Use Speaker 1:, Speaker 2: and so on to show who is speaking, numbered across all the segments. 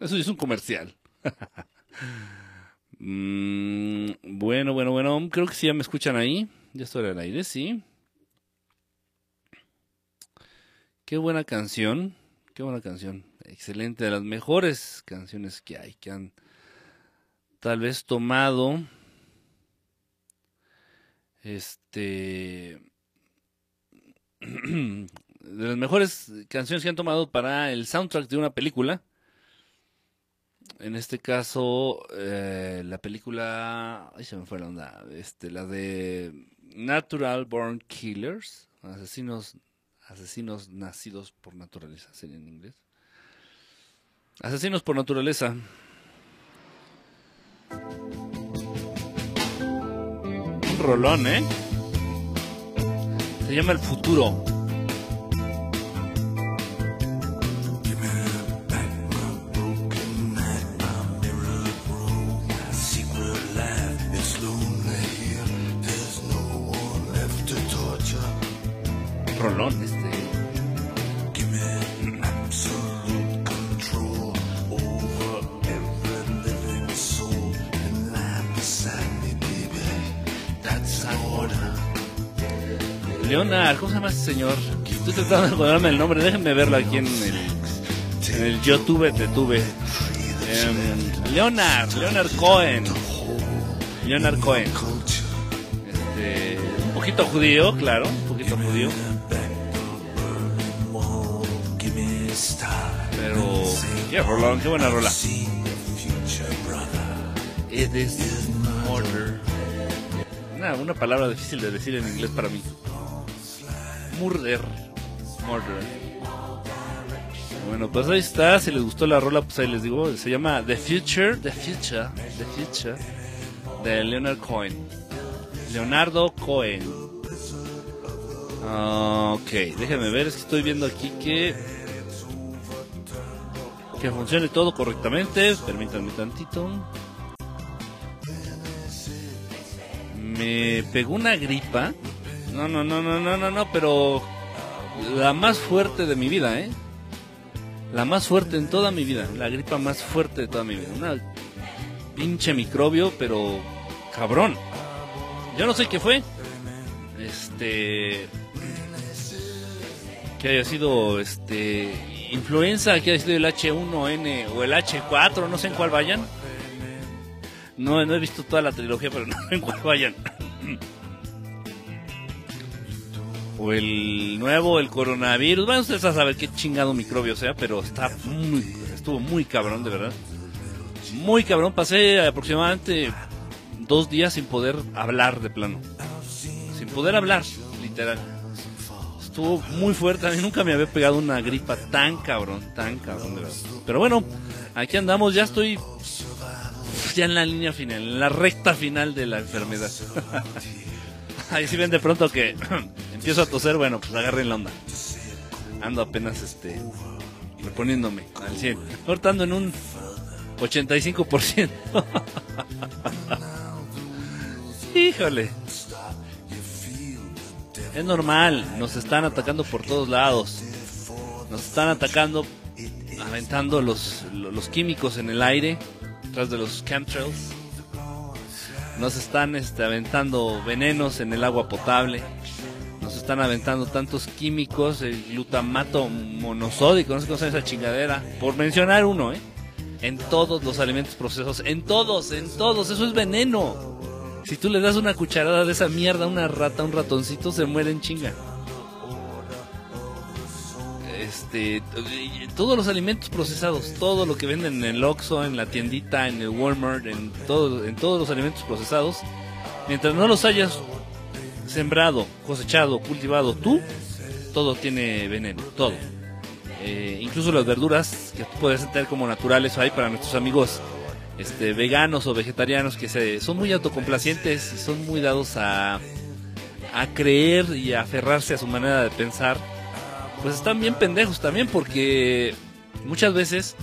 Speaker 1: Eso es un comercial. Mm, bueno, bueno, bueno. Creo que sí ya me escuchan ahí. Ya estoy al aire, sí. Qué buena canción. Qué buena canción. Excelente. De las mejores canciones que hay. Que han tal vez tomado. Este. De las mejores canciones que han tomado para el soundtrack de una película en este caso, eh, la película. Ay, se me fue la onda. Este, la de Natural Born Killers. Asesinos, asesinos nacidos por naturaleza, sería en inglés. Asesinos por naturaleza. Un rolón, ¿eh? Se llama El Futuro. Señor? Estoy tratando de acordarme el nombre, déjenme verlo aquí en el, en el YouTube te tuve. Em, Leonard, Leonard Cohen. Leonard Cohen. Este, un poquito judío, claro, un poquito judío. Pero, qué rolón, qué buena rola. Una, una palabra difícil de decir en inglés para mí. Murder. Murder. Bueno, pues ahí está. Si les gustó la rola, pues ahí les digo. Se llama The Future. The Future. The Future. De Leonard Cohen. Leonardo Cohen. Ok, déjenme ver. Es que estoy viendo aquí que que funcione todo correctamente. Permítanme tantito. Me pegó una gripa. No, no, no, no, no, no, no, pero la más fuerte de mi vida, ¿eh? La más fuerte en toda mi vida. La gripa más fuerte de toda mi vida. Una pinche microbio, pero cabrón. Yo no sé qué fue. Este. Que haya sido este influenza, que ha sido el H1N o el H4, no sé en cuál vayan. No, no he visto toda la trilogía, pero no sé en cuál vayan. O el nuevo, el coronavirus. Bueno, ustedes a saber qué chingado microbio sea, pero está muy, estuvo muy cabrón, de verdad. Muy cabrón. Pasé aproximadamente dos días sin poder hablar de plano. Sin poder hablar, literal estuvo muy fuerte. A mí nunca me había pegado una gripa tan cabrón, tan cabrón, de verdad. Pero bueno, aquí andamos, ya estoy ya en la línea final, en la recta final de la enfermedad. Ahí si ven de pronto que empiezo a toser, bueno, pues agarren la onda. Ando apenas este reponiéndome al 100. Cortando en un 85%. Híjole. Es normal, nos están atacando por todos lados. Nos están atacando, aventando los, los químicos en el aire, tras de los chemtrails. Nos están este, aventando venenos en el agua potable. Nos están aventando tantos químicos, el glutamato monosódico, no sé cómo se llama esa chingadera. Por mencionar uno, ¿eh? En todos los alimentos procesados, en todos, en todos, eso es veneno. Si tú le das una cucharada de esa mierda a una rata, a un ratoncito, se muere en chinga. Este, todos los alimentos procesados, todo lo que venden en el Oxxo, en la tiendita, en el Walmart, en todo, en todos los alimentos procesados, mientras no los hayas sembrado, cosechado, cultivado tú, todo tiene veneno, todo. Eh, incluso las verduras que puedes tener como naturales hay para nuestros amigos este, veganos o vegetarianos que se, son muy autocomplacientes y son muy dados a, a creer y a aferrarse a su manera de pensar, pues están bien pendejos también porque muchas veces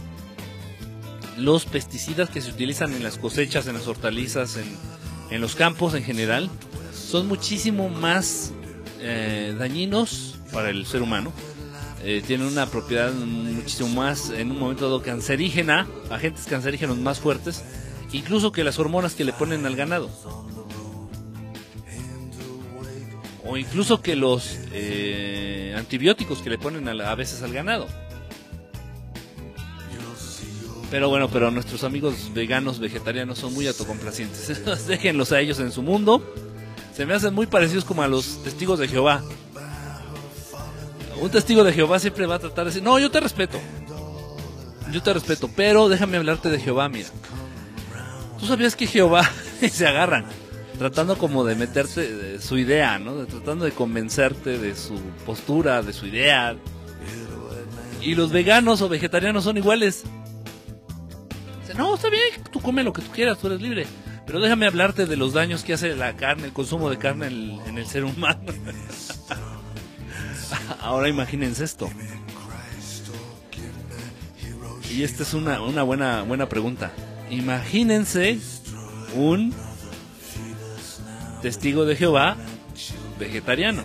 Speaker 1: los pesticidas que se utilizan en las cosechas, en las hortalizas, en, los campos en general, son muchísimo más eh, dañinos para el ser humano eh, tienen una propiedad muchísimo más, en un momento dado, cancerígena, agentes cancerígenos más fuertes, incluso que las hormonas que le ponen al ganado. O incluso que los eh, antibióticos que le ponen a, veces al ganado. Pero bueno, pero nuestros amigos veganos, vegetarianos son muy autocomplacientes. Déjenlos a ellos en su mundo. Se me hacen muy parecidos como a los testigos de Jehová. Un testigo de Jehová siempre va a tratar de decir, no, yo te respeto. Yo te respeto, pero déjame hablarte de Jehová, mira. Tú sabías que Jehová se agarran, tratando como de meterte su idea, ¿no? Tratando de convencerte de su postura, de su idea. Y los veganos o vegetarianos son iguales no, está bien, tú come lo que tú quieras, tú eres libre. Pero déjame hablarte de los daños que hace la carne, el consumo de carne en, el ser humano. Ahora imagínense esto. Y esta es una, una buena, buena pregunta. Imagínense un testigo de Jehová vegetariano.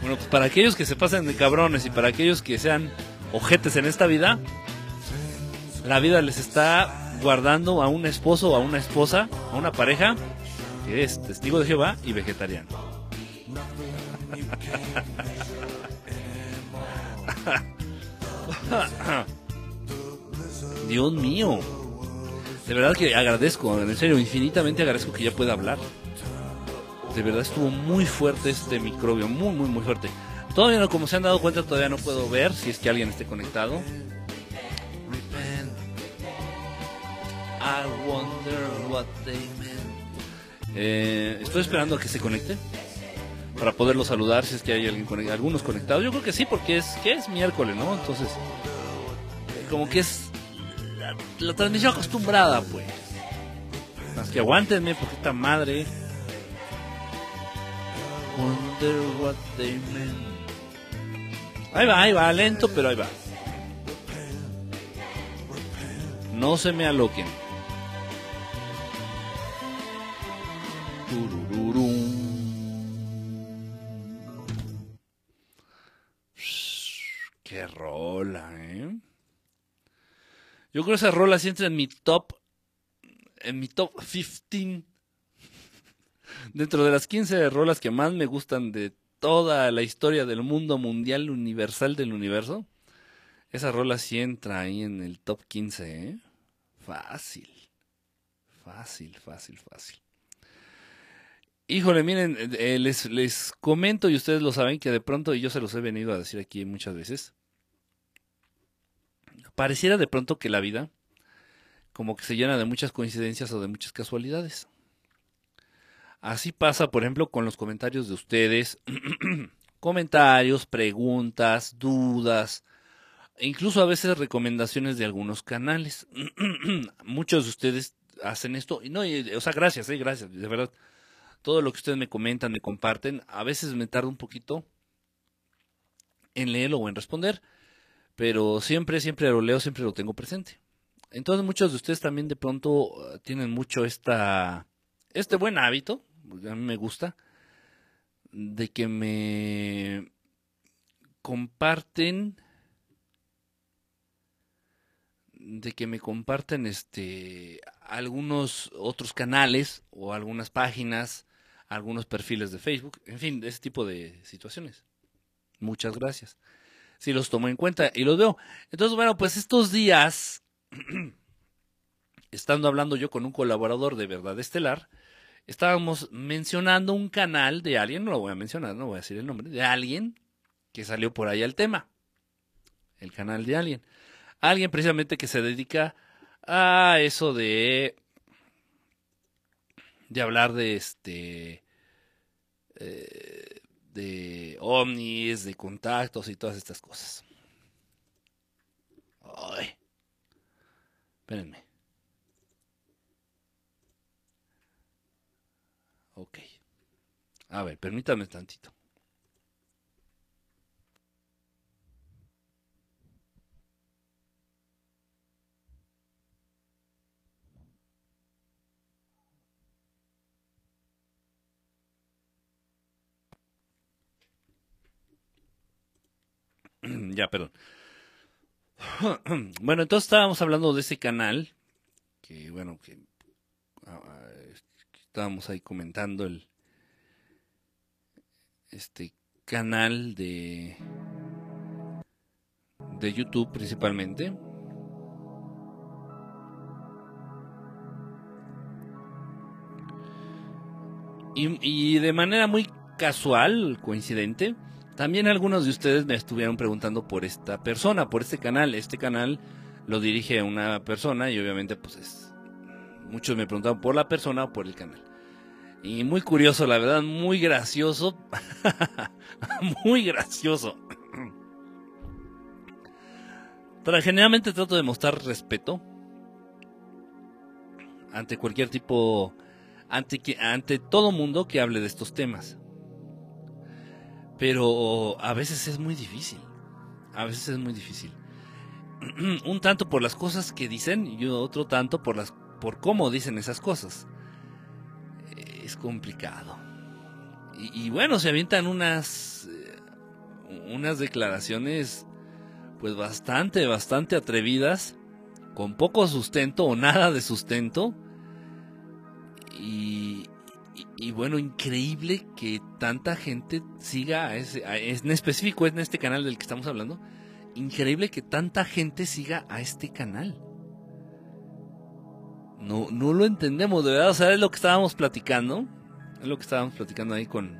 Speaker 1: Bueno, pues para aquellos que se pasen de cabrones y para aquellos que sean ojetes en esta vida, la vida les está guardando a un esposo o a una esposa, a una pareja que es testigo de Jehová y vegetariano. Dios mío. De verdad que agradezco, en serio, infinitamente agradezco que ya pueda hablar. De verdad estuvo muy fuerte este microbio, muy, muy, muy fuerte. Todavía no, como se han dado cuenta, todavía no puedo ver si es que alguien esté conectado. I wonder what they eh, estoy esperando a que se conecte para poderlo saludar si es que hay alguien conectado, algunos conectados. Yo creo que sí, porque es que es miércoles, ¿no? Entonces, como que es la, transmisión acostumbrada, pues. Más que aguántenme, porque esta madre. Wonder what they meant. Ahí va, ahí va, lento, pero ahí va. No se me aloquen. Qué rola, ¿eh? Yo creo que esa rola sí entra en mi top. En mi top 15. Dentro de las 15 rolas que más me gustan de toda la historia del mundo mundial universal del universo, esa rola sí entra ahí en el top 15, ¿eh? Fácil. Fácil, fácil, fácil. Híjole, miren, eh, les, les comento y ustedes lo saben que de pronto, y yo se los he venido a decir aquí muchas veces, pareciera de pronto que la vida como que se llena de muchas coincidencias o de muchas casualidades. Así pasa, por ejemplo, con los comentarios de ustedes, comentarios, preguntas, dudas, e incluso a veces recomendaciones de algunos canales. Muchos de ustedes hacen esto, y no, o sea, gracias, eh, gracias, de verdad. Todo lo que ustedes me comentan, me comparten, a veces me tarda un poquito en leerlo o en responder, pero siempre, siempre lo leo, siempre lo tengo presente. Entonces muchos de ustedes también de pronto uh, tienen mucho esta, este buen hábito a mí me gusta, de que me comparten de que me comparten este algunos otros canales o algunas páginas, algunos perfiles de Facebook, en fin, ese tipo de situaciones. Muchas gracias. Si los tomo en cuenta y los veo. Entonces, bueno, pues estos días, estando hablando yo con un colaborador de Verdad Estelar, estábamos mencionando un canal de alguien, no lo voy a mencionar, no voy a decir el nombre, de alguien que salió por ahí al tema. El canal de alguien. Alguien precisamente que se dedica a eso de de hablar de este eh, de ovnis, de contactos y todas estas cosas. Ay. Espérenme. Ok. A ver, permítame tantito. Ya, perdón. bueno, entonces estábamos hablando de ese canal, que bueno, que ah, ah, estábamos ahí comentando el este canal de de YouTube principalmente. Y, y, de manera muy casual, coincidente, también algunos de ustedes me estuvieron preguntando por esta persona, por este canal. Este canal lo dirige una persona y obviamente pues es... Muchos me preguntaban por la persona o por el canal. Y muy curioso, la verdad, muy gracioso. muy gracioso. Pero generalmente trato de mostrar respeto ante cualquier tipo, ante, ante todo mundo que hable de estos temas. Pero a veces es muy difícil. A veces es muy difícil. Un tanto por las cosas que dicen y otro tanto por las por cómo dicen esas cosas. Es complicado. Y, bueno, se avientan unas eh, unas declaraciones pues bastante bastante atrevidas con poco sustento o nada de sustento y, y, bueno, increíble que tanta gente siga, ese, en específico en este canal del que estamos hablando, increíble que tanta gente siga a este canal. No, no lo entendemos, de verdad, o sea, es lo que estábamos platicando, es lo que estábamos platicando ahí con,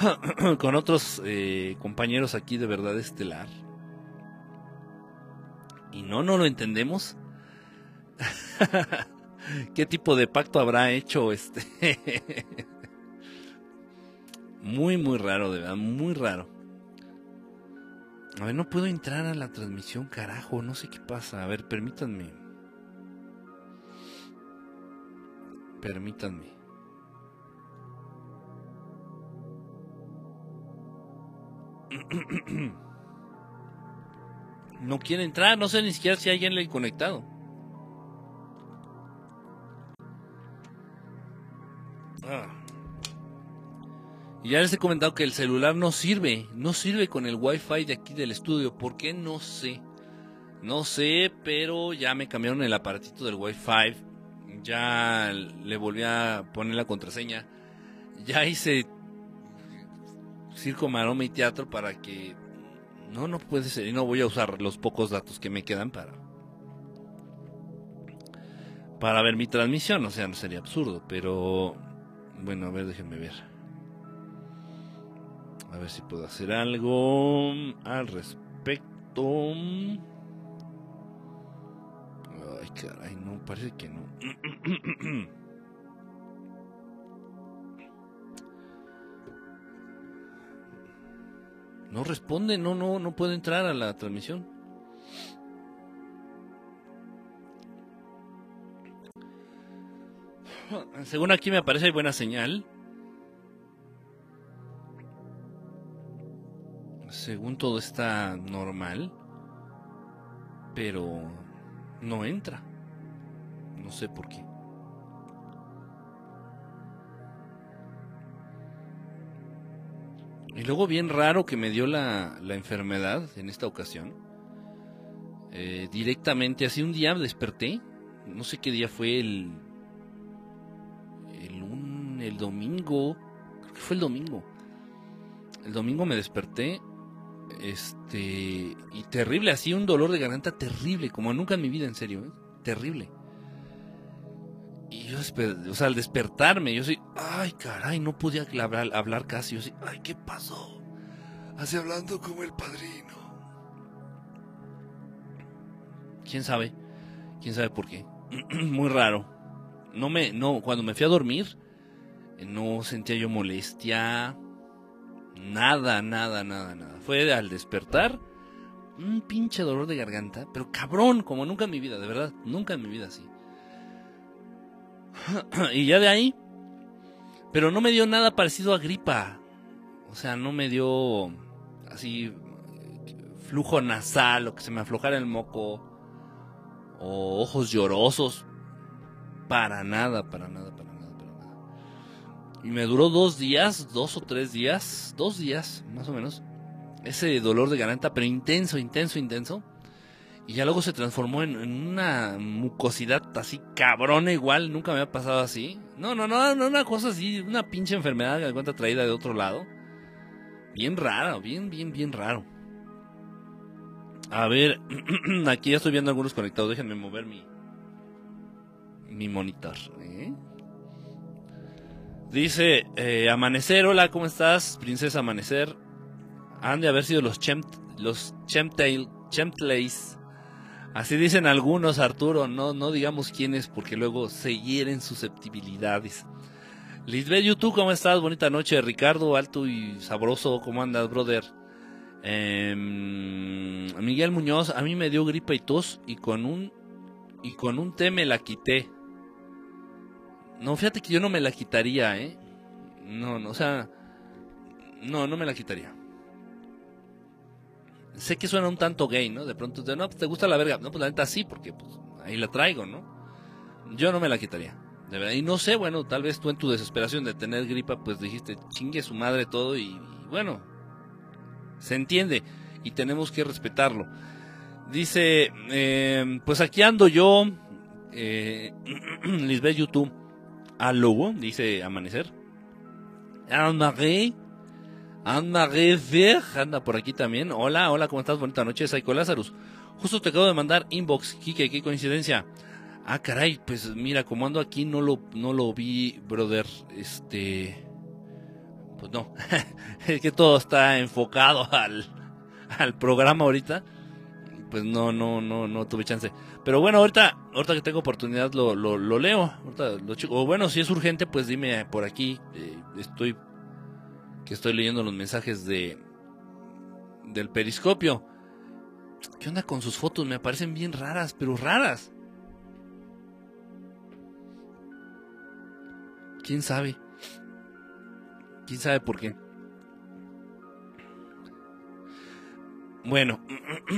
Speaker 1: con otros eh, compañeros aquí de verdad estelar. Y no, no lo entendemos. qué tipo de pacto habrá hecho este. muy, muy raro, de verdad, muy raro. A ver, no puedo entrar a la transmisión, carajo, no sé qué pasa. A ver, permítanme. Permítanme. No quiere entrar, no sé ni siquiera si hay alguien conectado. Ah. Y ya les he comentado que el celular no sirve, no sirve con el wifi de aquí del estudio. ¿Por qué? No sé. No sé, pero ya me cambiaron el aparatito del wifi. Ya le volví a poner la contraseña. Ya hice circo, maroma y teatro para que... No, no puede ser. Y no voy a usar los pocos datos que me quedan para... Para ver mi transmisión. O sea, no sería absurdo. Pero bueno, a ver, déjenme ver. A ver si puedo hacer algo al respecto. Ay, caray, no, parece que no. No responde, no, no, no puede entrar a la transmisión. Según aquí me aparece buena señal. Según todo está normal. Pero no entra. No sé por qué. Y luego bien raro que me dio la, la enfermedad en esta ocasión. Eh, directamente, así un día desperté. No sé qué día fue el el domingo, creo que fue el domingo. El domingo me desperté, este, y terrible, así un dolor de garganta terrible, como nunca en mi vida, en serio, ¿eh? terrible. Y yo, o sea, al despertarme, yo soy, ay, caray, no podía hablar, hablar casi. Yo soy, ay, ¿qué pasó? Así hablando como el padrino. ¿Quién sabe? ¿Quién sabe por qué? Muy raro. No me, no, cuando me fui a dormir, no sentía yo molestia, nada, nada, nada, nada. Fue al despertar un pinche dolor de garganta, pero cabrón, como nunca en mi vida, de verdad, nunca en mi vida así. y ya de ahí, pero no me dio nada parecido a gripa. O sea, no me dio así flujo nasal o que se me aflojara el moco o ojos llorosos. Para nada, para nada, para y me duró dos días, dos o tres días, dos días más o menos. ese dolor de garganta, pero intenso, intenso, intenso. Y ya luego se transformó en, una mucosidad así cabrona igual, nunca me había pasado así. No, no, no, no, una cosa así, una pinche enfermedad me cuenta traída de otro lado. Bien raro, bien, bien, bien raro. A ver, aquí ya estoy viendo algunos conectados, déjenme mover mi, mi monitor. ¿eh? Dice, eh, Amanecer, hola, ¿cómo estás? Princesa Amanecer. Han de haber sido los, Chemt, los Chemtail, Así dicen algunos, Arturo, no, no digamos quiénes porque luego se hieren susceptibilidades. Lisbeth YouTube, ¿cómo estás? Bonita noche. Ricardo, alto y sabroso, ¿cómo andas, brother? Em, Miguel Muñoz, a mí me dio gripa y tos y con un y con un té me la quité. No, fíjate que yo no me la quitaría, ¿eh? No, no, o sea, no, no me la quitaría sé que suena un tanto gay, ¿no? De pronto, no, pues, te gusta la verga. No, pues la neta sí, porque pues, ahí la traigo, ¿no? Yo no me la quitaría. De verdad. Y no sé, bueno, tal vez tú en tu desesperación de tener gripa, pues dijiste, chingue su madre todo y, bueno, se entiende y tenemos que respetarlo. Dice, eh, pues aquí ando yo, eh, Lisbeth YouTube, al logo, dice Amanecer. Anne-Marie Anne-Marie anda por aquí también. Hola, hola, ¿cómo estás? Bonita noche, Psycho Lazarus. Justo te acabo de mandar inbox, Kike, qué coincidencia. Ah, caray, pues mira, como ando aquí no lo, no lo vi, brother. Este. Pues no. es que todo está enfocado al, al programa ahorita. Pues no, no, no, no tuve chance. Pero bueno, ahorita, ahorita que tengo oportunidad lo, lo, lo leo. o bueno, si es urgente, pues dime por aquí. Eh, estoy que estoy leyendo los mensajes de del periscopio. ¿Qué onda con sus fotos? Me parecen bien raras, pero raras. ¿Quién sabe? ¿Quién sabe por qué? Bueno,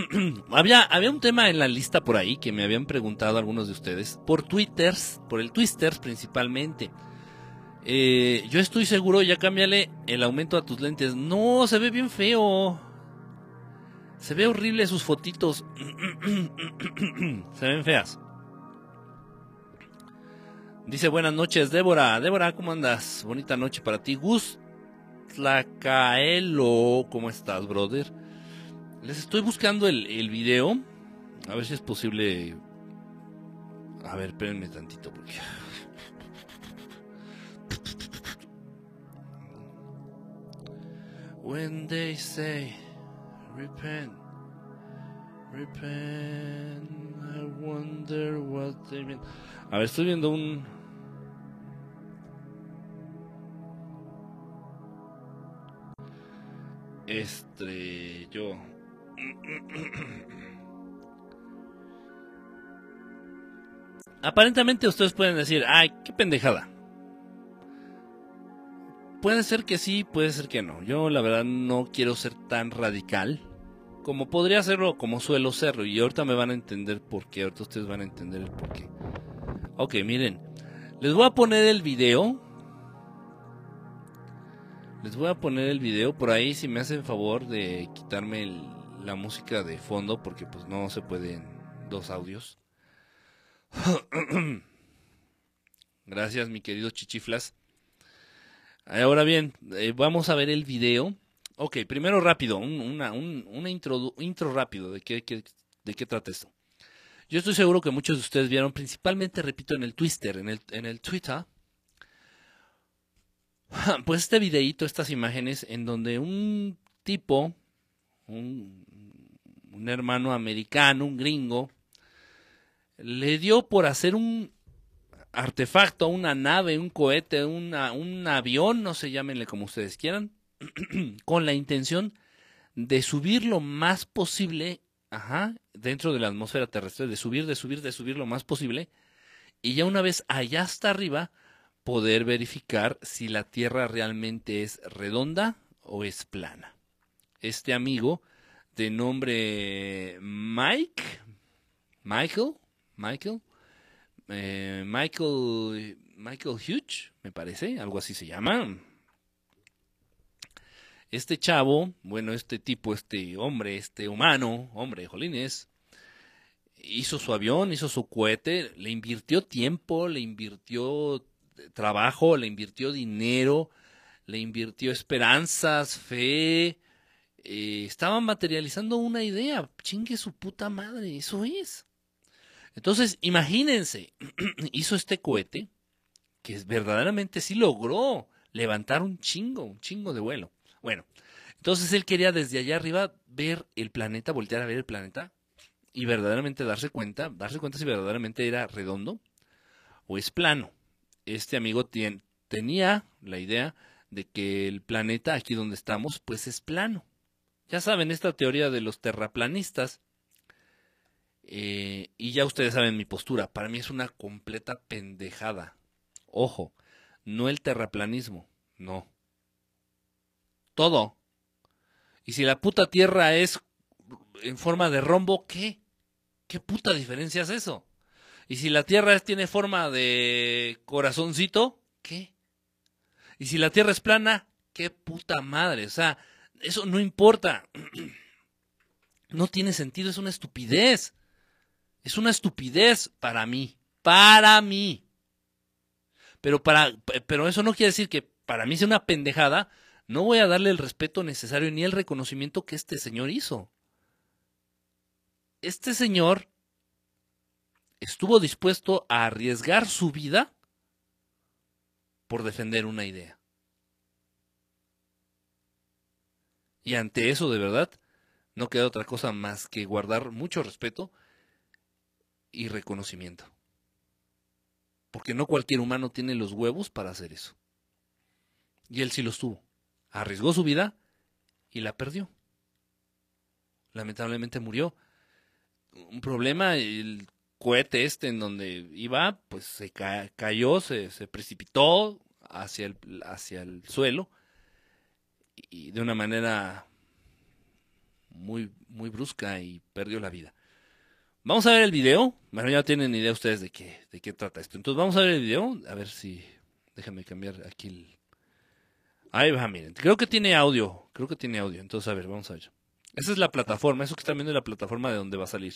Speaker 1: había, había un tema en la lista por ahí que me habían preguntado algunos de ustedes, por twitters, por el twitters principalmente. Eh, yo estoy seguro, ya cámbiale el aumento a tus lentes. No, se ve bien feo. Se ve horrible sus fotitos. se ven feas. Dice buenas noches, Débora. Débora, ¿cómo andas? Bonita noche para ti. Gus Tlacaelo, ¿cómo estás, brother? Les estoy buscando el, el video. A ver si es posible. A ver, espérenme tantito porque When they say, repent, repent, I wonder what they mean. A ver, estoy viendo un. Yo. Aparentemente ustedes pueden decir, ay, qué pendejada. Puede ser que sí, puede ser que no. Yo la verdad no quiero ser tan radical como podría serlo, como suelo serlo. Y ahorita me van a entender por qué, ahorita ustedes van a entender el por qué. Ok, miren, les voy a poner el video. Les voy a poner el video por ahí si me hacen favor de quitarme la música de fondo porque pues no se pueden dos audios. Gracias mi querido Chichiflas. Ahora bien, eh, vamos a ver el video. Ok, primero rápido, un, una, intro, intro, rápido de qué, de qué trata esto. Yo estoy seguro que muchos de ustedes vieron, principalmente, repito, en el Twitter, en el, en el Twitter, pues este videíto, estas imágenes, en donde un tipo, un, un hermano americano, un gringo, le dio por hacer un artefacto, una nave, un cohete, un avión, no sé, llámenle como ustedes quieran, con la intención de subir lo más posible, ajá, dentro de la atmósfera terrestre, de subir, de subir, de subir lo más posible, y ya una vez allá hasta arriba, poder verificar si la Tierra realmente es redonda o es plana. Este amigo de nombre Mike, Michael, Michael, eh, Michael, Michael me parece, algo así se llama. este chavo, bueno, este tipo, este hombre, este humano, hombre, jolines, hizo su avión, hizo su cohete, le invirtió tiempo, le invirtió trabajo, le invirtió dinero, le invirtió esperanzas, fe, eh, estaba materializando una idea, chingue su puta madre, eso es. Entonces, imagínense, hizo este cohete que verdaderamente sí logró levantar un chingo, un chingo de vuelo. Bueno, entonces él quería desde allá arriba ver el planeta, voltear a ver el planeta y verdaderamente darse cuenta, darse cuenta si verdaderamente era redondo o es plano. Este amigo tenía la idea de que el planeta aquí donde estamos pues es plano. Ya saben, esta teoría de los terraplanistas, eh, y ya ustedes saben mi postura, para mí es una completa pendejada. Ojo, no el terraplanismo, no. Todo. Y si la puta tierra es en forma de rombo, ¿qué? ¿Qué puta diferencia es eso? Y si la tierra tiene forma de corazoncito, ¿qué? Y si la tierra es plana, qué puta madre. O sea, eso no importa. No tiene sentido, es una estupidez. Es una estupidez para mí. Para mí. Pero, para, pero eso no quiere decir que para mí sea una pendejada. No voy a darle el respeto necesario ni el reconocimiento que este señor hizo. Este señor estuvo dispuesto a arriesgar su vida por defender una idea. Y ante eso, de verdad, no queda otra cosa más que guardar mucho respeto y reconocimiento. Porque no cualquier humano tiene los huevos para hacer eso. Y él sí los tuvo. Arriesgó su vida y la perdió. Lamentablemente murió. Un problema, el cohete este en donde iba, pues se cayó, se, se precipitó hacia el, hacia el suelo y de una manera muy, muy brusca y perdió la vida. Vamos a ver el video. Bueno, ya tienen idea ustedes de qué, de qué trata esto. Entonces vamos a ver el video. A ver si... Déjame cambiar aquí el... Ahí va, miren. Creo que tiene audio. Creo que tiene audio. Entonces, a ver, vamos a ver. Esa es la plataforma. Eso que están viendo es la plataforma de donde va a salir.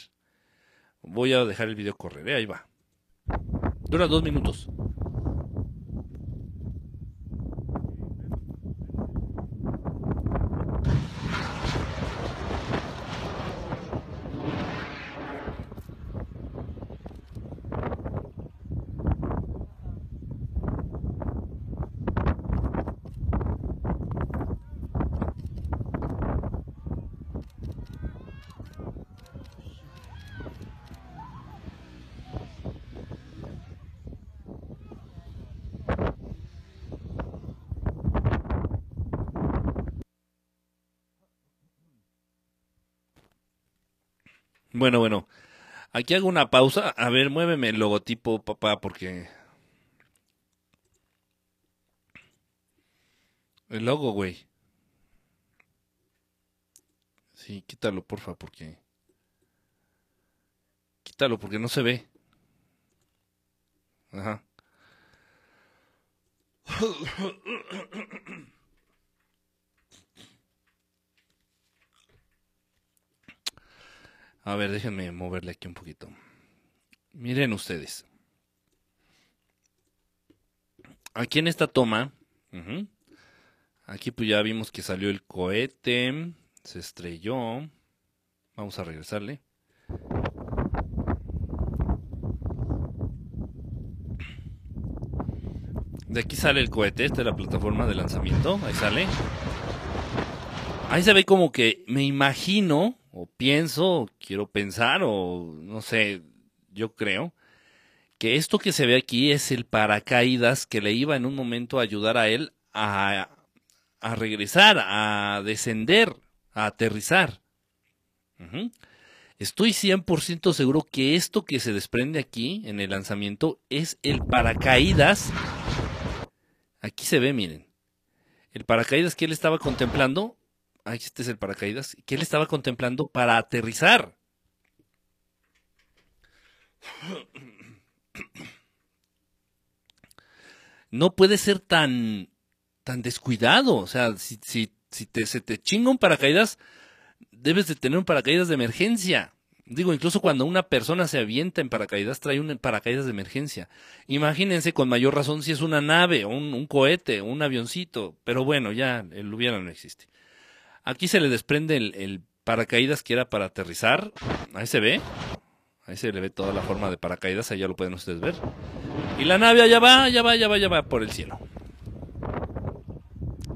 Speaker 1: Voy a dejar el video correr. ¿eh? Ahí va. Dura dos minutos. Bueno, bueno. Aquí hago una pausa. A ver, muéveme el logotipo, papá, porque... El logo, güey. Sí, quítalo, porfa, porque... Quítalo, porque no se ve. Ajá. A ver, déjenme moverle aquí un poquito. Miren ustedes. Aquí en esta toma, aquí pues ya vimos que salió el cohete, se estrelló. Vamos a regresarle. De aquí sale el cohete, esta es la plataforma de lanzamiento, ahí sale. Ahí se ve como que me imagino o pienso, quiero pensar, o no sé, yo creo, que esto que se ve aquí es el paracaídas que le iba en un momento a ayudar a él a, regresar, a descender, a aterrizar. Estoy 100% seguro que esto que se desprende aquí en el lanzamiento es el paracaídas. Aquí se ve, miren. El paracaídas que él estaba contemplando Ahí este es el paracaídas, que él estaba contemplando para aterrizar. No puede ser tan, tan descuidado. O sea, si, te, se te chinga un paracaídas, debes de tener un paracaídas de emergencia. Digo, incluso cuando una persona se avienta en paracaídas, trae un paracaídas de emergencia. Imagínense con mayor razón si es una nave, un, cohete, un avioncito. Pero bueno, ya el hubiera no existe. Aquí se le desprende el, paracaídas que era para aterrizar. Ahí se ve. Ahí se le ve toda la forma de paracaídas, ahí ya lo pueden ustedes ver. Y la nave allá va, allá va, allá va, allá va por el cielo.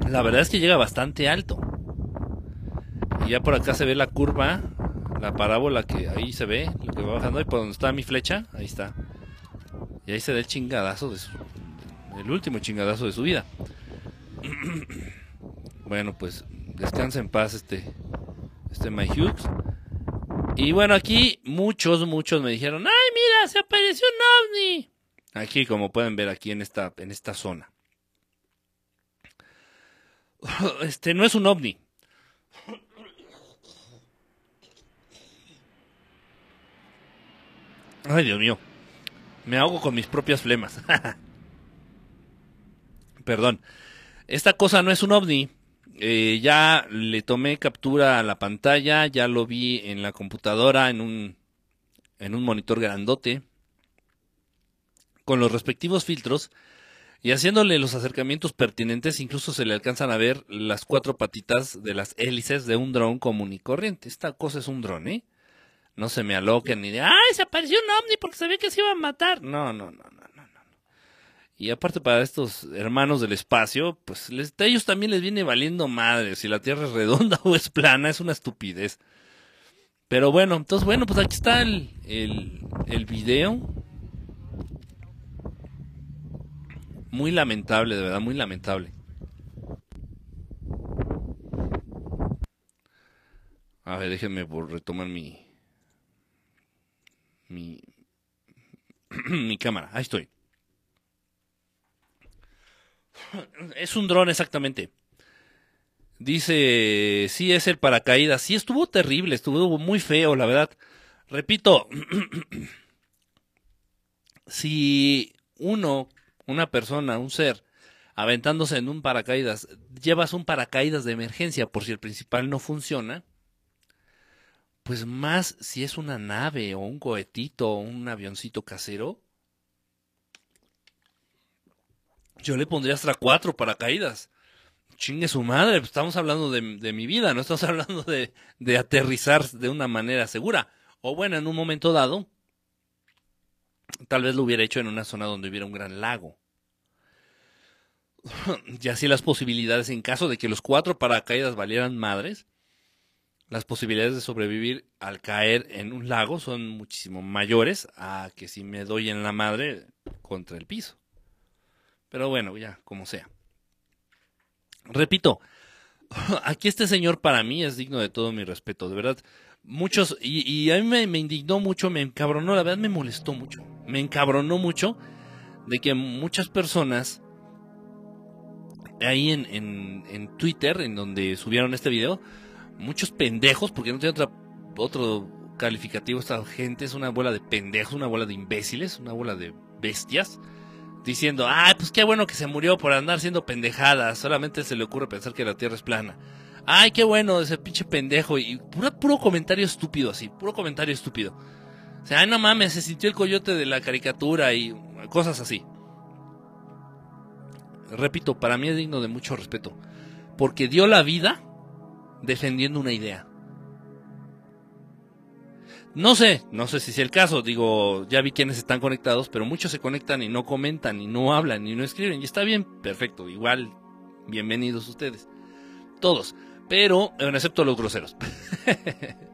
Speaker 1: La verdad es que llega bastante alto. Y ya por acá se ve la curva, la parábola que ahí se ve, lo que va bajando. Y por donde está mi flecha, ahí está. Y ahí se da el chingadazo de su, el último chingadazo de su vida. bueno, pues descansa en paz este, este My Hughes. Y bueno, aquí muchos, muchos me dijeron, ay, mira, se apareció un ovni. Aquí, como pueden ver, aquí en esta, en esta zona. Este no es un ovni. Ay, Dios mío. Me ahogo con mis propias flemas. Perdón. Esta cosa no es un ovni. Eh, ya le tomé captura a la pantalla, ya lo vi en la computadora, en un, en un monitor grandote, con los respectivos filtros, y haciéndole los acercamientos pertinentes, incluso se le alcanzan a ver las cuatro patitas de las hélices de un dron común y corriente. Esta cosa es un dron, ¿eh? No se me aloquen ni de, ¡ay, se apareció un ovni porque sabía que se iba a matar! No, no, no, no. Y aparte para estos hermanos del espacio, pues a ellos también les viene valiendo madre si la Tierra es redonda o es plana, es una estupidez. Pero bueno, entonces bueno, pues aquí está el, el, el video. Muy lamentable, de verdad, muy lamentable. A ver, déjenme retomar mi, mi, mi cámara. Ahí estoy. Es un dron exactamente. Dice, sí es el paracaídas. Sí estuvo terrible, estuvo muy feo, la verdad. Repito, si uno, una persona, un ser, aventándose en un paracaídas, llevas un paracaídas de emergencia por si el principal no funciona, pues más si es una nave o un cohetito o un avioncito casero, Yo le pondría hasta cuatro paracaídas. Chingue su madre, pues, estamos hablando de, mi vida, no estamos hablando de, de aterrizar de una manera segura. O bueno, en un momento dado, tal vez lo hubiera hecho en una zona donde hubiera un gran lago. y así las posibilidades, en caso de que los cuatro paracaídas valieran madres, las posibilidades de sobrevivir al caer en un lago son muchísimo mayores a que si me doy en la madre contra el piso. Pero bueno, ya, como sea. Repito, aquí este señor para mí es digno de todo mi respeto, de verdad. Muchos, y, a mí me, indignó mucho, me encabronó, la verdad me molestó mucho. Me encabronó mucho de que muchas personas ahí en, en, en Twitter, en donde subieron este video, muchos pendejos, porque no tiene otra, otro calificativo esta gente, es una bola de pendejos, una bola de imbéciles, una bola de bestias diciendo, ay, pues qué bueno que se murió por andar siendo pendejada, solamente se le ocurre pensar que la Tierra es plana. Ay, qué bueno ese pinche pendejo y puro, puro comentario estúpido así, puro comentario estúpido. O sea, ay, no mames, se sintió el coyote de la caricatura y cosas así. Repito, para mí es digno de mucho respeto, porque dio la vida defendiendo una idea. No sé, no sé si es el caso, digo, ya vi quienes están conectados, pero muchos se conectan y no comentan, y no hablan, y no escriben, y está bien, perfecto, igual, bienvenidos ustedes, todos, pero, bueno, excepto los groseros.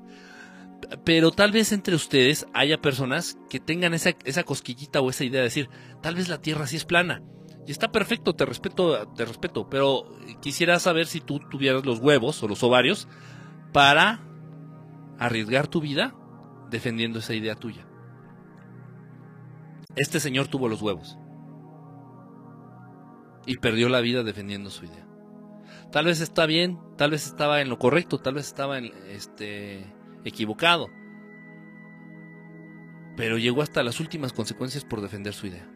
Speaker 1: pero tal vez entre ustedes haya personas que tengan esa, esa cosquillita o esa idea de decir, tal vez la Tierra sí es plana. Y está perfecto, te respeto, te respeto, pero quisiera saber si tú tuvieras los huevos o los ovarios para arriesgar tu vida defendiendo esa idea tuya. Este señor tuvo los huevos y perdió la vida defendiendo su idea. Tal vez está bien, tal vez estaba en lo correcto, tal vez estaba en, este, equivocado, pero llegó hasta las últimas consecuencias por defender su idea.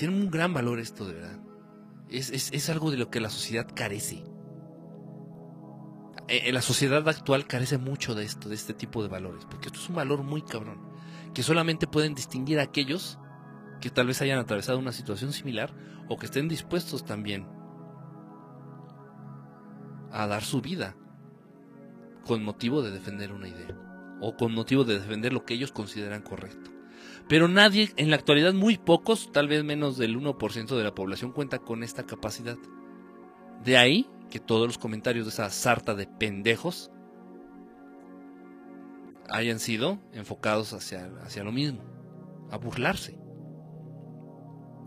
Speaker 1: tiene un gran valor esto, de verdad. Es, es, es algo de lo que la sociedad carece. Eh, la sociedad actual carece mucho de esto, de este tipo de valores, porque esto es un valor muy cabrón, que solamente pueden distinguir a aquellos que tal vez hayan atravesado una situación similar o que estén dispuestos también a dar su vida con motivo de defender una idea o con motivo de defender lo que ellos consideran correcto. Pero nadie, en la actualidad muy pocos, tal vez menos del 1% de la población cuenta con esta capacidad. De ahí que todos los comentarios de esa sarta de pendejos hayan sido enfocados hacia, hacia lo mismo, a burlarse.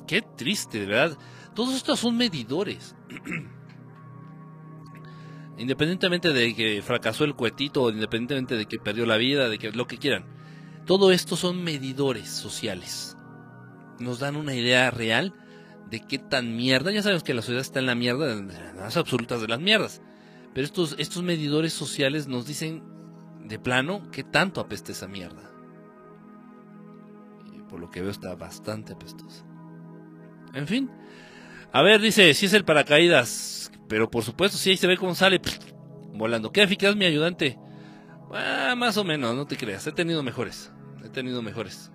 Speaker 1: Qué triste, de verdad. Todos estos son medidores. independientemente de que fracasó el cuetito, independientemente de que perdió la vida, de que lo que quieran. Todo esto son medidores sociales. Nos dan una idea real de qué tan mierda. Ya sabemos que la sociedad está en la mierda, en las absolutas de las mierdas. Pero estos, estos medidores sociales nos dicen de plano qué tanto apesta esa mierda. Y por lo que veo está bastante apestosa. En fin. A ver, dice, si es el paracaídas. Pero por supuesto, si ahí se ve cómo sale volando. ¿Qué eficaz mi ayudante? Ah, más o menos, no te creas. He tenido mejores. He tenido mejores.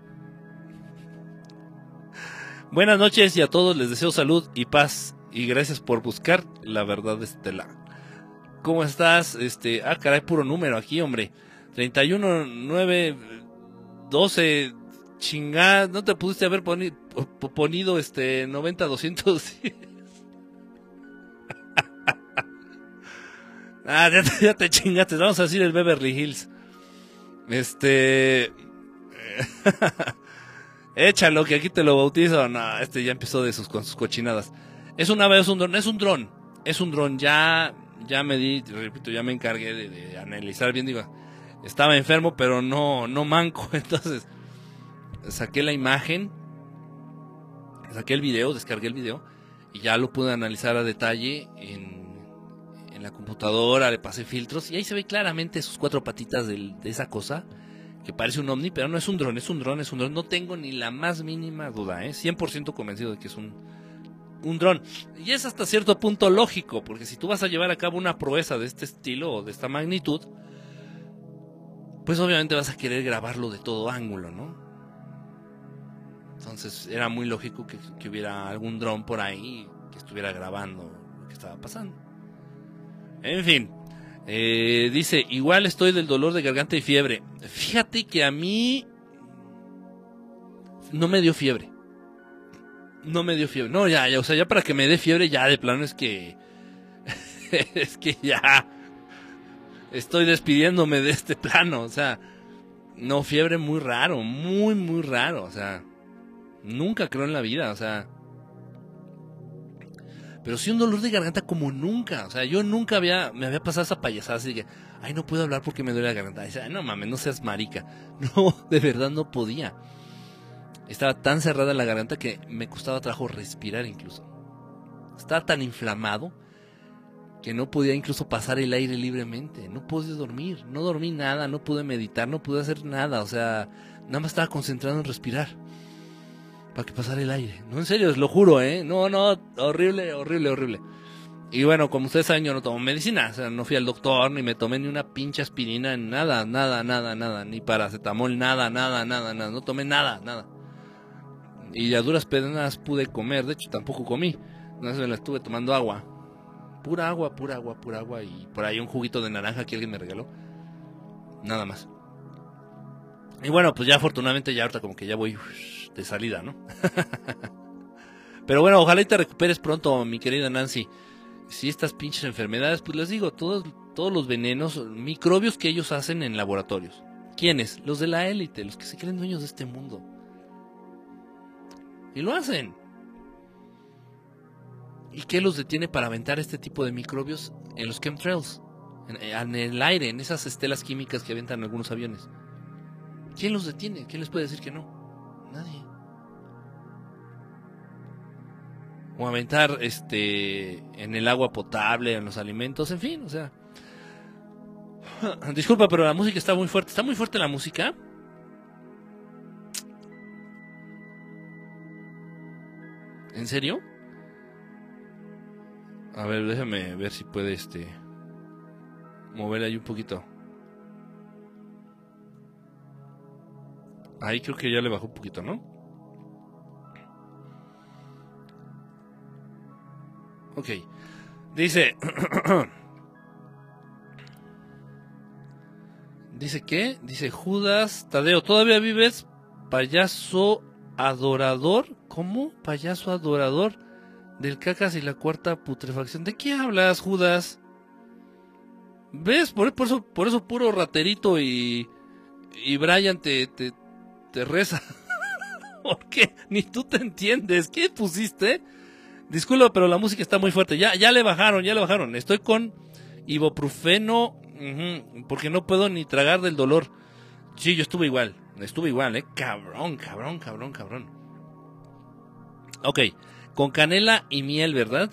Speaker 1: Buenas noches y a todos les deseo salud y paz. Y gracias por buscar la verdad estelar. ¿Cómo estás? Este, ah, caray, puro número aquí, hombre. 31, 9, 12, chingada. ¿No te pudiste haber ponido este 90, 200? Ah, ya te, chingaste. Vamos a decir el Beverly Hills. Este. Échalo, que aquí te lo bautizo. No, este ya empezó de sus, con sus cochinadas. Es una vez un dron, es un dron. Es un dron. Ya, ya me di, repito, ya me encargué de, analizar bien. Digo, estaba enfermo, pero no, no manco. Entonces, saqué la imagen, saqué el video, descargué el video y ya lo pude analizar a detalle en en la computadora, le pasé filtros y ahí se ve claramente sus cuatro patitas de, esa cosa que parece un ovni, pero no es un dron, es un dron, es un dron. No tengo ni la más mínima duda, ¿eh? 100% convencido de que es un, un dron. Y es hasta cierto punto lógico, porque si tú vas a llevar a cabo una proeza de este estilo o de esta magnitud, pues obviamente vas a querer grabarlo de todo ángulo, ¿no? Entonces era muy lógico que, que hubiera algún dron por ahí que estuviera grabando lo que estaba pasando. En fin, eh, dice, igual estoy del dolor de garganta y fiebre. Fíjate que a mí no me dio fiebre. No me dio fiebre. No, ya, ya, o sea, ya para que me dé fiebre, ya de plano es que... es que ya... Estoy despidiéndome de este plano, o sea... No, fiebre muy raro, muy, muy raro, o sea... Nunca creo en la vida, o sea pero sí un dolor de garganta como nunca. O sea, yo nunca había, me había pasado esa payasada así que, ay, no puedo hablar porque me duele la garganta. dice, no mames, no seas marica. No, de verdad no podía. Estaba tan cerrada la garganta que me costaba trabajo respirar incluso. Estaba tan inflamado que no podía incluso pasar el aire libremente. No pude dormir, no dormí nada, no pude meditar, no pude hacer nada. O sea, nada más estaba concentrado en respirar para que pasara el aire. No, en serio, lo juro, ¿eh? No, no, horrible, horrible, horrible. Y bueno, como ustedes saben, yo no tomo medicina, o sea, no fui al doctor, ni me tomé ni una pinche aspirina, nada, nada, nada, nada, ni paracetamol, nada, nada, nada, nada, no tomé nada, nada. Y a duras penas pude comer, de hecho tampoco comí, no me la estuve tomando agua. Pura agua, pura agua, pura agua y por ahí un juguito de naranja que alguien me regaló. Nada más. Y bueno, pues ya afortunadamente ya ahorita como que ya voy de salida, ¿no? Pero bueno, ojalá y te recuperes pronto, mi querida Nancy. Si estas pinches enfermedades, pues les digo, todos, todos los venenos, microbios que ellos hacen en laboratorios. ¿Quiénes? Los de la élite, los que se creen dueños de este mundo. Y lo hacen. ¿Y qué los detiene para aventar este tipo de microbios en los chemtrails? En, en el aire, en esas estelas químicas que aventan algunos aviones. ¿Quién los detiene? ¿Quién les puede decir que no? Nadie. O aventar este en el agua potable, en los alimentos, en fin, o sea. Disculpa, pero la música está muy fuerte. ¿Está muy fuerte la música? ¿En serio? A ver, déjame ver si puede este mover ahí un poquito. Ahí creo que ya le bajó un poquito, ¿no? Ok. Dice. Dice qué? Dice Judas Tadeo, ¿todavía vives payaso adorador? ¿Cómo? Payaso adorador del cacas y la cuarta putrefacción. ¿De qué hablas, Judas? ¿Ves? Por, eso, por eso puro raterito y, y Brian te, te, te reza. ¿Por qué? Ni tú te entiendes. ¿Qué pusiste? Disculpa, pero la música está muy fuerte. Ya, ya le bajaron, ya le bajaron. Estoy con ibuprofeno porque no puedo ni tragar del dolor. Sí, yo estuve igual. Estuve igual, eh. Cabrón, cabrón, cabrón, cabrón. Ok, con canela y miel, ¿verdad?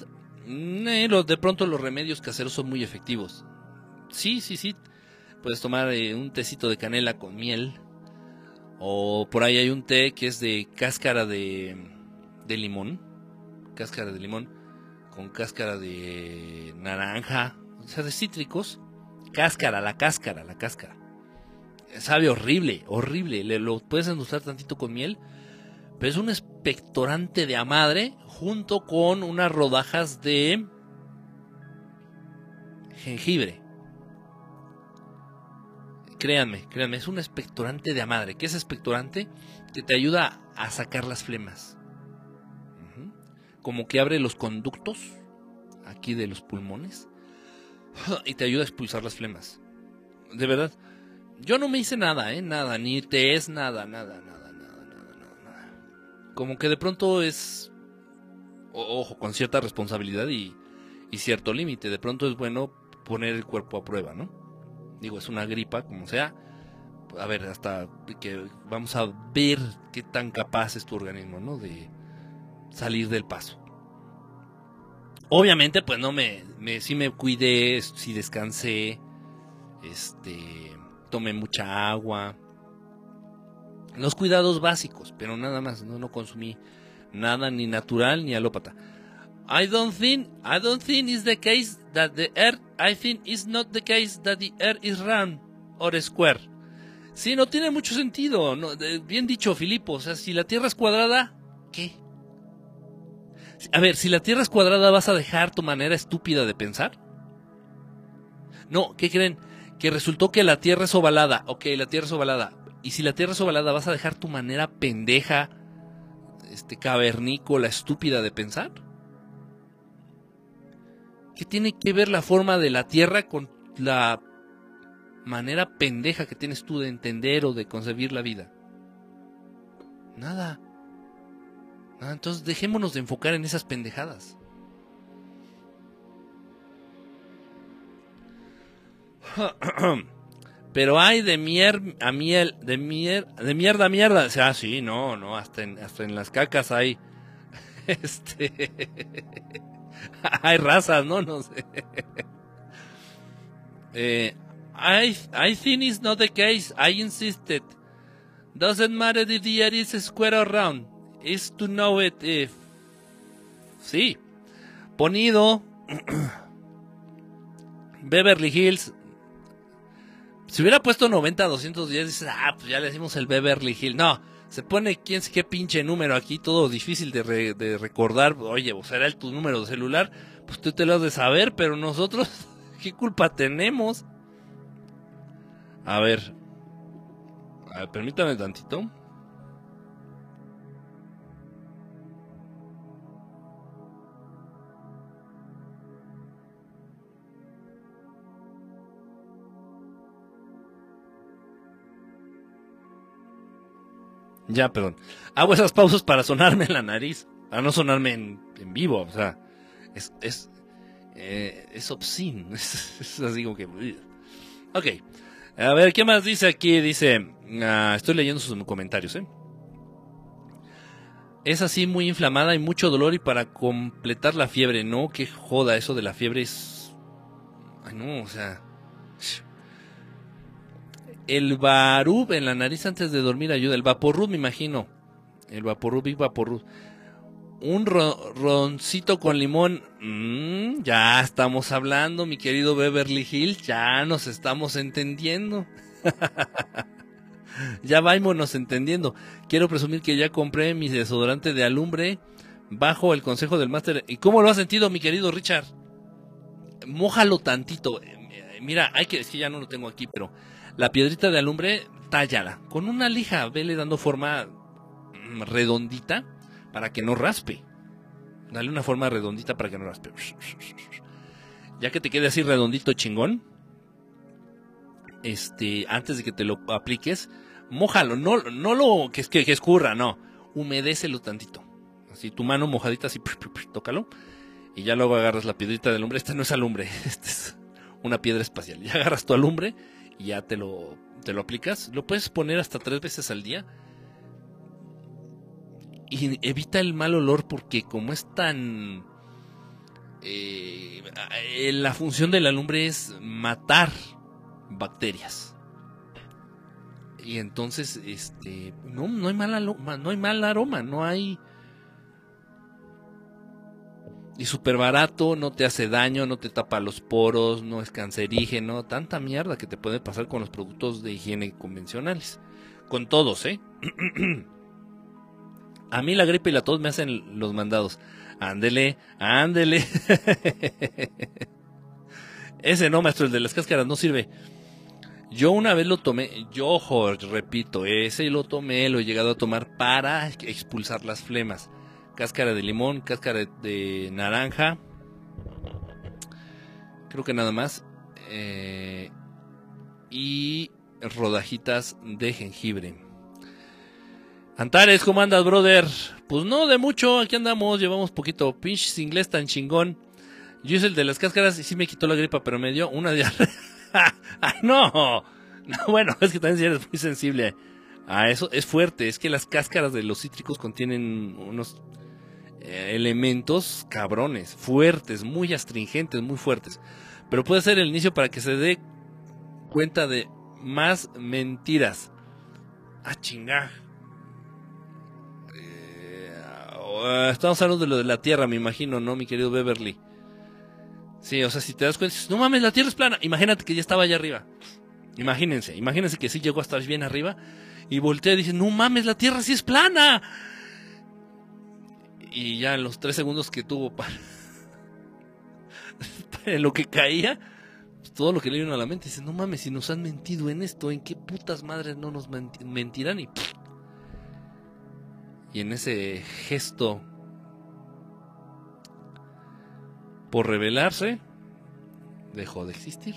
Speaker 1: Mm, eh, de pronto los remedios caseros son muy efectivos. Sí, sí, sí. Puedes tomar eh, un tecito de canela con miel. O por ahí hay un té que es de cáscara de, de limón. Cáscara de limón. Con cáscara de naranja. O sea, de cítricos cáscara, la cáscara, la cáscara. Sabe horrible, horrible. Le, lo puedes endulzar tantito con miel. Pero es un expectorante de a madre junto con unas rodajas de jengibre. Créanme, créanme, es un expectorante de a madre. ¿Qué es expectorante? Que te ayuda a sacar las flemas. Como que abre los conductos aquí de los pulmones y te ayuda a expulsar las flemas. De verdad. Yo no me hice nada, ¿eh? Nada, ni te es nada, nada, nada, nada, nada, nada. Como que de pronto es, ojo, con cierta responsabilidad y, y cierto límite. De pronto es bueno poner el cuerpo a prueba, ¿no? Digo, es una gripa, como sea. A ver, hasta que vamos a ver qué tan capaz es tu organismo, ¿no? De salir del paso. Obviamente, pues no me, me sí me cuidé, sí descansé, este, tomé mucha agua. Los cuidados básicos, pero nada más, no, no consumí nada ni natural ni alópata. I don't think, I don't think it's the case that the earth, I think it's not the case that the earth is round or square. Sí, no tiene mucho sentido, bien dicho Filipo, o sea, si la Tierra es cuadrada, ¿qué? A ver, si la Tierra es cuadrada, ¿vas a dejar tu manera estúpida de pensar? No, ¿qué creen? Que resultó que la Tierra es ovalada. Ok, la Tierra es ovalada. Y si la Tierra es ovalada, ¿vas a dejar tu manera pendeja, este cavernícola, estúpida de pensar? ¿Qué tiene que ver la forma de la Tierra con la manera pendeja que tienes tú de entender o de concebir la vida? Nada. Ah, entonces dejémonos de enfocar en esas pendejadas. Pero hay de mier a miel, de mier, de mierda a mierda. O sea, sí, no, no, hasta en, hasta en las cacas hay. Este. hay razas, ¿no? No sé. I, I think it's not the case. I insisted. Doesn't matter if the air is square or round is to know it if. Sí. Ponido. Beverly Hills. Si hubiera puesto 90 a 210, dices, ah, pues ya le decimos el Beverly Hills. No, se pone quién qué pinche número aquí, todo difícil de, recordar. Oye, será el tu número de celular. Pues tú te lo has de saber, pero nosotros, ¿qué culpa tenemos? A ver. A ver, permítame tantito. Ya, perdón. Hago esas pausas para sonarme en la nariz, para no sonarme en, vivo, o sea, es, es, eh, es obscene, es, así como que... Ok, a ver, ¿qué más dice aquí? Dice, ah, estoy leyendo sus comentarios, ¿eh? Es así muy inflamada y mucho dolor y para completar la fiebre, no, qué joda, eso de la fiebre es... Ay, no, o sea... El Barub en la nariz antes de dormir ayuda. El Vaporub, me imagino. El Vaporub y Vaporub. un roncito con limón. Mm, ya estamos hablando, mi querido Beverly Hills. Ya nos estamos entendiendo. ya vámonos entendiendo. Quiero presumir que ya compré mi desodorante de alumbre bajo el consejo del máster. ¿Y cómo lo has sentido, mi querido Richard? Mójalo tantito. Mira, hay que, es que ya no lo tengo aquí, pero la piedrita de alumbre, tállala. Con una lija, vele dando forma mm, redondita para que no raspe. Dale una forma redondita para que no raspe. Ya que te quede así redondito chingón, este, antes de que te lo apliques, mójalo, no, no lo que, que, que escurra, no, humedécelo tantito. Así tu mano mojadita, así, tócalo. Y ya luego agarras la piedrita de alumbre. Esta no es alumbre, esta es una piedra espacial. Ya agarras tu alumbre y ya te lo, te lo aplicas. Lo puedes poner hasta tres veces al día. Y evita el mal olor porque como es tan... Eh, la función de la alumbre es matar bacterias. Y entonces, este, no, no hay mal no hay mal aroma, no hay... Y súper barato, no te hace daño, no te tapa los poros, no es cancerígeno, tanta mierda que te puede pasar con los productos de higiene convencionales. Con todos, ¿eh? A mí la gripe y la tos me hacen los mandados. Ándele, ándele. Ese no, maestro, el de las cáscaras no sirve. Yo una vez lo tomé, yo repito, ese lo tomé, lo he llegado a tomar para expulsar las flemas. Cáscara de limón, cáscara de naranja. Creo que nada más. Eh, y rodajitas de jengibre. Antares, ¿cómo andas, brother? Pues no de mucho, aquí andamos, llevamos poquito. Pinches inglés tan chingón. Yo hice el de las cáscaras y sí me quitó la gripa, pero me dio una diarrea. no! no! Bueno, es que también si eres muy sensible a eso. Es fuerte, es que las cáscaras de los cítricos contienen unos eh, elementos cabrones, fuertes, muy astringentes, muy fuertes. Pero puede ser el inicio para que se dé cuenta de más mentiras. Ah, chingar Ah, estamos hablando de lo de la Tierra, me imagino, ¿no, mi querido Beverly? Sí, o sea, si te das cuenta, no mames, la Tierra es plana. Imagínate que ya estaba allá arriba. Imagínense, imagínense que sí llegó a estar bien arriba y voltea y dice, no mames, la Tierra sí es plana. Y ya en los tres segundos que tuvo para, lo que caía, pues, todo lo que le vino a la mente, dice, no mames, si nos han mentido en esto, ¿en qué putas madres no nos mentirán? Y y en ese gesto por revelarse, dejó de existir.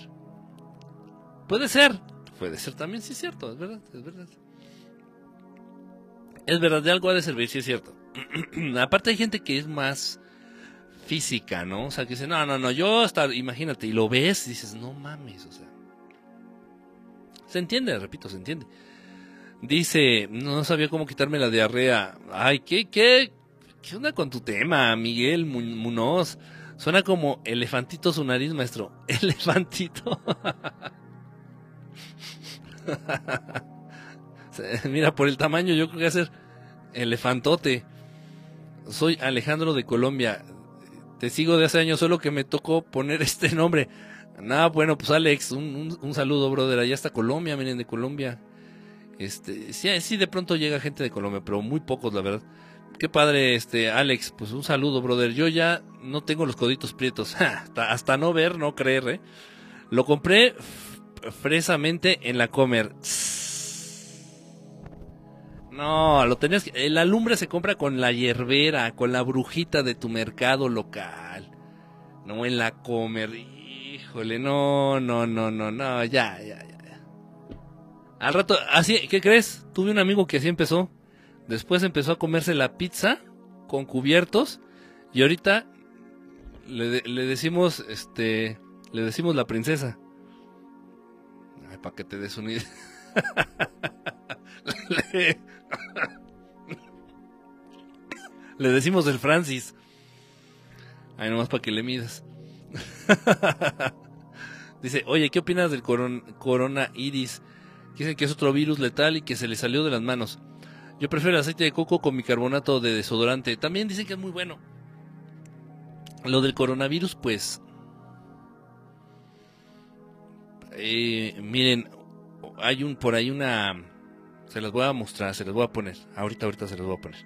Speaker 1: Puede ser, puede ser también, sí es cierto, es verdad, es verdad. Es verdad, de algo ha de servir, sí es cierto. Aparte hay gente que es más física, ¿no? O sea, que dice, no, no, no, yo hasta, imagínate, y lo ves y dices, no mames, o sea. Se entiende, repito, se entiende. Dice, no sabía cómo quitarme la diarrea. Ay, ¿qué, qué? ¿Qué onda con tu tema, Miguel Munoz? Suena como elefantito su nariz, maestro. Elefantito. Mira, por el tamaño yo creo que va a ser elefantote. Soy Alejandro de Colombia. Te sigo de hace años, solo que me tocó poner este nombre. Nada, bueno, pues Alex, un, un saludo, brother. Allá está Colombia, miren, de Colombia. Este, sí, sí, de pronto llega gente de Colombia, pero muy pocos, la verdad. Qué padre, este, Alex, pues un saludo, brother. Yo ya no tengo los coditos prietos. hasta, no ver, no creer, ¿eh? Lo compré fresamente en la Comer. No, lo tenías que... La lumbre se compra con la hierbera, con la brujita de tu mercado local. No en la Comer. Híjole, no, no, no, no, no, ya, ya, ya. Al rato, así, ¿qué crees? Tuve un amigo que así empezó. Después empezó a comerse la pizza con cubiertos y ahorita le, decimos, este, le decimos la princesa. Ay, para que te des un le, le decimos el Francis. Ay, nomás para que le midas. Dice, oye, ¿qué opinas del corona iris? Dicen que es otro virus letal y que se le salió de las manos. Yo prefiero el aceite de coco con bicarbonato de desodorante. También dicen que es muy bueno. Lo del coronavirus, pues... Eh, miren, hay un por ahí una... Se las voy a mostrar, se las voy a poner. Ahorita, ahorita se las voy a poner.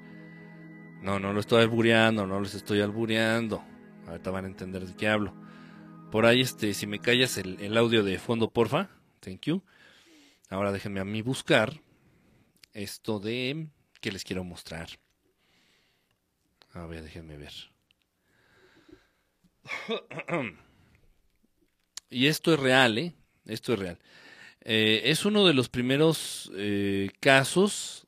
Speaker 1: No, no lo estoy albureando, no les estoy albureando. Ahorita van a entender de qué hablo. Por ahí, este, si me callas el, el audio de fondo, porfa. Thank you. Ahora déjenme a mí buscar esto de que les quiero mostrar. A ver, déjenme ver. y esto es real, ¿eh? Esto es real. Eh, es uno de los primeros eh, casos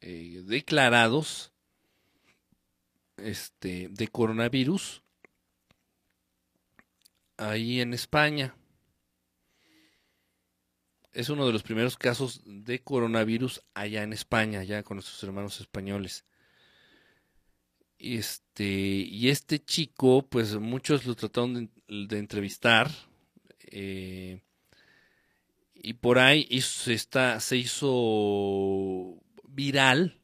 Speaker 1: eh, declarados este, de coronavirus ahí en España es uno de los primeros casos de coronavirus allá en España, allá con nuestros hermanos españoles. Este, y este chico, pues muchos lo trataron de, entrevistar. Y por ahí está, se hizo viral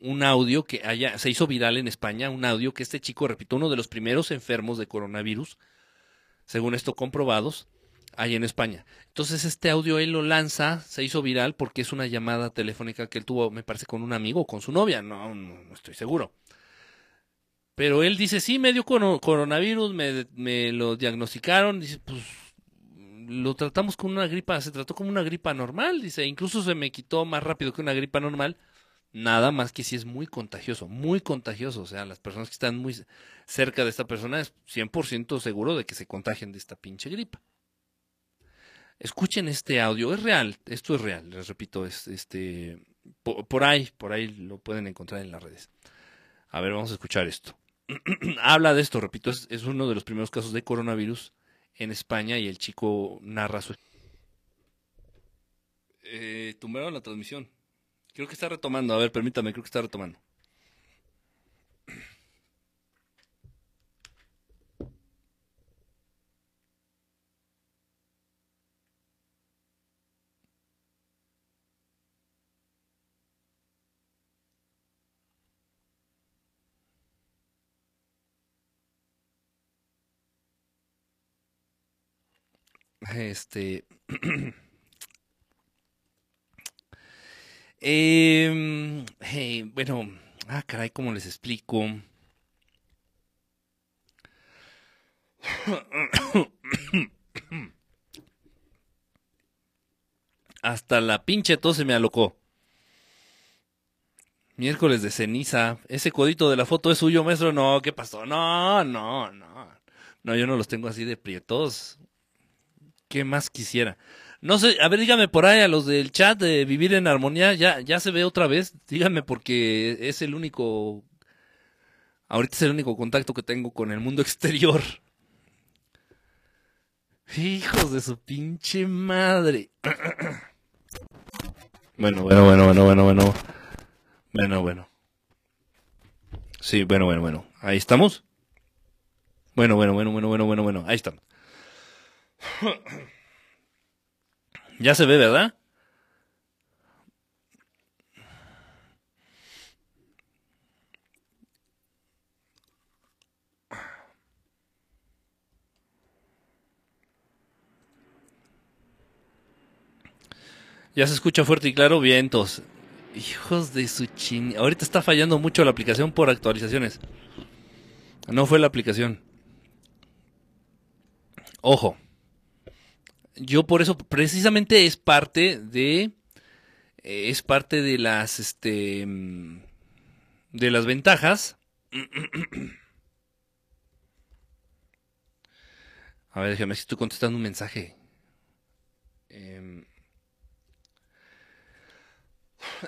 Speaker 1: un audio que haya, se hizo viral en España, un audio que este chico, repito, uno de los primeros enfermos de coronavirus, según esto comprobados, ahí en España. Entonces este audio él lo lanza, se hizo viral porque es una llamada telefónica que él tuvo, me parece, con un amigo con su novia, no, no, estoy seguro. Pero él dice, sí, me dio coronavirus, me, me, lo diagnosticaron, dice, pues lo tratamos con una gripa, se trató como una gripa normal, dice, incluso se me quitó más rápido que una gripa normal, nada más que si es muy contagioso, muy contagioso, o sea, las personas que están muy cerca de esta persona es 100% seguro de que se contagien de esta pinche gripa. Escuchen este audio, es real, esto es real, les repito, es este por, ahí, por ahí lo pueden encontrar en las redes. A ver, vamos a escuchar esto. Habla de esto, repito, es, uno de los primeros casos de coronavirus en España y el chico narra su... Eh, tumbaron la transmisión. Creo que está retomando. A ver, permítame, creo que está retomando. Este. Em, bueno, ah, caray, ¿cómo les explico? Hasta la pinche tos se me alocó. Miércoles de ceniza. Ese codito de la foto es suyo, maestro. No, ¿qué pasó? No, no, no. No, yo no los tengo así de prietos. ¿Qué más quisiera? No sé, a ver, dígame por ahí a los del chat de Vivir en Armonía, ya, ya se ve otra vez. Dígame porque es el único, ahorita es el único contacto que tengo con el mundo exterior. Hijos de su pinche madre. Bueno, bueno, bueno, bueno, bueno, bueno. Bueno, bueno. Sí, bueno, bueno, bueno. Ahí estamos. Bueno, bueno, bueno, bueno, bueno, bueno, bueno. Ahí estamos. ya se ve, ¿verdad? Ya se escucha fuerte y claro, vientos. Hijos de su chin. Ahorita está fallando mucho la aplicación por actualizaciones. No fue la aplicación. Ojo yo por eso, precisamente es parte de, eh, es parte de las, este, mm, de las ventajas. A ver, déjame si estoy contestando un mensaje. Em,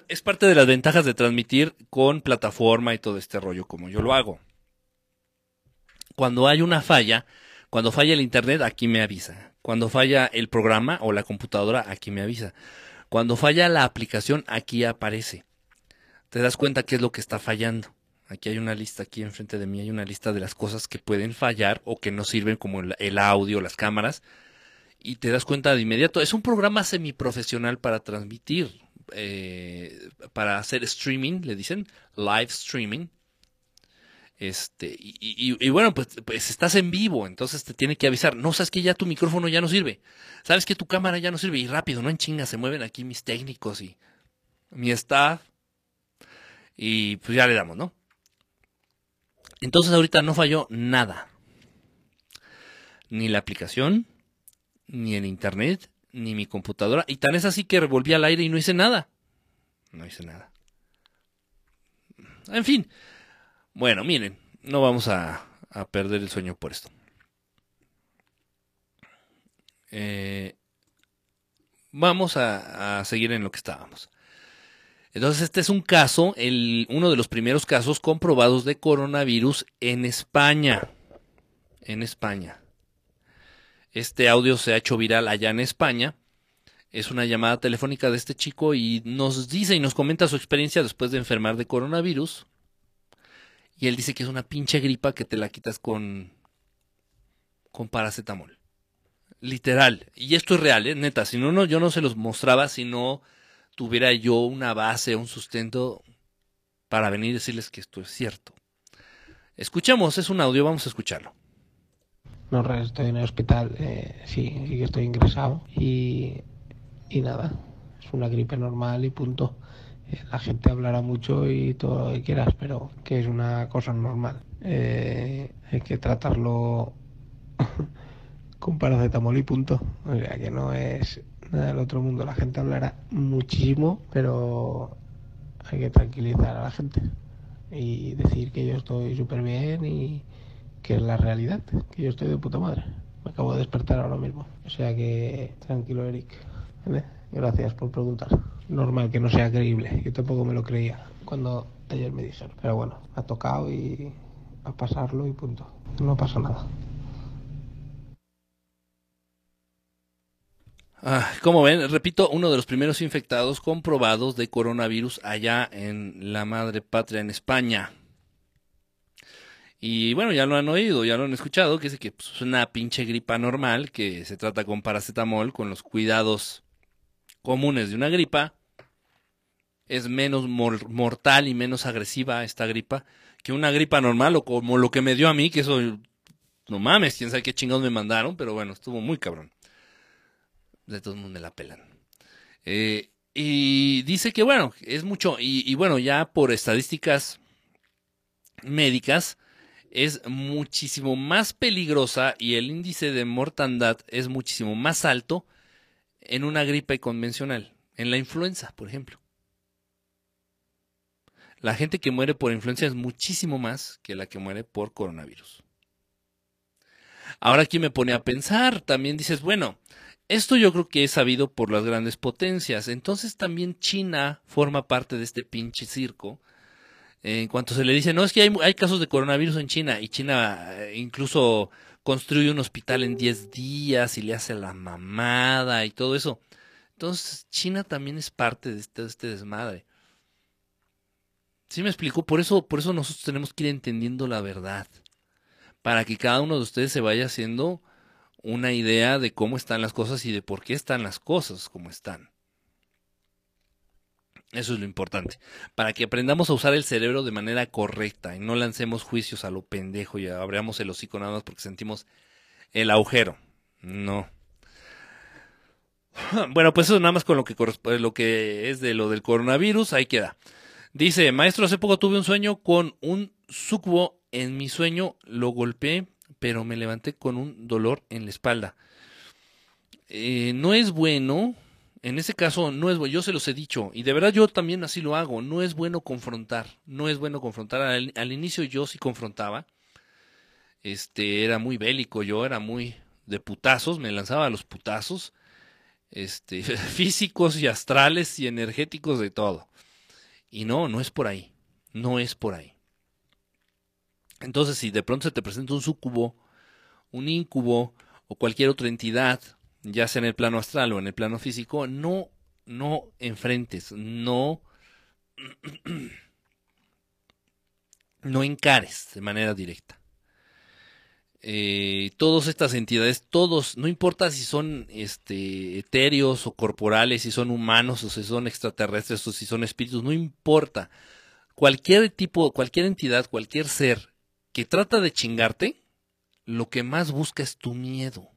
Speaker 1: es parte de las ventajas de transmitir con plataforma y todo este rollo como yo lo hago. Cuando hay una falla, cuando falla el internet, aquí me avisa. Cuando falla el programa o la computadora, aquí me avisa. Cuando falla la aplicación, aquí aparece. Te das cuenta qué es lo que está fallando. Aquí hay una lista, aquí enfrente de mí hay una lista de las cosas que pueden fallar o que no sirven como el, audio, las cámaras. Y te das cuenta de inmediato. Es un programa semiprofesional para transmitir. eh, para hacer streaming, le dicen, live streaming. Este, y, bueno, pues, pues, estás en vivo, entonces te tiene que avisar. No sabes que ya tu micrófono ya no sirve. Sabes que tu cámara ya no sirve. Y rápido, no en chinga, se mueven aquí mis técnicos y mi staff. Y pues ya le damos, ¿no? Entonces ahorita no falló nada. Ni la aplicación, ni el internet, ni mi computadora. Y tan es así que revolví al aire y no hice nada. No hice nada. En fin. Bueno, miren, no vamos a, perder el sueño por esto. Eh, vamos a, seguir en lo que estábamos. Entonces, este es un caso, uno de los primeros casos comprobados de coronavirus en España. En España. Este audio se ha hecho viral allá en España. Es una llamada telefónica de este chico y nos dice y nos comenta su experiencia después de enfermar de coronavirus. Y él dice que es una pinche gripa que te la quitas con, con paracetamol. Literal. Y esto es real, ¿eh? neta. Si no, no, yo no se los mostraba si no tuviera yo una base, un sustento para venir y decirles que esto es cierto. Escuchemos, es un audio, vamos a escucharlo.
Speaker 2: No, estoy en el hospital, eh, sí, sí que estoy ingresado y, y nada, es una gripe normal y punto la gente hablará mucho y todo lo que quieras, pero que es una cosa normal. Eh, hay que tratarlo con paracetamol y punto. O sea, que no es nada del otro mundo. La gente hablará muchísimo, pero hay que tranquilizar a la gente y decir que yo estoy súper bien y que es la realidad, que yo estoy de puta madre. Me acabo de despertar ahora mismo. O sea que tranquilo, Eric. Gracias por preguntar. Normal que no sea creíble. Yo tampoco me lo creía cuando ayer me dijeron. Pero bueno, ha tocado y a pasarlo y punto. No pasa nada.
Speaker 1: Ah, como ven, repito, uno de los primeros infectados comprobados de coronavirus allá en la madre patria en España. Y bueno, ya lo han oído, ya lo han escuchado, que es que pues, es una pinche gripa normal que se trata con paracetamol, con los cuidados comunes de una gripa, es menos mortal y menos agresiva esta gripa que una gripa normal o como lo que me dio a mí, que eso, no mames, quién sabe qué chingados me mandaron, pero bueno, estuvo muy cabrón. De todos modos me la pelan. Eh, y dice que bueno, es mucho, y, y bueno, ya por estadísticas médicas, es muchísimo más peligrosa y el índice de mortandad es muchísimo más alto en una gripe convencional, en la influenza, por ejemplo. La gente que muere por influenza es muchísimo más que la que muere por coronavirus. Ahora aquí me pone a pensar, también dices, bueno, esto yo creo que es sabido por las grandes potencias, entonces también China forma parte de este pinche circo. En cuanto se le dice, no, es que hay, casos de coronavirus en China y China eh, incluso construye un hospital en 10 días y le hace la mamada y todo eso. Entonces, China también es parte de este, este desmadre. ¿Sí me explico? Por eso, por eso nosotros tenemos que ir entendiendo la verdad. Para que cada uno de ustedes se vaya haciendo una idea de cómo están las cosas y de por qué están las cosas como están. Eso es lo importante. Para que aprendamos a usar el cerebro de manera correcta y no lancemos juicios a lo pendejo y abramos el hocico nada más porque sentimos el agujero. No. Bueno, pues eso nada más con lo que lo que es de lo del coronavirus, ahí queda. Dice, maestro, hace poco tuve un sueño con un sucubo en mi sueño, lo golpeé, pero me levanté con un dolor en la espalda. Eh, no es bueno en ese caso no es bueno, yo se los he dicho, y de verdad yo también así lo hago, no es bueno confrontar, no es bueno confrontar. Al, inicio yo sí confrontaba, este, era muy bélico, yo era muy de putazos, me lanzaba a los putazos, este, físicos y astrales y energéticos de todo. Y no, no es por ahí, no es por ahí. Entonces, si de pronto se te presenta un sucubo, un incubo o cualquier otra entidad ya sea en el plano astral o en el plano físico, no, no enfrentes, no, no encares de manera directa. Eh, todas estas entidades, todos, no importa si son este, etéreos o corporales, si son humanos o si son extraterrestres o si son espíritus, no importa. Cualquier tipo, cualquier entidad, cualquier ser que trata de chingarte, lo que más busca es tu miedo.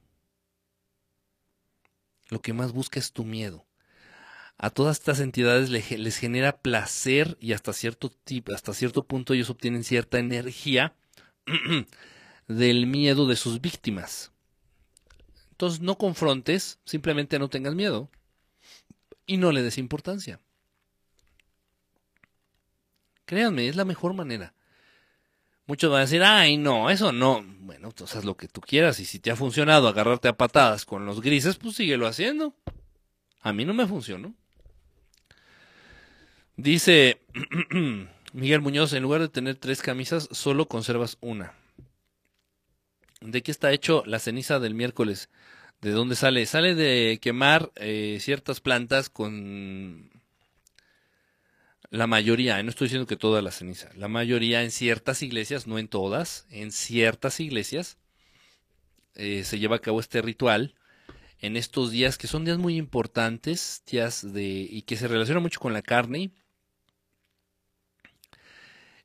Speaker 1: Lo que más busca es tu miedo. A todas estas entidades les genera placer y hasta cierto, hasta cierto punto ellos obtienen cierta energía del miedo de sus víctimas. Entonces no confrontes, simplemente no tengas miedo y no le des importancia. Créanme, es la mejor manera. Muchos van a decir, ay, no, eso no. Bueno, tú haz lo que tú quieras y si te ha funcionado agarrarte a patadas con los grises, pues síguelo haciendo. A mí no me funcionó. Dice Miguel Muñoz, en lugar de tener tres camisas, solo conservas una. ¿De qué está hecho la ceniza del miércoles? ¿De dónde sale? Sale de quemar eh, ciertas plantas con la mayoría, no estoy diciendo que toda la ceniza, la mayoría en ciertas iglesias, no en todas, en ciertas iglesias eh, se lleva a cabo este ritual en estos días que son días muy importantes, días de y que se relacionan mucho con la carne.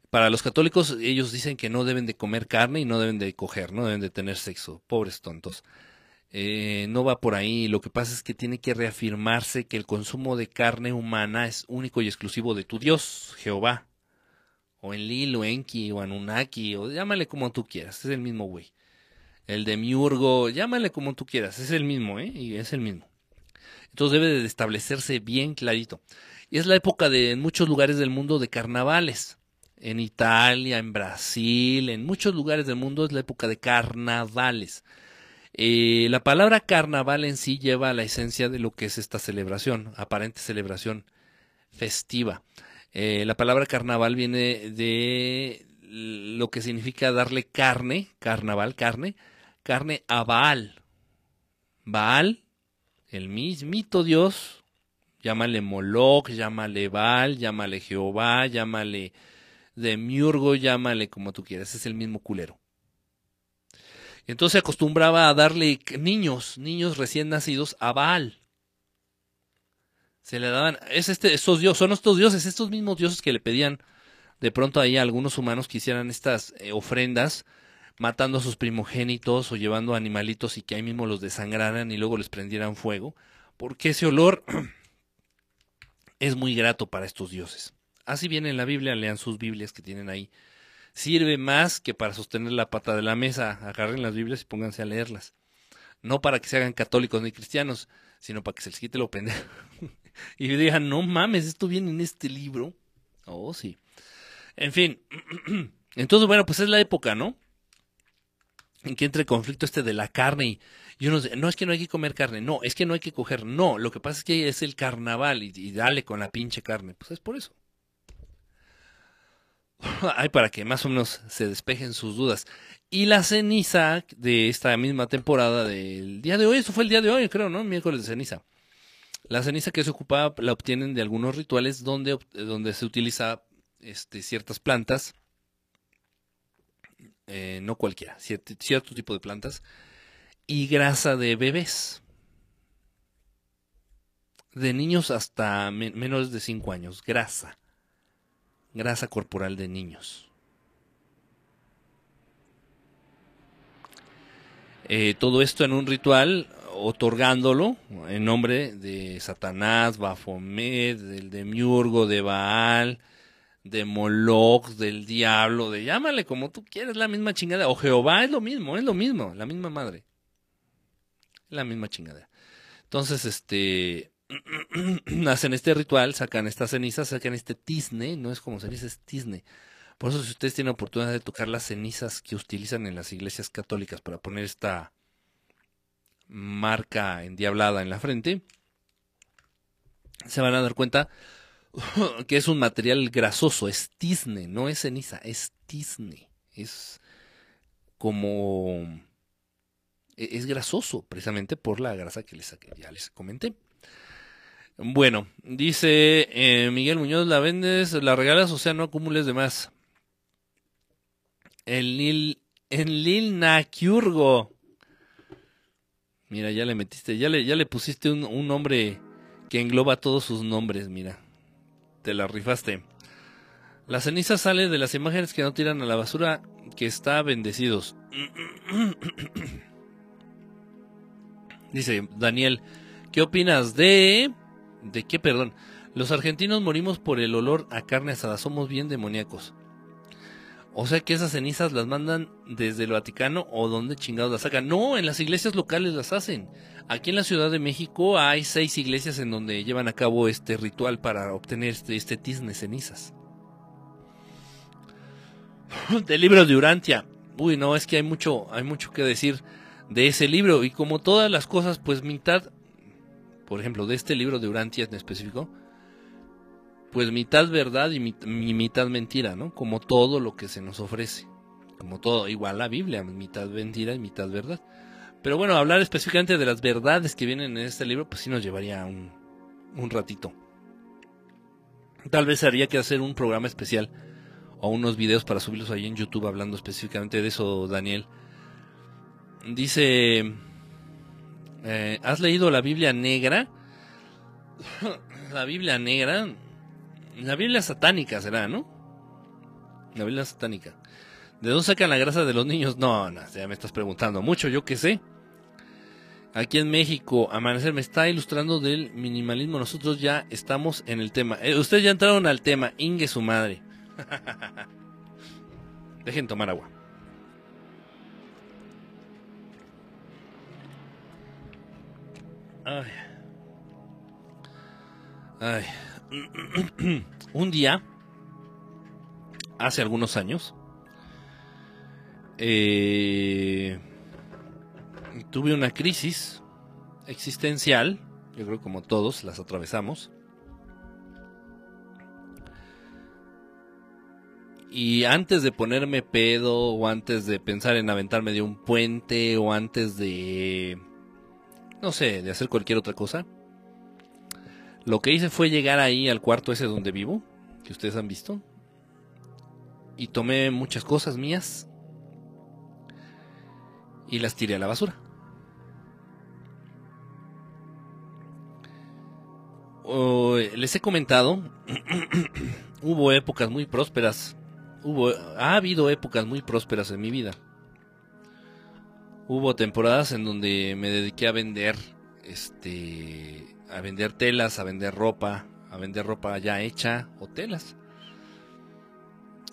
Speaker 1: Para los católicos ellos dicen que no deben de comer carne y no deben de coger, no deben de tener sexo, pobres tontos. Eh, no va por ahí. Lo que pasa es que tiene que reafirmarse que el consumo de carne humana es único y exclusivo de tu Dios, Jehová. O Enlil, o Enki, o Anunnaki, o llámale como tú quieras, es el mismo güey. El de Miurgo, llámale como tú quieras, es el mismo, ¿eh? Y es el mismo. Entonces debe de establecerse bien clarito. Y es la época de en muchos lugares del mundo de carnavales. En Italia, en Brasil, en muchos lugares del mundo es la época de carnavales. Eh, la palabra carnaval en sí lleva la esencia de lo que es esta celebración, aparente celebración festiva. Eh, la palabra carnaval viene de lo que significa darle carne, carnaval, carne, carne a Baal. Baal, el mismito Dios, llámale Moloch, llámale Baal, llámale Jehová, llámale Demiurgo, llámale como tú quieras, es el mismo culero. Entonces acostumbraba a darle niños, niños recién nacidos a Baal. Se le daban, es este, estos dioses, son estos dioses, estos mismos dioses que le pedían de pronto ahí a algunos humanos que hicieran estas eh, ofrendas, matando a sus primogénitos o llevando animalitos y que ahí mismo los desangraran y luego les prendieran fuego, porque ese olor es muy grato para estos dioses. Así viene en la Biblia, lean sus Biblias que tienen ahí sirve más que para sostener la pata de la mesa. Agarren las Biblias y pónganse a leerlas. No para que se hagan católicos ni cristianos, sino para que se les quite lo pendejo. y digan, no mames, esto viene en este libro. Oh, sí. En fin. Entonces, bueno, pues es la época, ¿no? En que entra el conflicto este de la carne y, y uno dice, no es que no hay que comer carne, no, es que no hay que coger, no, lo que pasa es que es el carnaval y, y dale con la pinche carne, pues es por eso. Ay, para que más o menos se despejen sus dudas. Y la ceniza de esta misma temporada del día de hoy, eso fue el día de hoy, creo, ¿no? Miércoles de ceniza. La ceniza que se ocupaba la obtienen de algunos rituales donde, donde se utiliza este, ciertas plantas, eh, no cualquiera, cierto, tipo de plantas, y grasa de bebés. De niños hasta menos de 5 años, grasa grasa corporal de niños. Eh, todo esto en un ritual otorgándolo en nombre de Satanás, Bafomet, del demiurgo, de Baal, de Moloch, del diablo, de llámale como tú quieras, la misma chingada. O Jehová es lo mismo, es lo mismo, la misma madre. La misma chingada. Entonces, este, hacen este ritual, sacan estas cenizas, sacan este tizne, no es como ceniza, es tizne. Por eso si ustedes tienen oportunidad de tocar las cenizas que utilizan en las iglesias católicas para poner esta marca endiablada en la frente, se van a dar cuenta que es un material grasoso, es tizne, no es ceniza, es tizne. Es como... E-, es grasoso, precisamente por la grasa que les, ya les comenté. Bueno, dice eh, Miguel Muñoz, la vendes, la regalas, o sea, no acumules de más. El Nil en Lil Nakiurgo. Mira, ya le metiste, ya le, ya le pusiste un, un nombre que engloba todos sus nombres, mira. Te la rifaste. La ceniza sale de las imágenes que no tiran a la basura que está bendecidos. Dice Daniel, ¿qué opinas de... ¿De qué, perdón? Los argentinos morimos por el olor a carne asada, somos bien demoníacos. O sea que esas cenizas las mandan desde el Vaticano o donde chingados las sacan. No, en las iglesias locales las hacen. Aquí en la Ciudad de México hay seis iglesias en donde llevan a cabo este ritual para obtener este, este tizne cenizas. Del libro de Urantia. Uy, no, es que hay mucho, hay mucho que decir de ese libro. Y como todas las cosas, pues mitad, por ejemplo, de este libro de Urantia en específico, pues mitad verdad y mitad mentira, ¿no? Como todo lo que se nos ofrece. Como todo, igual la Biblia, mitad mentira y mitad verdad. Pero bueno, hablar específicamente de las verdades que vienen en este libro, pues sí nos llevaría un, un ratito. Tal vez haría que hacer un programa especial o unos videos para subirlos ahí en YouTube hablando específicamente de eso, Daniel. Dice, eh, ¿has leído la Biblia negra? la Biblia negra, la Biblia satánica será, ¿no? La Biblia satánica. ¿De dónde sacan la grasa de los niños? No, no, ya me estás preguntando mucho, yo qué sé. Aquí en México, Amanecer me está ilustrando del minimalismo. Nosotros ya estamos en el tema. Eh, ustedes ya entraron al tema, Inge su madre. Dejen tomar agua. Ay. Ay. Un día, hace algunos años, eh, tuve una crisis existencial, yo creo como todos las atravesamos, Y antes de ponerme pedo, o antes de pensar en aventarme de un puente, o antes de. No sé, de hacer cualquier otra cosa. Lo que hice fue llegar ahí al cuarto ese donde vivo, que ustedes han visto. Y tomé muchas cosas mías. Y las tiré a la basura. les he comentado, hubo épocas muy prósperas hubo, ha habido épocas muy prósperas en mi vida. Hubo temporadas en donde me dediqué a vender, este, a vender telas, a vender ropa, a vender ropa ya hecha o telas.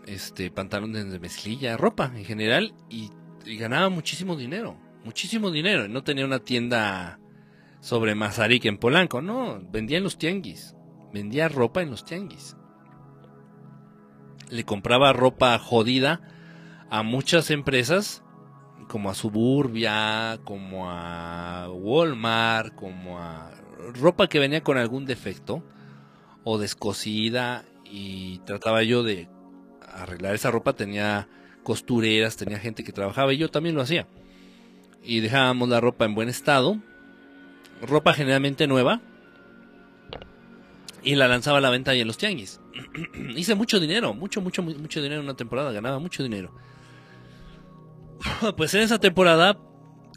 Speaker 1: Este, pantalones de mezclilla, ropa en general y, ganaba muchísimo dinero, muchísimo dinero. No tenía una tienda sobre Mazarik en Polanco, no, vendía en los tianguis, vendía ropa en los tianguis le compraba ropa jodida a muchas empresas, como a Suburbia, como a Walmart, como a ropa que venía con algún defecto o descosida y trataba yo de arreglar esa ropa, tenía costureras, tenía gente que trabajaba y yo también lo hacía. Y dejábamos la ropa en buen estado, ropa generalmente nueva, y la lanzaba a la venta ahí en los tianguis. Hice mucho dinero, mucho, mucho, mucho dinero en una temporada, ganaba mucho dinero. pues en esa temporada,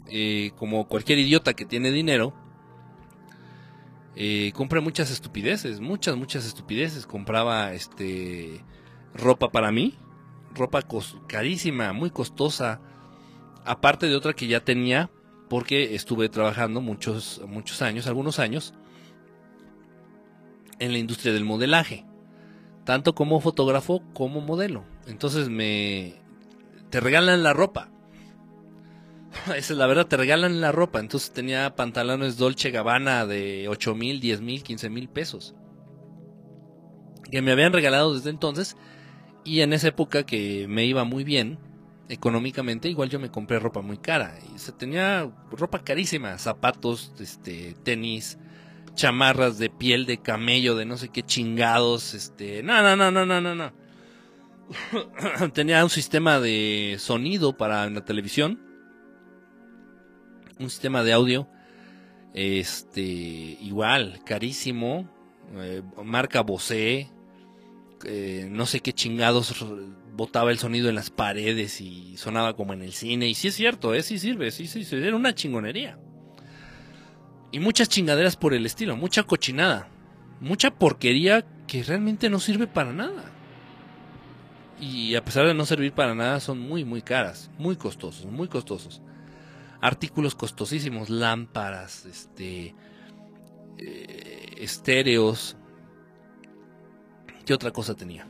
Speaker 1: eh, como cualquier idiota que tiene dinero, eh, compré muchas estupideces, muchas, muchas estupideces. Compraba este ropa para mí, ropa carísima, muy costosa, aparte de otra que ya tenía porque estuve trabajando muchos, muchos años, algunos años, en la industria del modelaje, tanto como fotógrafo como modelo. Entonces me te regalan la ropa. Esa es la verdad, te regalan la ropa. Entonces tenía pantalones Dolce Gabbana de 8 mil, 10 mil, 15 mil pesos. Que me habían regalado desde entonces. Y en esa época que me iba muy bien económicamente, igual yo me compré ropa muy cara. Y se tenía ropa carísima, zapatos, este, tenis, chamarras de piel de camello, de no sé qué chingados, este, no, no, no, no, no, no, no. Tenía un sistema de sonido para la televisión, un sistema de audio, este, igual, carísimo, eh, marca Bose, eh, no sé qué chingados botaba el sonido en las paredes y sonaba como en el cine. Y sí es cierto, ¿eh? sí sirve, sí, sí, era una chingonería. Y muchas chingaderas por el estilo, mucha cochinada, mucha porquería que realmente no sirve para nada. Y a pesar de no servir para nada, son muy, muy caras, muy costosos, muy costosos. Artículos costosísimos, lámparas, este, eh, estéreos. ¿Qué otra cosa tenía?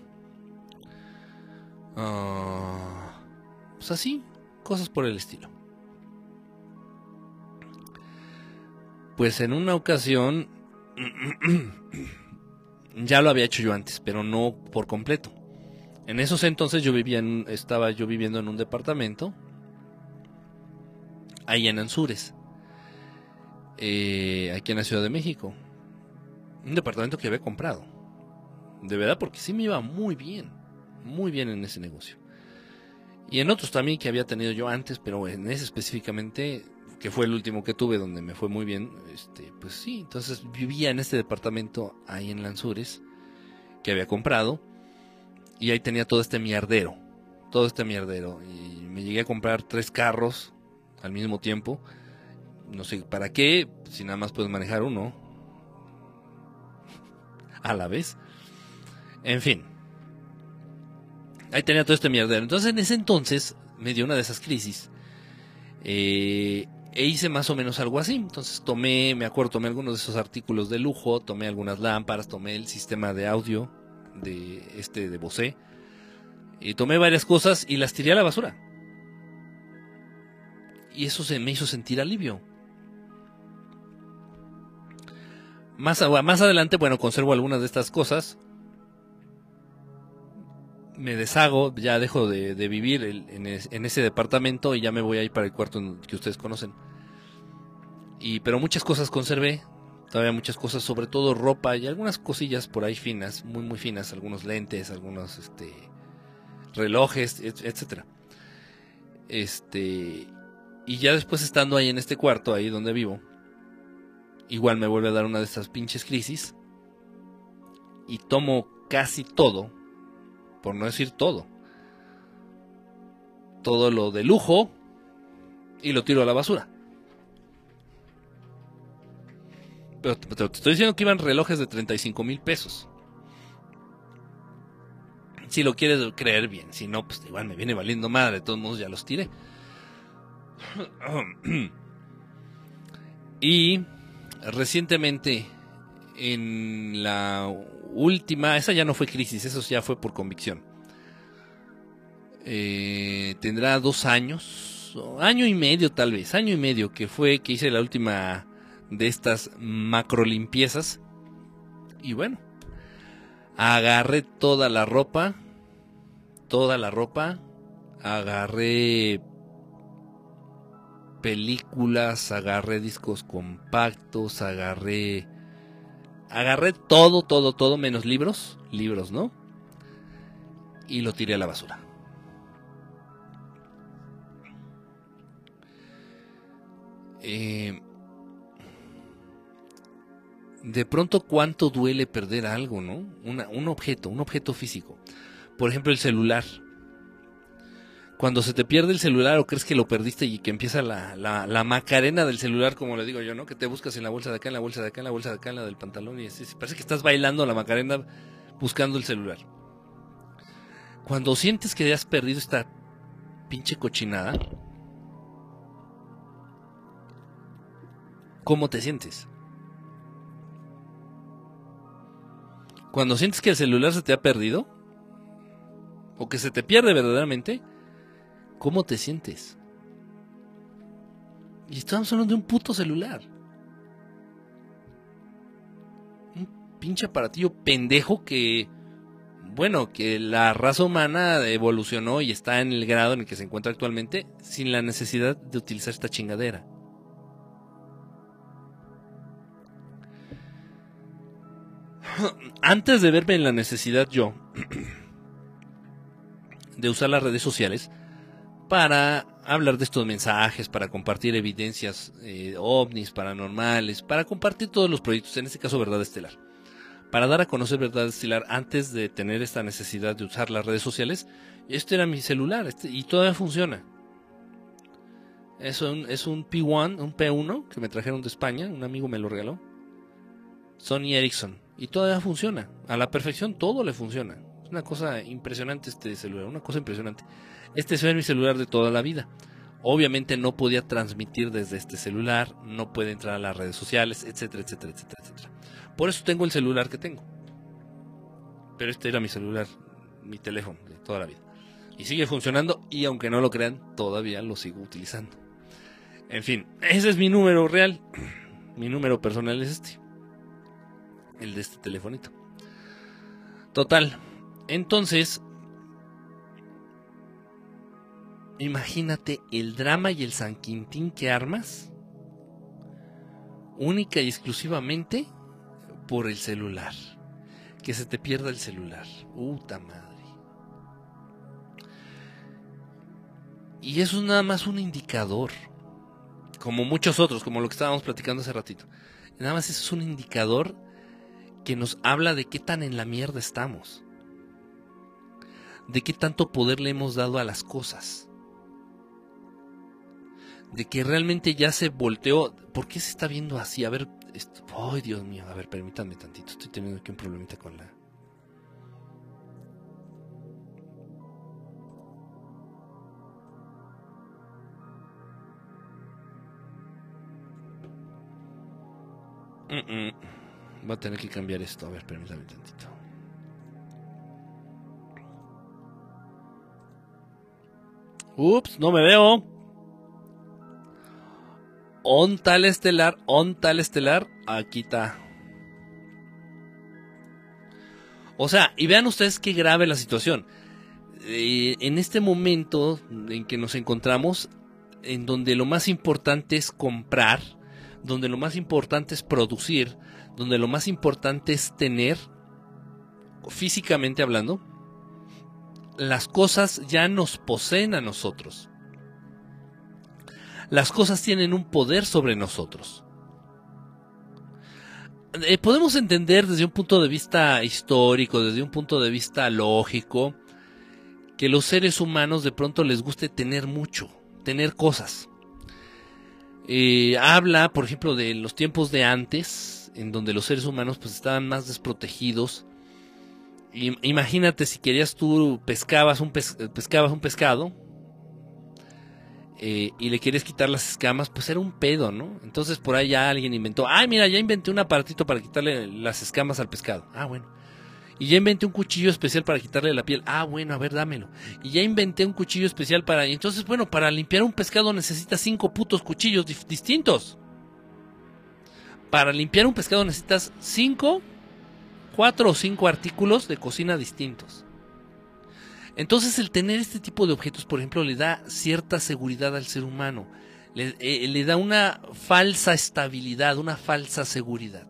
Speaker 1: Ah, pues así, cosas por el estilo. Pues en una ocasión ya lo había hecho yo antes, pero no por completo. En esos entonces yo vivía en, estaba yo viviendo en un departamento ahí en Anzures, eh, aquí en la Ciudad de México. Un departamento que había comprado. De verdad, porque sí me iba muy bien muy bien en ese negocio. Y en otros también que había tenido yo antes, pero en ese específicamente, que fue el último que tuve donde me fue muy bien, este, pues sí, entonces vivía en este departamento ahí en Lanzures, que había comprado, y ahí tenía todo este mierdero, todo este mierdero, y me llegué a comprar tres carros al mismo tiempo, no sé para qué, si nada más puedes manejar uno a la vez. En fin, ahí tenía todo este mierdero. Entonces en ese entonces me dio una de esas crisis. Eh, e hice más o menos algo así. Entonces tomé, me acuerdo, tomé algunos de esos artículos de lujo, tomé algunas lámparas, tomé el sistema de audio de este de Bose. Y tomé varias cosas y las tiré a la basura. Y eso se me hizo sentir alivio. Más, más adelante, bueno, conservo algunas de estas cosas me deshago, ya dejo de, vivir en, ese departamento y ya me voy a para el cuarto que ustedes conocen. Y, pero muchas cosas conservé, todavía muchas cosas, sobre todo ropa y algunas cosillas por ahí finas, muy muy finas, algunos lentes, algunos este relojes, etcétera. Este y ya después estando ahí en este cuarto, ahí donde vivo, igual me vuelve a dar una de estas pinches crisis y tomo casi todo por no decir todo. Todo lo de lujo y lo tiro a la basura. Pero te, estoy diciendo que iban relojes de 35 mil pesos. Si lo quieres creer bien, si no, pues igual me viene valiendo madre, de todos modos ya los tiré. y recientemente en la última, esa ya no fue crisis, eso ya fue por convicción. Eh, tendrá dos años, año y medio tal vez, año y medio que fue que hice la última de estas macro limpiezas. Y bueno, agarré toda la ropa, toda la ropa, agarré películas, agarré discos compactos, agarré agarré todo, todo, todo, menos libros, libros, ¿no? Y lo tiré a la basura. Eh, de pronto, ¿cuánto duele perder algo, no? un objeto, un objeto físico. Por ejemplo, el celular cuando se te pierde el celular o crees que lo perdiste y que empieza la, la, macarena del celular, como le digo yo, ¿no? Que te buscas en la bolsa de acá, en la bolsa de acá, en la bolsa de acá, en la del pantalón y así, parece que estás bailando la macarena buscando el celular. Cuando sientes que has perdido esta pinche cochinada, ¿cómo te sientes? Cuando sientes que el celular se te ha perdido, o que se te pierde verdaderamente, ¿Cómo te sientes? Y estamos hablando de un puto celular. Un pinche aparatillo pendejo que, bueno, que la raza humana evolucionó y está en el grado en el que se encuentra actualmente sin la necesidad de utilizar esta chingadera. Antes de verme en la necesidad yo de usar las redes sociales, para hablar de estos mensajes, para compartir evidencias eh, ovnis, paranormales, para compartir todos los proyectos, en este caso Verdad Estelar. Para dar a conocer Verdad Estelar antes de tener esta necesidad de usar las redes sociales, Este era mi celular este, y todavía funciona. Es un, es un P1, un P1 que me trajeron de España, un amigo me lo regaló. Sony Ericsson. Y todavía funciona. A la perfección todo le funciona. Es una cosa impresionante este celular, una cosa impresionante. Este es mi celular de toda la vida. Obviamente no podía transmitir desde este celular, no puede entrar a las redes sociales, etcétera, etcétera, etcétera, etcétera. Por eso tengo el celular que tengo. Pero este era mi celular, mi teléfono de toda la vida. Y sigue funcionando y aunque no lo crean, todavía lo sigo utilizando. En fin, ese es mi número real. Mi número personal es este. El de este telefonito. Total. Entonces, imagínate el drama y el San Quintín que armas. Única y exclusivamente por el celular. Que se te pierda el celular. Puta madre. Y eso es nada más un indicador. Como muchos otros, como lo que estábamos platicando hace ratito. Nada más es un indicador que nos habla de qué tan en la mierda estamos. De qué tanto poder le hemos dado a las cosas. De que realmente ya se volteó. ¿Por qué se está viendo así? A ver, Ay, Dios mío. A ver, permítanme tantito. Estoy teniendo aquí un problemita con la. Va a tener que cambiar esto. A ver, permítame tantito. Ups, no me veo. On tal estelar, on tal estelar, aquí está. O sea, y vean ustedes qué grave la situación. Eh, en este momento en que nos encontramos, en donde lo más importante es comprar, donde lo más importante es producir, donde lo más importante es tener, físicamente hablando, las cosas ya nos poseen a nosotros las cosas tienen un poder sobre nosotros. Eh, podemos entender desde un punto de vista histórico, desde un punto de vista lógico, que los seres humanos de pronto les guste tener mucho, tener cosas. Eh, habla, por ejemplo, de los tiempos de antes, en donde los seres humanos pues estaban más desprotegidos. imagínate si querías tú pescabas un, pescabas un pescado, eh, y le quieres quitar las escamas, pues era un pedo, ¿no? Entonces por ahí ya alguien inventó, ay, mira, ya inventé un aparatito para quitarle las escamas al pescado. Ah, bueno. Y ya inventé un cuchillo especial para quitarle la piel. Ah, bueno, a ver, dámelo. Y ya inventé un cuchillo especial para... Entonces, bueno, para limpiar un pescado necesitas cinco putos cuchillos distintos. Para limpiar un pescado necesitas cinco, cuatro o cinco artículos de cocina distintos. Entonces el tener este tipo de objetos, por ejemplo, le da cierta seguridad al ser humano, le, eh, da una falsa estabilidad, una falsa seguridad.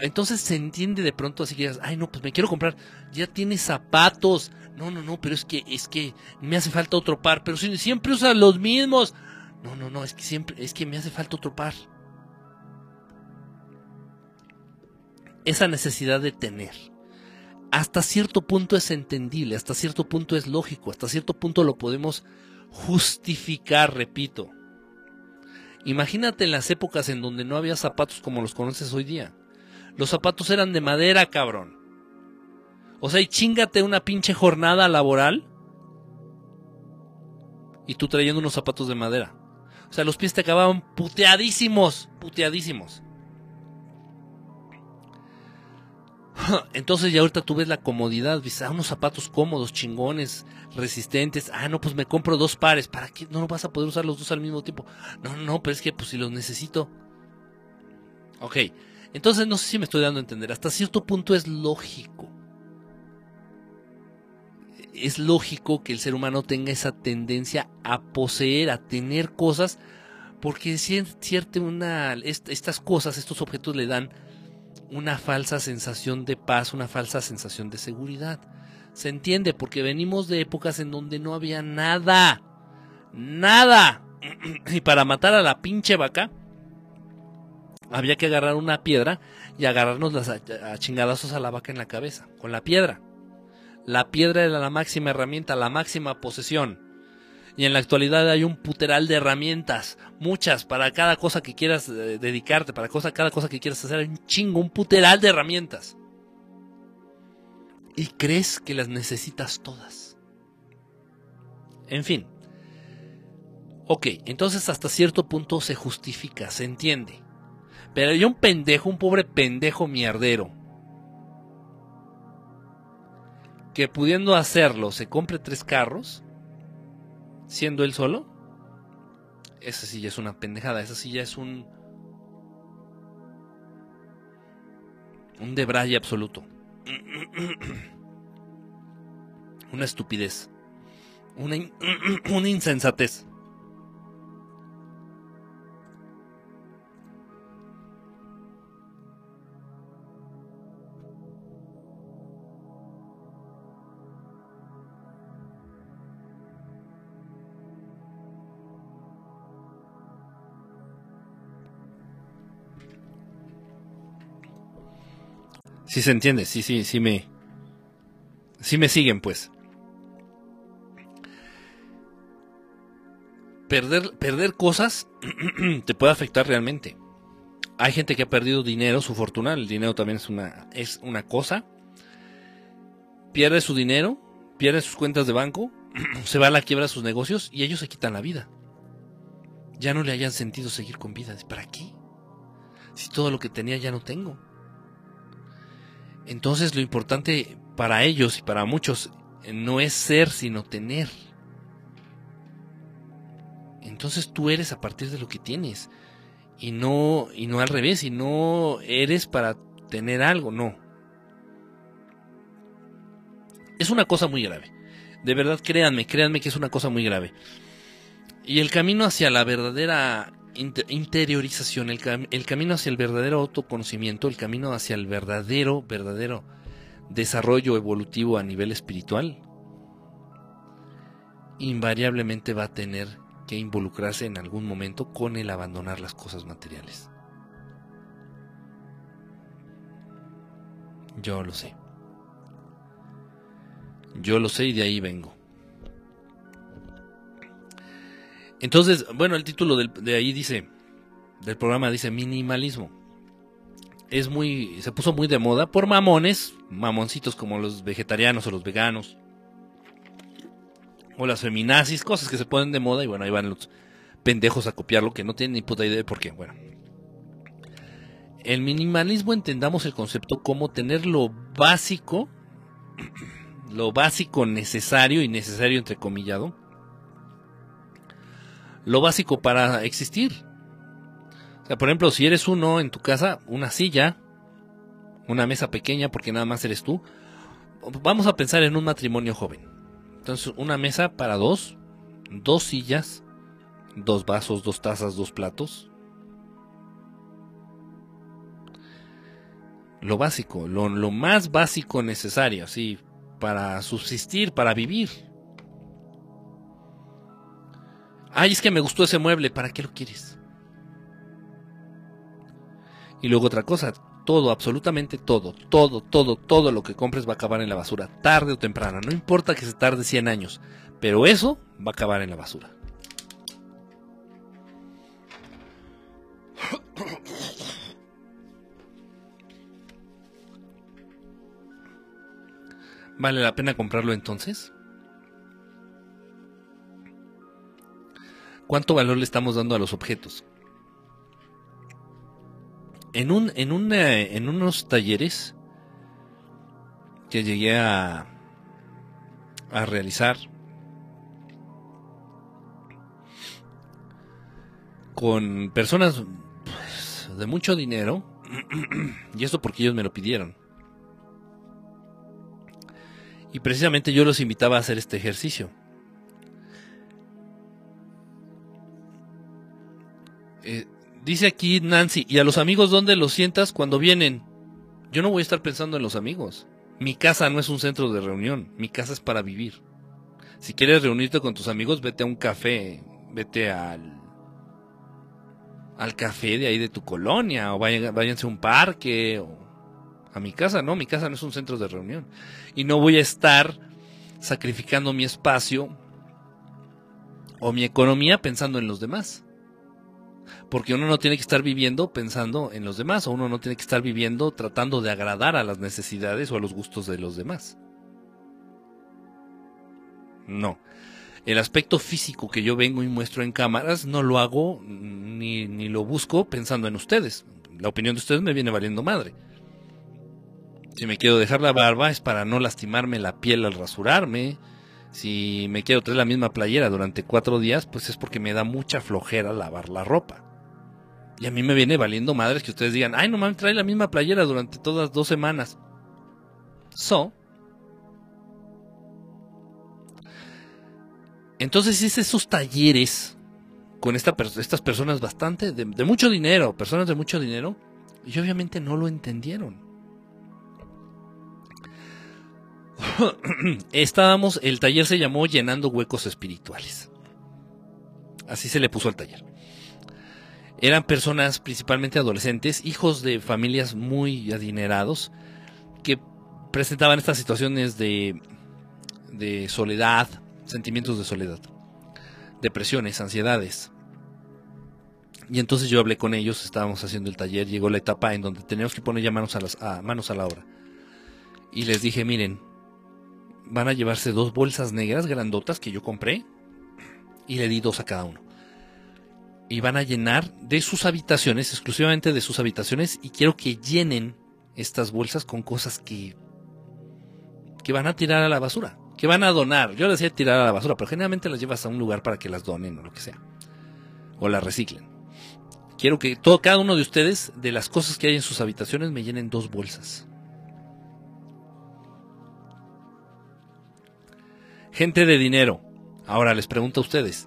Speaker 1: Entonces se entiende de pronto así que digas, ay no, pues me quiero comprar, ya tiene zapatos, no, no, no, pero es que, es que me hace falta otro par, pero si siempre usa los mismos, no, no, no, es que siempre, es que me hace falta otro par. Esa necesidad de tener hasta cierto punto es entendible, hasta cierto punto es lógico, hasta cierto punto lo podemos justificar, repito. Imagínate en las épocas en donde no había zapatos como los conoces hoy día. Los zapatos eran de madera, cabrón. O sea, y chingate una pinche jornada laboral y tú trayendo unos zapatos de madera. O sea, los pies te acababan puteadísimos, puteadísimos. Entonces ya ahorita tú ves la comodidad, ves ah, unos zapatos cómodos, chingones, resistentes. Ah, no, pues me compro dos pares. ¿Para qué? No vas a poder usar los dos al mismo tiempo. No, no, pero es que pues si los necesito. Ok, entonces no sé si me estoy dando a entender. Hasta cierto punto es lógico. Es lógico que el ser humano tenga esa tendencia a poseer, a tener cosas, porque una, estas cosas, estos objetos le dan una falsa sensación de paz, una falsa sensación de seguridad. Se entiende porque venimos de épocas en donde no había nada. Nada. Y para matar a la pinche vaca, había que agarrar una piedra y agarrarnos las a chingadazos a la vaca en la cabeza, con la piedra. La piedra era la máxima herramienta, la máxima posesión. Y en la actualidad hay un puteral de herramientas, muchas, para cada cosa que quieras eh, dedicarte, para cosa, cada cosa que quieras hacer, hay un chingo, un puteral de herramientas. Y crees que las necesitas todas. En fin. Ok, entonces hasta cierto punto se justifica, se entiende. Pero hay un pendejo, un pobre pendejo mierdero, que pudiendo hacerlo se compre tres carros, siendo él solo, esa sí ya es una pendejada, esa sí ya es un... Un debraye absoluto. Una estupidez. Una, una insensatez. Sí se entiende, sí, sí, sí me. Sí me siguen, pues. Perder, perder cosas te puede afectar realmente. Hay gente que ha perdido dinero, su fortuna, el dinero también es una, es una cosa. Pierde su dinero, pierde sus cuentas de banco, se va a la quiebra de sus negocios y ellos se quitan la vida. Ya no le hayan sentido seguir con vida. ¿Para qué? Si todo lo que tenía ya no tengo. Entonces lo importante para ellos y para muchos no es ser, sino tener. Entonces tú eres a partir de lo que tienes y no y no al revés, y no eres para tener algo, no. Es una cosa muy grave. De verdad, créanme, créanme que es una cosa muy grave. Y el camino hacia la verdadera interiorización, el, el, camino hacia el verdadero autoconocimiento, el camino hacia el verdadero, verdadero desarrollo evolutivo a nivel espiritual, invariablemente va a tener que involucrarse en algún momento con el abandonar las cosas materiales. Yo lo sé. Yo lo sé y de ahí vengo. Entonces, bueno, el título de ahí dice, del programa dice minimalismo. Es muy, se puso muy de moda por mamones, mamoncitos como los vegetarianos o los veganos, o las feminazis, cosas que se ponen de moda y bueno, ahí van los pendejos a copiarlo que no tienen ni puta idea de por qué. Bueno, el minimalismo entendamos el concepto como tener lo básico, lo básico necesario y necesario entrecomillado, lo básico para existir. O sea, por ejemplo, si eres uno en tu casa, una silla, una mesa pequeña porque nada más eres tú. Vamos a pensar en un matrimonio joven. Entonces, una mesa para dos, dos sillas, dos vasos, dos tazas, dos platos. Lo básico, lo, lo más básico necesario, así, para subsistir, para vivir. Ay, es que me gustó ese mueble, ¿para qué lo quieres? Y luego otra cosa, todo, absolutamente todo, todo, todo, todo lo que compres va a acabar en la basura, tarde o temprano. No importa que se tarde 100 años, pero eso va a acabar en la basura. ¿Vale la pena comprarlo entonces? ¿Cuánto valor le estamos dando a los objetos? En, un, en, en unos talleres que llegué a, a realizar con personas pues, de mucho dinero, y esto porque ellos me lo pidieron. Y precisamente yo los invitaba a hacer este ejercicio. Eh, dice aquí Nancy, ¿y a los amigos dónde los sientas cuando vienen? Yo no voy a estar pensando en los amigos. Mi casa no es un centro de reunión, mi casa es para vivir. Si quieres reunirte con tus amigos, vete a un café, vete al al café de ahí de tu colonia, o váyanse a un parque, o a mi casa, no, mi casa no es un centro de reunión. Y no voy a estar sacrificando mi espacio o mi economía pensando en los demás. Porque uno no tiene que estar viviendo pensando en los demás, o uno no tiene que estar viviendo tratando de agradar a las necesidades o a los gustos de los demás. No. El aspecto físico que yo vengo y muestro en cámaras no lo hago ni, ni lo busco pensando en ustedes. La opinión de ustedes me viene valiendo madre. Si me quiero dejar la barba es para no lastimarme la piel al rasurarme. Si me quiero traer la misma playera durante cuatro días, pues es porque me da mucha flojera lavar la ropa. Y a mí me viene valiendo madres que ustedes digan, ay, no mames, trae la misma playera durante todas dos semanas. So. Entonces hice esos talleres con esta, estas personas bastante, de, de mucho dinero, personas de mucho dinero, y obviamente no lo entendieron. Estábamos, el taller se llamó Llenando Huecos Espirituales. Así se le puso al taller. Eran personas, principalmente adolescentes, hijos de familias muy adinerados, que presentaban estas situaciones de, de soledad, sentimientos de soledad, depresiones, ansiedades. Y entonces yo hablé con ellos, estábamos haciendo el taller, llegó la etapa en donde teníamos que poner ya manos a, las, a, manos a la obra. Y les dije, miren, van a llevarse dos bolsas negras grandotas que yo compré y le di dos a cada uno. Y van a llenar de sus habitaciones, exclusivamente de sus habitaciones, y quiero que llenen estas bolsas con cosas que, que van a tirar a la basura, que van a donar. Yo les decía tirar a la basura, pero generalmente las llevas a un lugar para que las donen o lo que sea, o las reciclen. Quiero que todo, cada uno de ustedes, de las cosas que hay en sus habitaciones, me llenen dos bolsas. Gente de dinero. Ahora les pregunto a ustedes,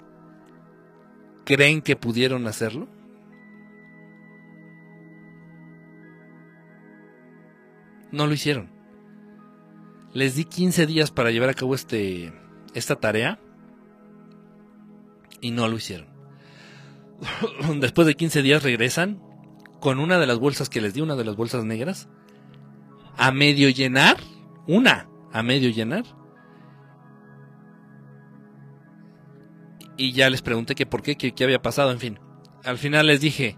Speaker 1: ¿creen que pudieron hacerlo? No lo hicieron. Les di 15 días para llevar a cabo este, esta tarea y no lo hicieron. Después de 15 días regresan con una de las bolsas que les di, una de las bolsas negras, a medio llenar, una, a medio llenar, y ya les pregunté que por qué, qué, había pasado, en fin. Al final les dije,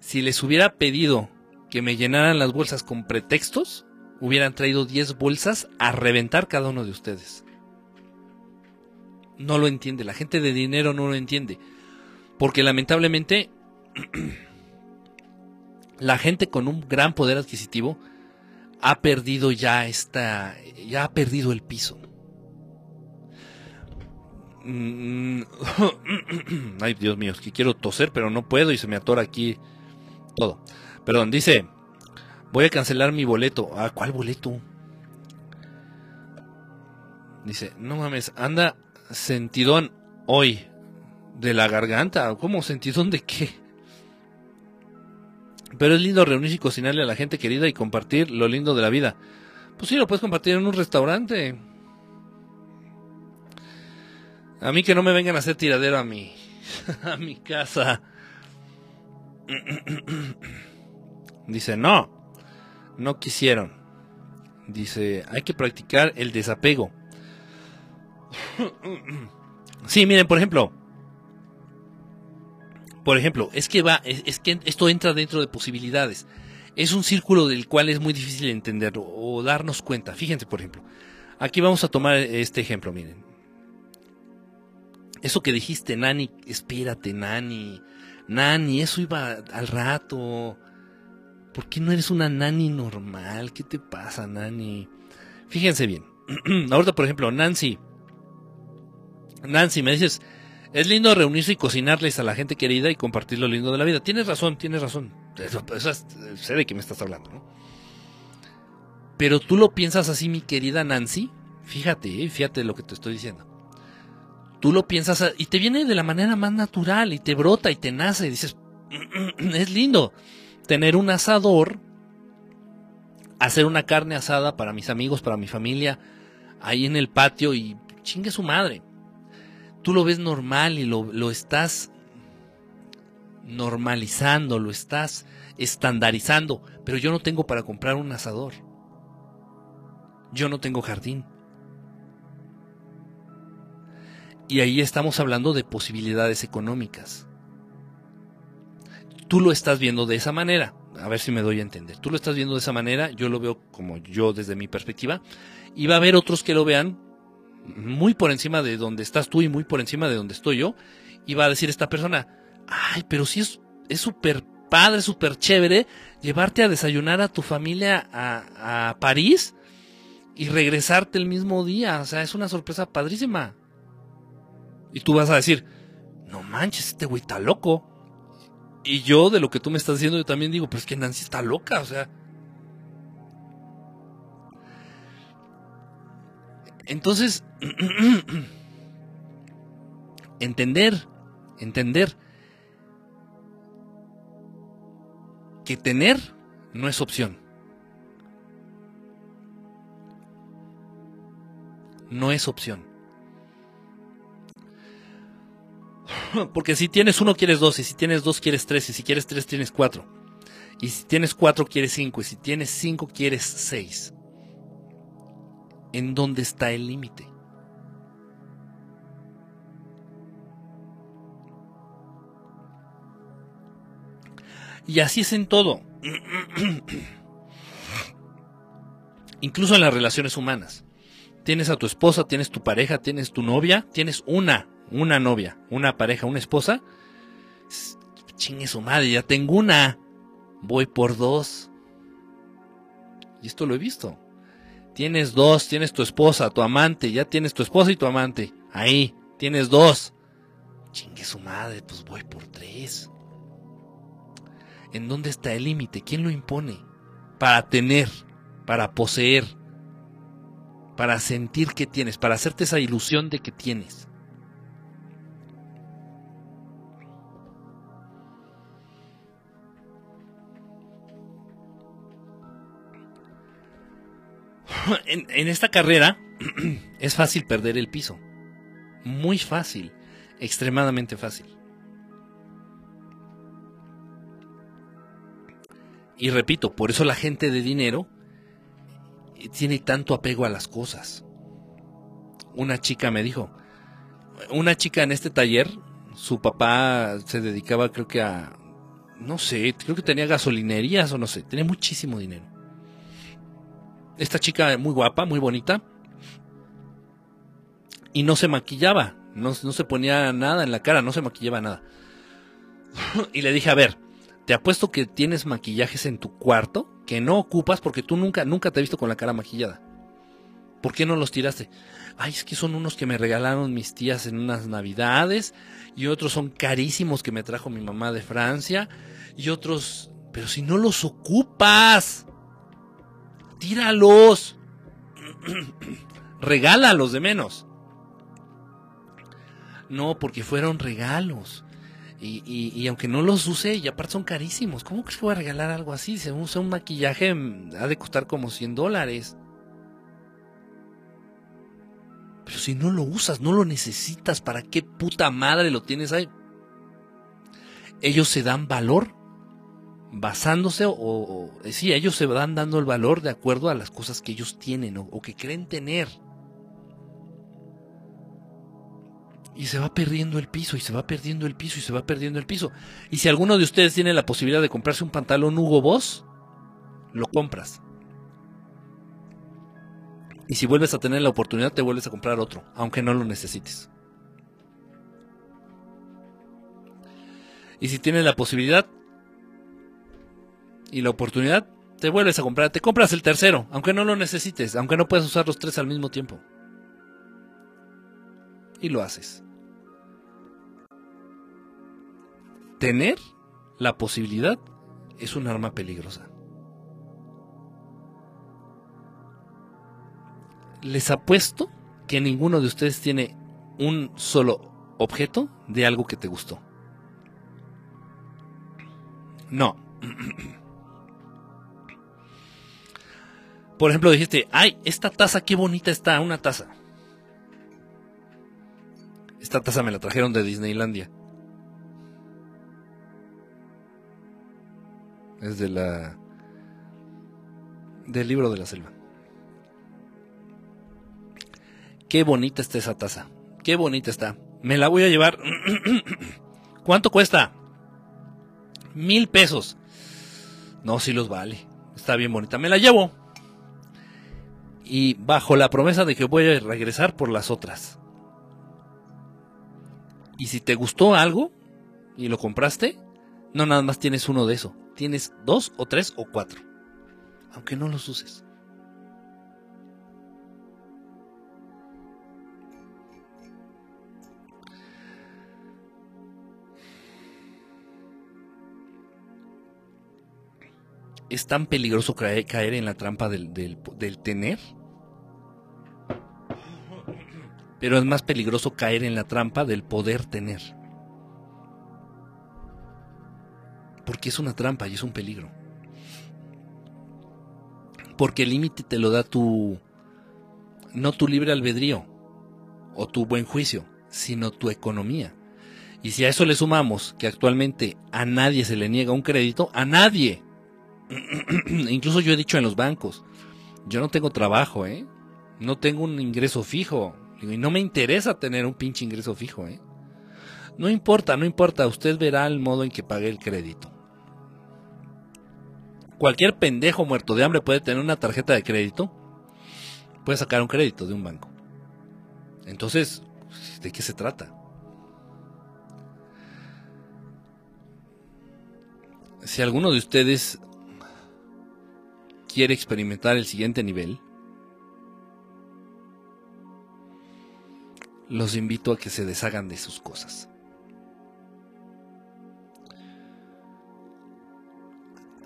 Speaker 1: si les hubiera pedido que me llenaran las bolsas con pretextos, hubieran traído 10 bolsas a reventar cada uno de ustedes. No lo entiende, la gente de dinero no lo entiende. Porque lamentablemente la gente con un gran poder adquisitivo ha perdido ya esta, ya ha perdido el piso. Mm, ay, Dios mío, es que quiero toser, pero no puedo y se me atora aquí todo. Perdón, dice, voy a cancelar mi boleto. Ah, ¿cuál boleto? Dice, no mames, anda sentidón hoy de la garganta. ¿Cómo sentidón de qué? Pero es lindo reunirse y cocinarle a la gente querida y compartir lo lindo de la vida. Pues sí, lo puedes compartir en un restaurante. A mí que no me vengan a hacer tiradero a mi, a mi casa. Dice, no, no quisieron. Dice, hay que practicar el desapego. Sí, miren, por ejemplo, por ejemplo, es que va, es, que esto entra dentro de posibilidades. Es un círculo del cual es muy difícil entenderlo o darnos cuenta. Fíjense, por ejemplo, aquí vamos a tomar este ejemplo, miren. Eso que dijiste, Nani, espérate, Nani. Nani, eso iba al rato. ¿Por qué no eres una Nani normal? ¿Qué te pasa, Nani? Fíjense bien. Ahorita, por ejemplo, Nancy. Nancy, me dices, es lindo reunirse y cocinarles a la gente querida y compartir lo lindo de la vida. Tienes razón, tienes razón. Sé de qué me estás hablando, ¿no? Pero tú lo piensas así, mi querida Nancy. Fíjate, eh, fíjate lo que te estoy diciendo tú lo piensas y te viene de la manera más natural y te brota y te nace y dices, es lindo tener un asador, hacer una carne asada para mis amigos, para mi familia, ahí en el patio y chingue su madre. Tú lo ves normal y lo, lo estás normalizando, lo estás estandarizando, pero yo no tengo para comprar un asador. Yo no tengo jardín. Y ahí estamos hablando de posibilidades económicas. Tú lo estás viendo de esa manera. A ver si me doy a entender. Tú lo estás viendo de esa manera, yo lo veo como yo desde mi perspectiva. Y va a haber otros que lo vean muy por encima de donde estás tú y muy por encima de donde estoy yo. Y va a decir esta persona, ay, pero si es súper padre, súper chévere llevarte a desayunar a tu familia a, a París y regresarte el mismo día. O sea, es una sorpresa padrísima. Y tú vas a decir, no manches, este güey está loco. Y yo, de lo que tú me estás diciendo, yo también digo, pues que Nancy está loca, o sea. Entonces, entender, entender que tener no es opción. No es opción. Porque si tienes uno quieres dos, y si tienes dos quieres tres, y si quieres tres tienes cuatro. Y si tienes cuatro quieres cinco, y si tienes cinco quieres seis. ¿En dónde está el límite? Y así es en todo. Incluso en las relaciones humanas. Tienes a tu esposa, tienes tu pareja, tienes tu novia, tienes una, una novia, una pareja, una esposa. Chingue su madre, ya tengo una. Voy por dos. Y esto lo he visto. Tienes dos, tienes tu esposa, tu amante, ya tienes tu esposa y tu amante. Ahí, tienes dos. Chingue su madre, pues voy por tres. ¿En dónde está el límite? ¿Quién lo impone? Para tener, para poseer, para sentir que tienes, para hacerte esa ilusión de que tienes. En, en, esta carrera es fácil perder el piso. Muy fácil. Extremadamente fácil. Y repito, por eso la gente de dinero tiene tanto apego a las cosas. Una chica me dijo, una chica en este taller, su papá se dedicaba creo que a, no sé, creo que tenía gasolinerías o no sé, tenía muchísimo dinero. Esta chica muy guapa, muy bonita, y no se maquillaba, no, se ponía nada en la cara, no se maquillaba nada. y le dije, a ver, te apuesto que tienes maquillajes en tu cuarto que no ocupas porque tú nunca, nunca te has visto con la cara maquillada. ¿Por qué no los tiraste? Ay, es que son unos que me regalaron mis tías en unas navidades y otros son carísimos que me trajo mi mamá de Francia y otros, pero si no los ocupas, tíralos, regálalos de menos. No, porque fueron regalos. Y, aunque no los use, y aparte son carísimos. ¿Cómo que voy a regalar algo así? Se usa un maquillaje, mm, ha de costar como 100 dólares. Pero si no lo usas, no lo necesitas, ¿para qué puta madre lo tienes ahí? Ellos se dan valor basándose, o, o eh, sí, ellos se van dando el valor de acuerdo a las cosas que ellos tienen o que creen tener. y se va perdiendo el piso y se va perdiendo el piso y se va perdiendo el piso. Y si alguno de ustedes tiene la posibilidad de comprarse un pantalón Hugo Boss, lo compras. Y si vuelves a tener la oportunidad, te vuelves a comprar otro, aunque no lo necesites. Y si tienes la posibilidad y la oportunidad, te vuelves a comprar, te compras el tercero, aunque no lo necesites, aunque no puedas usar los tres al mismo tiempo. Y lo haces. tener la posibilidad es un arma peligrosa. Les apuesto que ninguno de ustedes tiene un solo objeto de algo que te gustó. No. Por ejemplo, dijiste, ay, esta taza, qué bonita está, una taza. Esta taza me la trajeron de Disneylandia. Es de la. del libro de la selva. Qué bonita está esa taza. Qué bonita está. Me la voy a llevar. ¿Cuánto cuesta? Mil pesos. No, si los vale. Está bien bonita. Me la llevo. Y bajo la promesa de que voy a regresar por las otras. Y si te gustó algo y lo compraste, no nada más tienes uno de eso. Tienes dos o tres o cuatro. Aunque no los uses. Es tan peligroso caer, en la trampa del, tener. Pero es más peligroso caer en la trampa del poder tener. Porque es una trampa y es un peligro. Porque el límite te lo da tu... No tu libre albedrío o tu buen juicio, sino tu economía. Y si a eso le sumamos que actualmente a nadie se le niega un crédito, a nadie, Incluso yo he dicho en los bancos, yo no tengo trabajo, ¿eh? No tengo un ingreso fijo. Y no me interesa tener un pinche ingreso fijo, ¿eh? No importa, no importa, usted verá el modo en que pague el crédito. Cualquier pendejo muerto de hambre puede tener una tarjeta de crédito, puede sacar un crédito de un banco. Entonces, ¿de qué se trata? Si alguno de ustedes quiere experimentar el siguiente nivel, los invito a que se deshagan de sus cosas.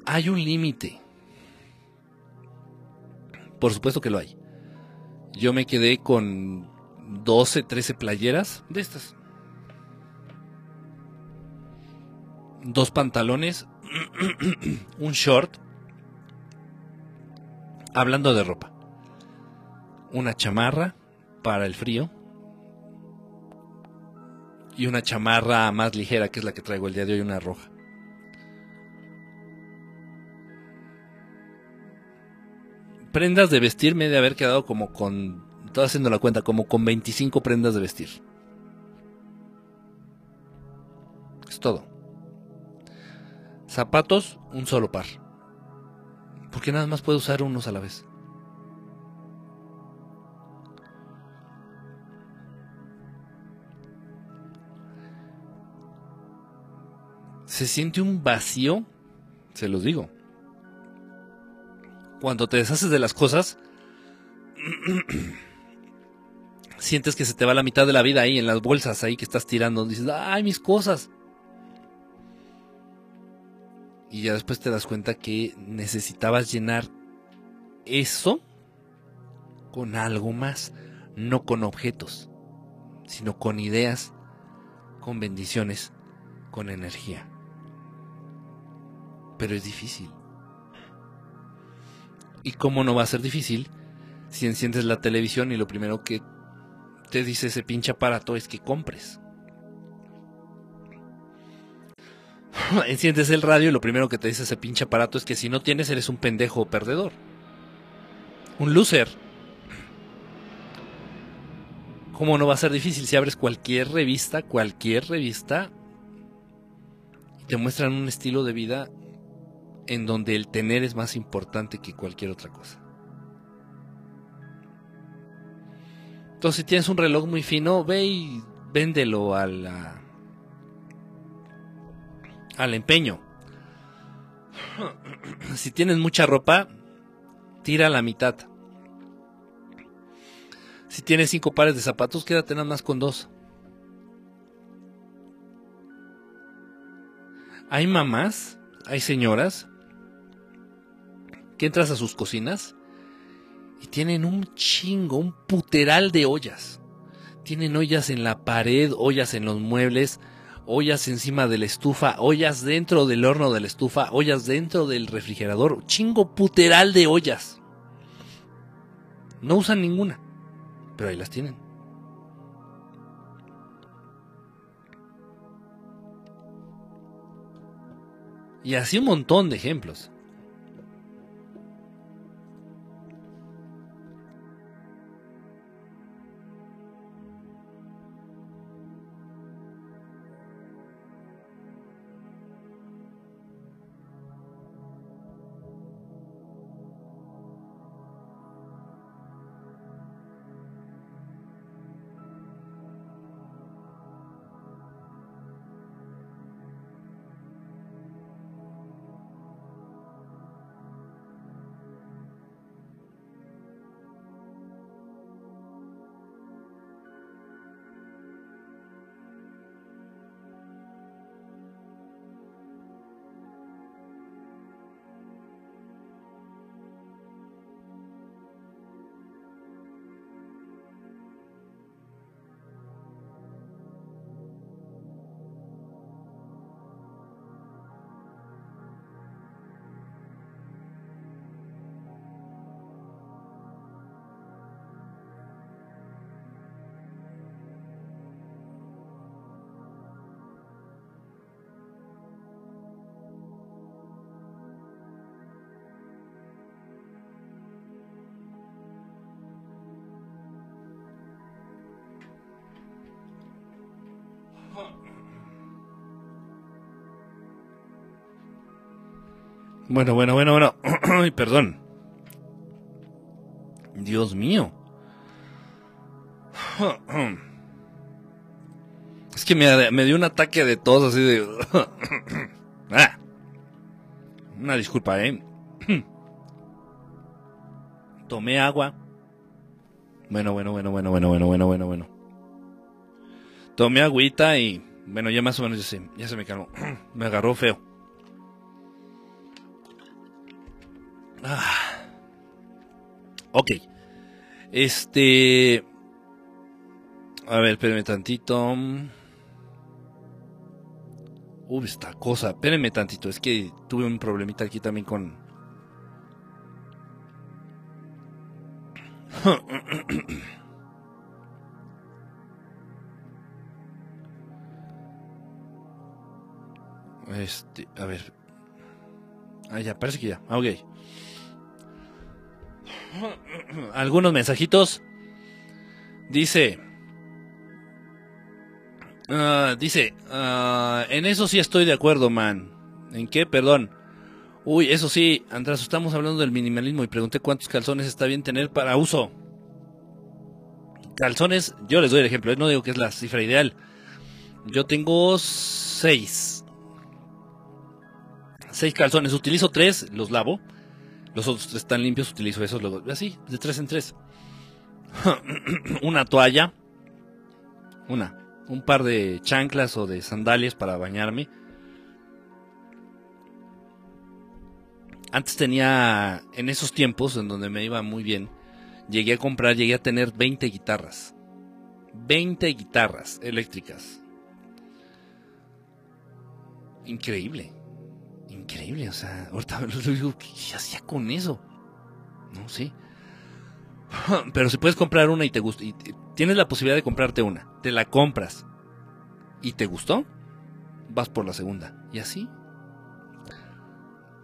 Speaker 1: Hay un límite. Por supuesto que lo hay. Yo me quedé con 12, 13 playeras de estas. Dos pantalones, un short Hablando de ropa. Una chamarra para el frío. Y una chamarra más ligera, que es la que traigo el día de hoy, una roja. Prendas de vestir me de haber quedado como con... Estoy haciendo la cuenta, como con 25 prendas de vestir. Es todo. Zapatos, un solo par. Porque nada más puedo usar unos a la vez. Se siente un vacío, se los digo. Cuando te deshaces de las cosas, sientes que se te va la mitad de la vida ahí en las bolsas ahí que estás tirando. Dices, ay, mis cosas. Y ya después te das cuenta que necesitabas llenar eso con algo más, no con objetos, sino con ideas, con bendiciones, con energía. Pero es difícil. ¿Y cómo no va a ser difícil si enciendes la televisión y lo primero que te dice ese pinche aparato es que compres? enciendes el radio y lo primero que te dice ese pinche aparato es que si no tienes eres un pendejo perdedor. Un loser. ¿Cómo no va a ser difícil si abres cualquier revista, cualquier revista, y te muestran un estilo de vida en donde el tener es más importante que cualquier otra cosa? Entonces, si tienes un reloj muy fino, ve y véndelo a la al empeño. Si tienes mucha ropa, tira la mitad. Si tienes cinco pares de zapatos, quédate nada más con dos. Hay mamás, hay señoras que entras a sus cocinas y tienen un chingo, un puteral de ollas. Tienen ollas en la pared, ollas en los muebles, ollas encima de la estufa, ollas dentro del horno de la estufa, ollas dentro del refrigerador, chingo puteral de ollas. No usan ninguna, pero ahí las tienen. Y así un montón de ejemplos. Bueno, bueno, bueno, bueno. Perdón. Dios mío. Es que me, me dio un ataque de tos así de... Ah. Una disculpa, ¿eh? Tomé agua. Bueno, bueno, bueno, bueno, bueno, bueno, bueno, bueno, bueno. Tomé agüita y... Bueno, ya más o menos ya se, ya se me calmó. Me agarró feo. Ok. Este. A ver, espérenme tantito. Uy, esta cosa. Espérenme tantito. Es que tuve un problemita aquí también con. Este, a ver. Ah, ya, parece que ya. Ah, ok algunos mensajitos. Dice, ah, dice, ah, en eso sí estoy de acuerdo, man. ¿En qué? Perdón. Uy, eso sí, Andrés, estamos hablando del minimalismo y pregunté cuántos calzones está bien tener para uso. Calzones, yo les doy el ejemplo, ¿eh? no digo que es la cifra ideal. Yo tengo seis. Seis calzones, utilizo tres, los lavo los otros están limpios, utilizo esos luego. Así, de tres en tres. una toalla. Una. Un par de chanclas o de sandalias para bañarme. Antes tenía, en esos tiempos en donde me iba muy bien, llegué a comprar, llegué a tener 20 guitarras. 20 guitarras eléctricas. Increíble increíble, o sea, ahorita lo digo, ¿qué hacía con eso? No sé. Pero si puedes comprar una y te gusta, y tienes la posibilidad de comprarte una, te la compras y te gustó, vas por la segunda. Y así.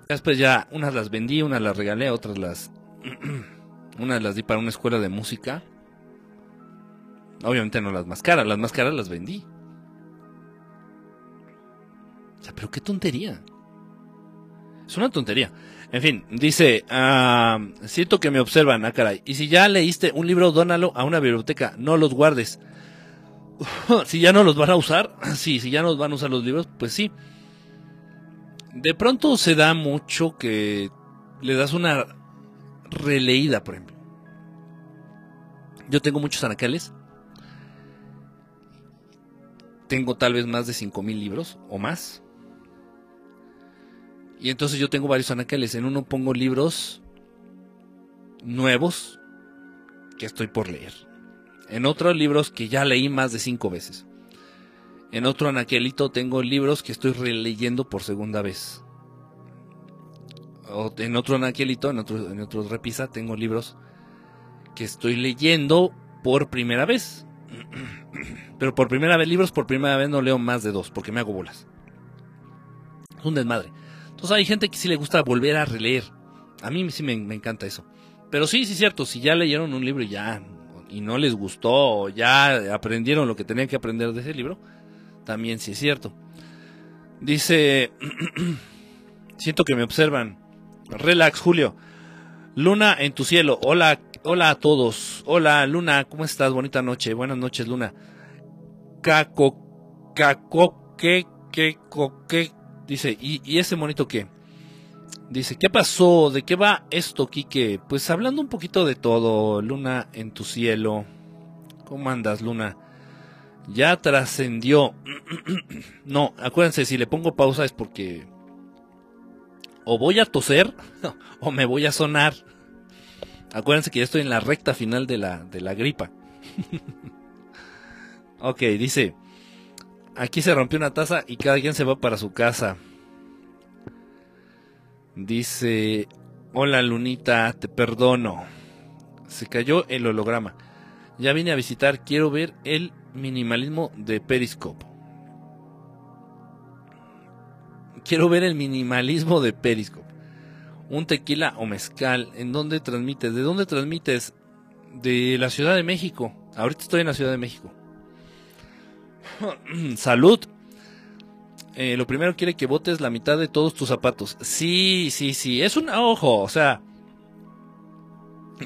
Speaker 1: Después ya, unas las vendí, unas las regalé, otras las... unas las di para una escuela de música. Obviamente no las más caras, las más caras las vendí. O sea, pero qué tontería. Es una tontería. En fin, dice, ah, siento que me observan, ah caray. Y si ya leíste un libro, dónalo a una biblioteca, no los guardes. si ya no los van a usar, sí, si ya no van a usar los libros, pues sí. De pronto se da mucho que le das una releída, por ejemplo. Yo tengo muchos anaqueles. Tengo tal vez más de 5.000 libros o más. Y entonces yo tengo varios anaqueles. En uno pongo libros nuevos que estoy por leer. En otros libros que ya leí más de cinco veces. En otro anaquelito tengo libros que estoy releyendo por segunda vez. en otro anaquelito, en otro, en otro repisa, tengo libros que estoy leyendo por primera vez. Pero por primera vez, libros por primera vez no leo más de dos, porque me hago bolas. Es un desmadre. Hay gente que sí le gusta volver a releer. A mí sí me, encanta eso. Pero sí, sí es cierto, si ya leyeron un libro y ya y no les gustó o ya aprendieron lo que tenían que aprender de ese libro, también sí es cierto. Dice, siento que me observan. Relax, Julio. Luna en tu cielo. Hola, hola a todos. Hola, Luna, ¿cómo estás? Bonita noche. Buenas noches, Luna. Caco, caco, que, que, que, dice, ¿y, ¿y ese monito qué? Dice, ¿qué pasó? ¿De qué va esto, Quique? Pues hablando un poquito de todo, Luna en tu cielo. ¿Cómo andas, Luna? Ya trascendió. no, acuérdense, si le pongo pausa es porque o voy a toser o me voy a sonar. Acuérdense que ya estoy en la recta final de la, de la gripa. ok, dice, aquí se rompió una taza y cada quien se va para su casa. Dice, hola Lunita, te perdono. Se cayó el holograma. Ya vine a visitar, quiero ver el minimalismo de Periscope. Quiero ver el minimalismo de Periscope. Un tequila o mezcal. ¿En dónde transmites? ¿De dónde transmites? De la Ciudad de México. Ahorita estoy en la Ciudad de México. Salud. Eh, lo primero quiere que botes la mitad de todos tus zapatos. Sí, sí, sí. Es un ojo. O sea.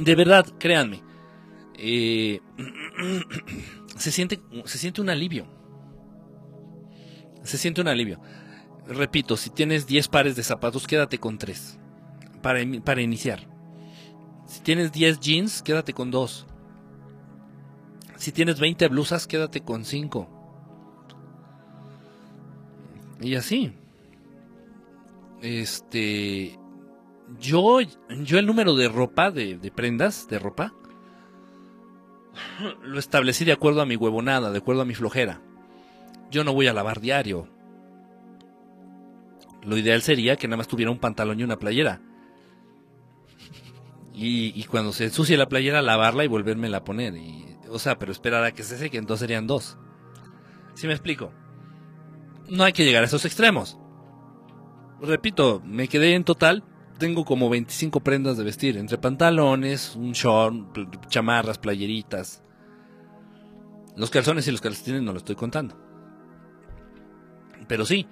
Speaker 1: De verdad, créanme. Eh, se, siente, se siente un alivio. Se siente un alivio. Repito, si tienes 10 pares de zapatos, quédate con 3. Para, para iniciar. Si tienes 10 jeans, quédate con 2. Si tienes 20 blusas, quédate con 5 y así. Este. Yo, yo el número de ropa, de, prendas de ropa, lo establecí de acuerdo a mi huevonada, de acuerdo a mi flojera. Yo no voy a lavar diario. Lo ideal sería que nada más tuviera un pantalón y una playera. Y, y cuando se ensucie la playera, lavarla y volverme a poner. Y, o sea, pero esperar a que se seque, entonces serían dos. ¿Sí me explico? No hay que llegar a esos extremos. Repito, me quedé en total, tengo como 25 prendas de vestir, entre pantalones, un short, chamarras, playeritas. Los calzones y los calcetines no lo estoy contando. Pero sí.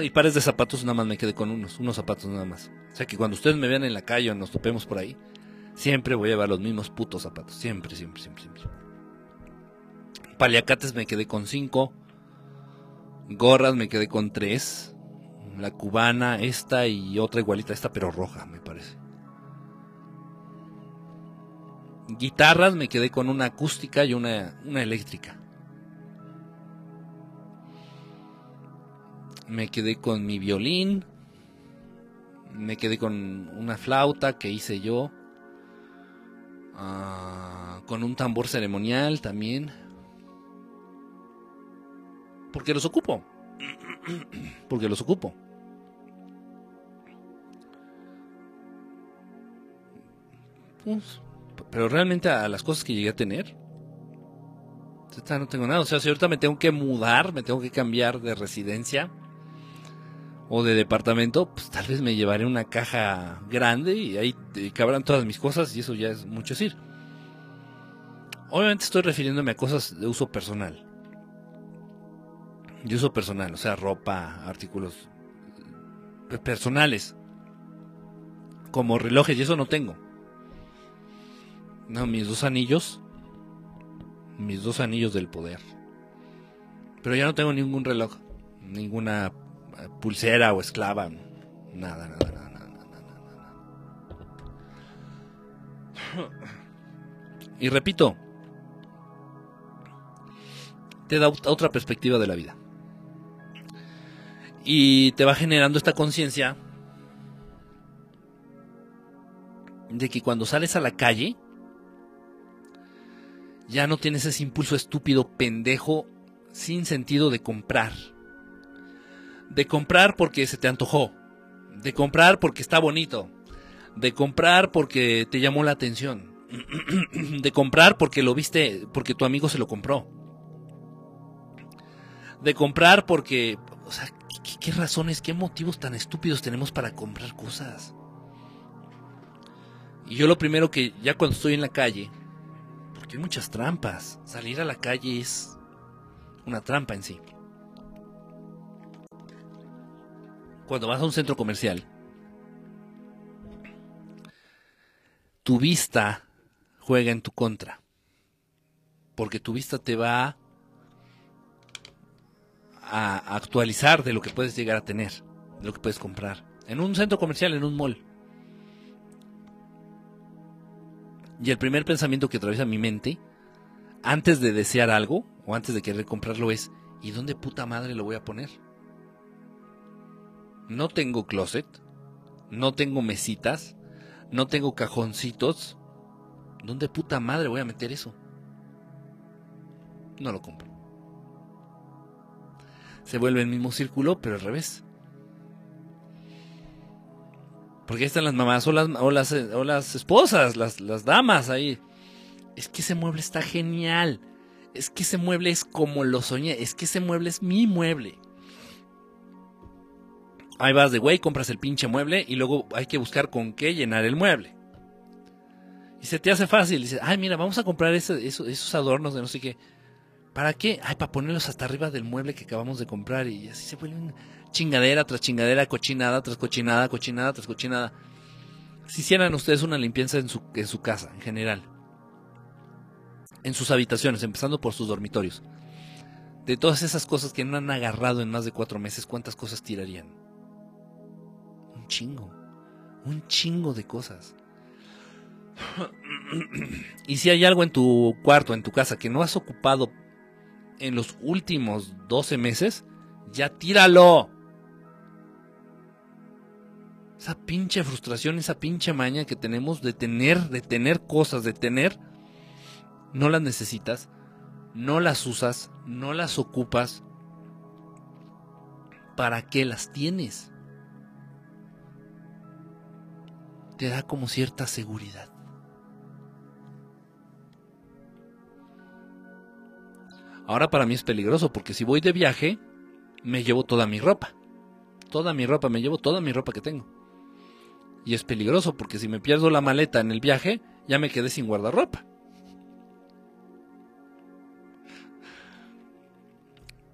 Speaker 1: Y pares de zapatos nada más me quedé con unos, unos zapatos nada más. O sea que cuando ustedes me vean en la calle o nos topemos por ahí, siempre voy a llevar los mismos putos zapatos. Siempre, siempre, siempre, siempre. Paliacates me quedé con cinco. Gorras me quedé con tres. La cubana, esta y otra igualita, esta pero roja, me parece. Guitarras me quedé con una acústica y una, una eléctrica. Me quedé con mi violín. Me quedé con una flauta que hice yo. Ah, con un tambor ceremonial también. Porque los ocupo. Porque los ocupo. Pues, pero realmente a las cosas que llegué a tener, no tengo nada. O sea, si ahorita me tengo que mudar, me tengo que cambiar de residencia o de departamento, pues tal vez me llevaré una caja grande y ahí cabrán todas mis cosas y eso ya es mucho decir. Obviamente estoy refiriéndome a cosas de uso personal de uso personal, o sea, ropa, artículos personales, como relojes, y eso no tengo. No, mis dos anillos, mis dos anillos del poder. Pero ya no tengo ningún reloj, ninguna pulsera o esclava, nada, nada, nada, nada, nada, nada. Y repito, te da otra perspectiva de la vida. Y te va generando esta conciencia de que cuando sales a la calle, ya no tienes ese impulso estúpido, pendejo, sin sentido de comprar. De comprar porque se te antojó. De comprar porque está bonito. De comprar porque te llamó la atención. De comprar porque lo viste, porque tu amigo se lo compró. De comprar porque, o sea, qué razones, qué motivos tan estúpidos tenemos para comprar cosas? Y yo lo primero que, ya cuando estoy en la calle, porque hay muchas trampas, salir a la calle es una trampa en sí. Cuando vas a un centro comercial, tu vista juega en tu contra. Porque tu vista te va a actualizar de lo que puedes llegar a tener, de lo que puedes comprar. En un centro comercial, en un mall. Y el primer pensamiento que atraviesa mi mente, antes de desear algo, o antes de querer comprarlo, es, ¿y dónde puta madre lo voy a poner? No tengo closet, no tengo mesitas, no tengo cajoncitos. ¿Dónde puta madre voy a meter eso? No lo compro. Se vuelve el mismo círculo, pero al revés. Porque ahí están las mamás o las, o las, esposas, las, las damas ahí. Es que ese mueble está genial. Es que ese mueble es como lo soñé. Es que ese mueble es mi mueble. Ahí vas de güey, compras el pinche mueble y luego hay que buscar con qué llenar el mueble. Y se te hace fácil. Dices, ay, mira, vamos a comprar esos adornos de no sé qué. ¿Para qué? Ay, para ponerlos hasta arriba del mueble que acabamos de comprar. Y así se vuelven chingadera tras chingadera, cochinada tras cochinada, cochinada tras cochinada. Si hicieran ustedes una limpieza en su, en su casa, en general. En sus habitaciones, empezando por sus dormitorios. De todas esas cosas que no han agarrado en más de cuatro meses, ¿cuántas cosas tirarían? chingo. Un chingo de cosas. y si hay algo en tu cuarto, en tu casa, que no has ocupado en los últimos 12 meses, ya tíralo. Esa pinche frustración, esa pinche maña que tenemos de tener, de tener cosas, de tener, no las necesitas, no las usas, no las ocupas. ¿Para qué las tienes? te da como cierta seguridad. Ahora para mí es peligroso porque si voy de viaje, me llevo toda mi ropa. Toda mi ropa, me llevo toda mi ropa que tengo. Y es peligroso porque si me pierdo la maleta en el viaje, ya me quedé sin guardarropa.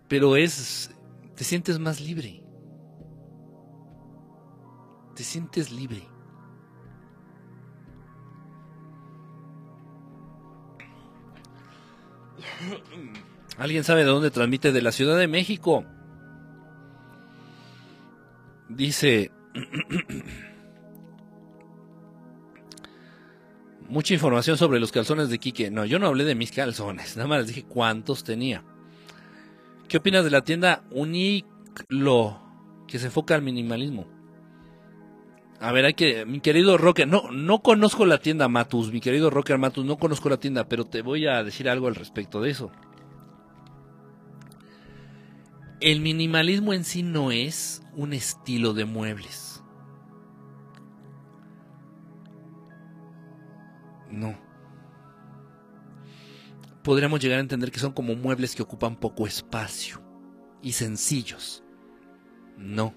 Speaker 1: Pero es, te sientes más libre. Te sientes libre. ¿Alguien sabe de dónde transmite? De la Ciudad de México. Dice... Mucha información sobre los calzones de Quique. No, yo no hablé de mis calzones, nada más les dije cuántos tenía. ¿Qué opinas de la tienda Uniqlo que se enfoca al minimalismo? A ver, hay que, mi querido Rocker, no, no conozco la tienda Matus, mi querido Rocker Matus, no conozco la tienda, pero te voy a decir algo al respecto de eso. El minimalismo en sí no es un estilo de muebles. No. Podríamos llegar a entender que son como muebles que ocupan poco espacio y sencillos. No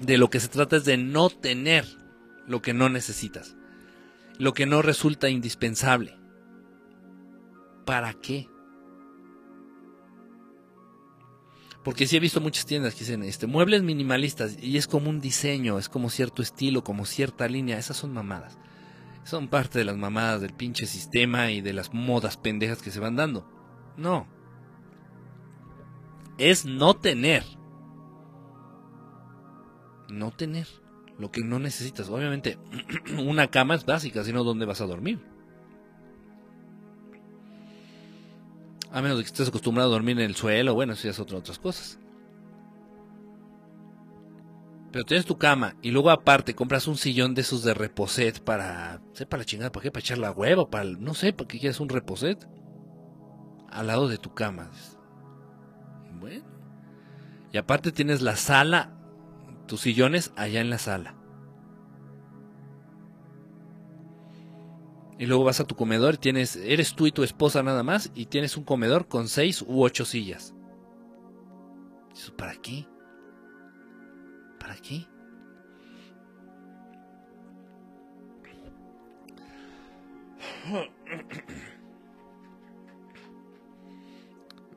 Speaker 1: de lo que se trata es de no tener lo que no necesitas, lo que no resulta indispensable. ¿Para qué? Porque sí he visto muchas tiendas que dicen este, muebles minimalistas y es como un diseño, es como cierto estilo, como cierta línea. Esas son mamadas. Son parte de las mamadas del pinche sistema y de las modas pendejas que se van dando. No. Es no tener no tener lo que no necesitas. Obviamente, una cama es básica, sino dónde vas a dormir. A menos que estés acostumbrado a dormir en el suelo, bueno, si es otras cosas. Pero tienes tu cama y luego aparte compras un sillón de esos de reposet para, sé para la chingada, ¿para qué? Para echar la hueva, para, no sé, ¿para qué quieres un reposet? Al lado de tu cama. Bueno. Y aparte tienes la sala tus sillones allá en la sala. Y luego vas a tu comedor, tienes, eres tú y tu esposa nada más, y tienes un comedor con seis u ocho sillas. ¿Para qué? ¿Para qué?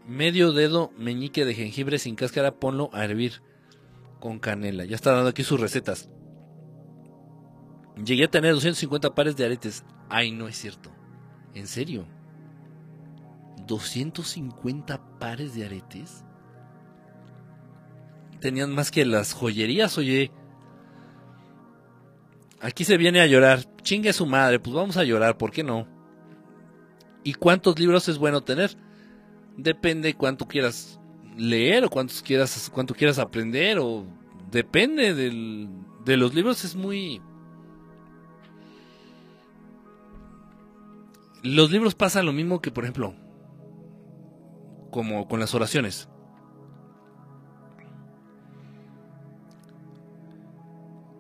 Speaker 1: Medio dedo meñique de jengibre sin cáscara, ponlo a hervir con canela. Ya está dando aquí sus recetas. Llegué a tener 250 pares de aretes. Ay, no es cierto. ¿En serio? ¿250 pares de aretes? Tenían más que las joyerías, oye. Aquí se viene a llorar. Chingue su madre, pues vamos a llorar, ¿por qué no? ¿Y cuántos libros es bueno tener? Depende cuánto quieras leer o cuántos quieras, cuánto quieras aprender o depende del, de los libros es muy los libros pasan lo mismo que por ejemplo como con las oraciones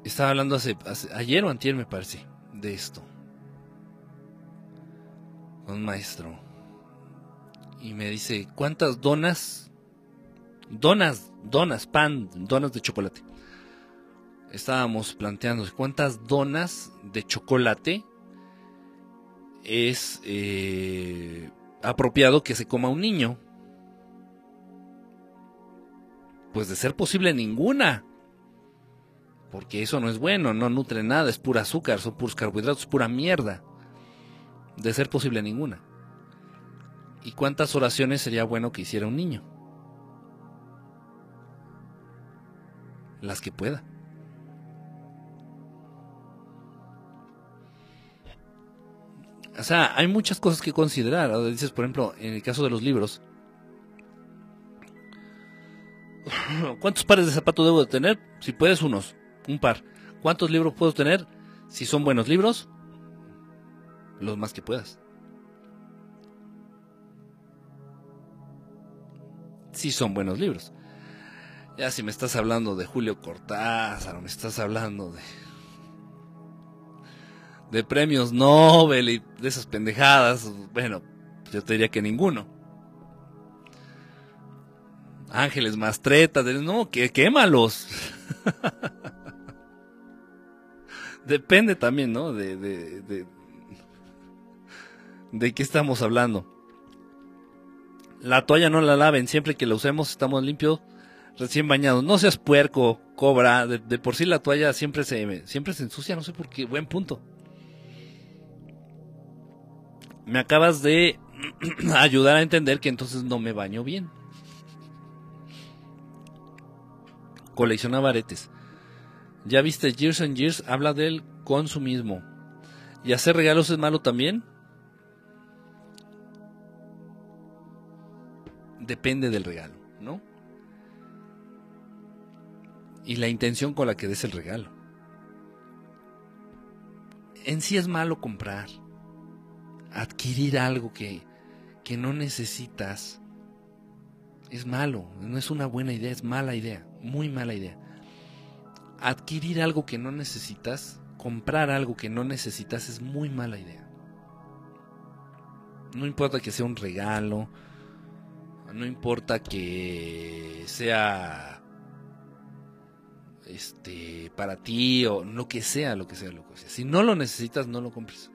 Speaker 1: estaba hablando hace, ayer o antier me parece de esto un maestro y me dice, ¿cuántas donas? Donas, donas, pan, donas de chocolate. Estábamos planteando, ¿cuántas donas de chocolate es eh, apropiado que se coma un niño? Pues de ser posible ninguna. Porque eso no es bueno, no nutre nada, es pura azúcar, son puros carbohidratos, pura mierda. De ser posible ninguna. ¿Y cuántas oraciones sería bueno que hiciera un niño? Las que pueda. O sea, hay muchas cosas que considerar. Dices, por ejemplo, en el caso de los libros, ¿cuántos pares de zapatos debo de tener? Si puedes, unos, un par. ¿Cuántos libros puedo tener? Si son buenos libros, los más que puedas. sí son buenos libros. Ya si me estás hablando de Julio Cortázar, me estás hablando de de premios Nobel y de esas pendejadas, bueno, yo te diría que ninguno. Ángeles Mastreta, no, que quémalos. Depende también, ¿no? De, de, de, de qué estamos hablando. La toalla no la laven, siempre que la usemos estamos limpios, recién bañados. No seas puerco, cobra, de, por sí la toalla siempre se, siempre se ensucia, no sé por qué, buen punto. Me acabas de ayudar a entender que entonces no me baño bien. Coleccionaba aretes. Ya viste, Years and Years habla del consumismo. ¿Y hacer regalos es malo también? depende del regalo, ¿no? Y la intención con la que des el regalo. En sí es malo comprar, adquirir algo que, que no necesitas. Es malo, no es una buena idea, es mala idea, muy mala idea. Adquirir algo que no necesitas, comprar algo que no necesitas es muy mala idea. No importa que sea un regalo, no importa que sea este para ti o lo que sea, lo que sea, lo que sea. Si no lo necesitas, no lo compres.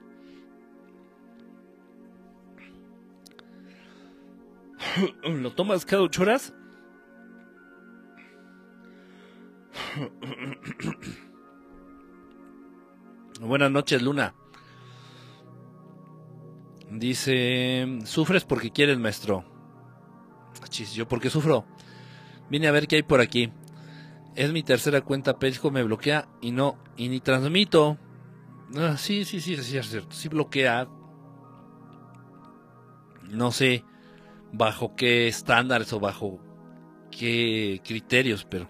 Speaker 1: ¿Lo tomas cada ocho horas? Buenas noches, Luna. Dice, sufres porque quieres, maestro. Chis, ¿yo por qué sufro? Vine a ver qué hay por aquí. Es mi tercera cuenta, Periscope me bloquea y no, y ni transmito. Ah, sí, sí, sí, sí, es cierto. Sí bloquea. No sé bajo qué estándares o bajo qué criterios, pero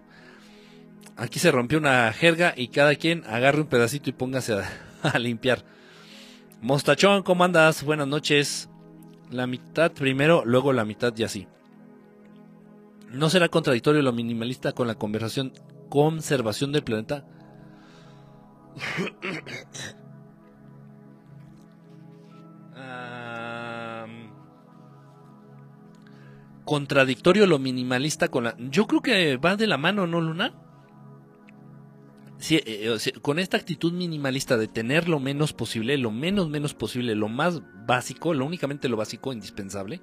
Speaker 1: aquí se rompió una jerga y cada quien agarre un pedacito y póngase a, limpiar. Mostachón, ¿cómo andas? Buenas noches. La mitad primero, luego la mitad y así. ¿No será contradictorio lo minimalista con la conversación conservación del planeta? contradictorio lo minimalista con la... Yo creo que va de la mano, ¿no, Luna? Sí, eh, con esta actitud minimalista de tener lo menos posible, lo menos menos posible, lo más básico, lo únicamente lo básico indispensable,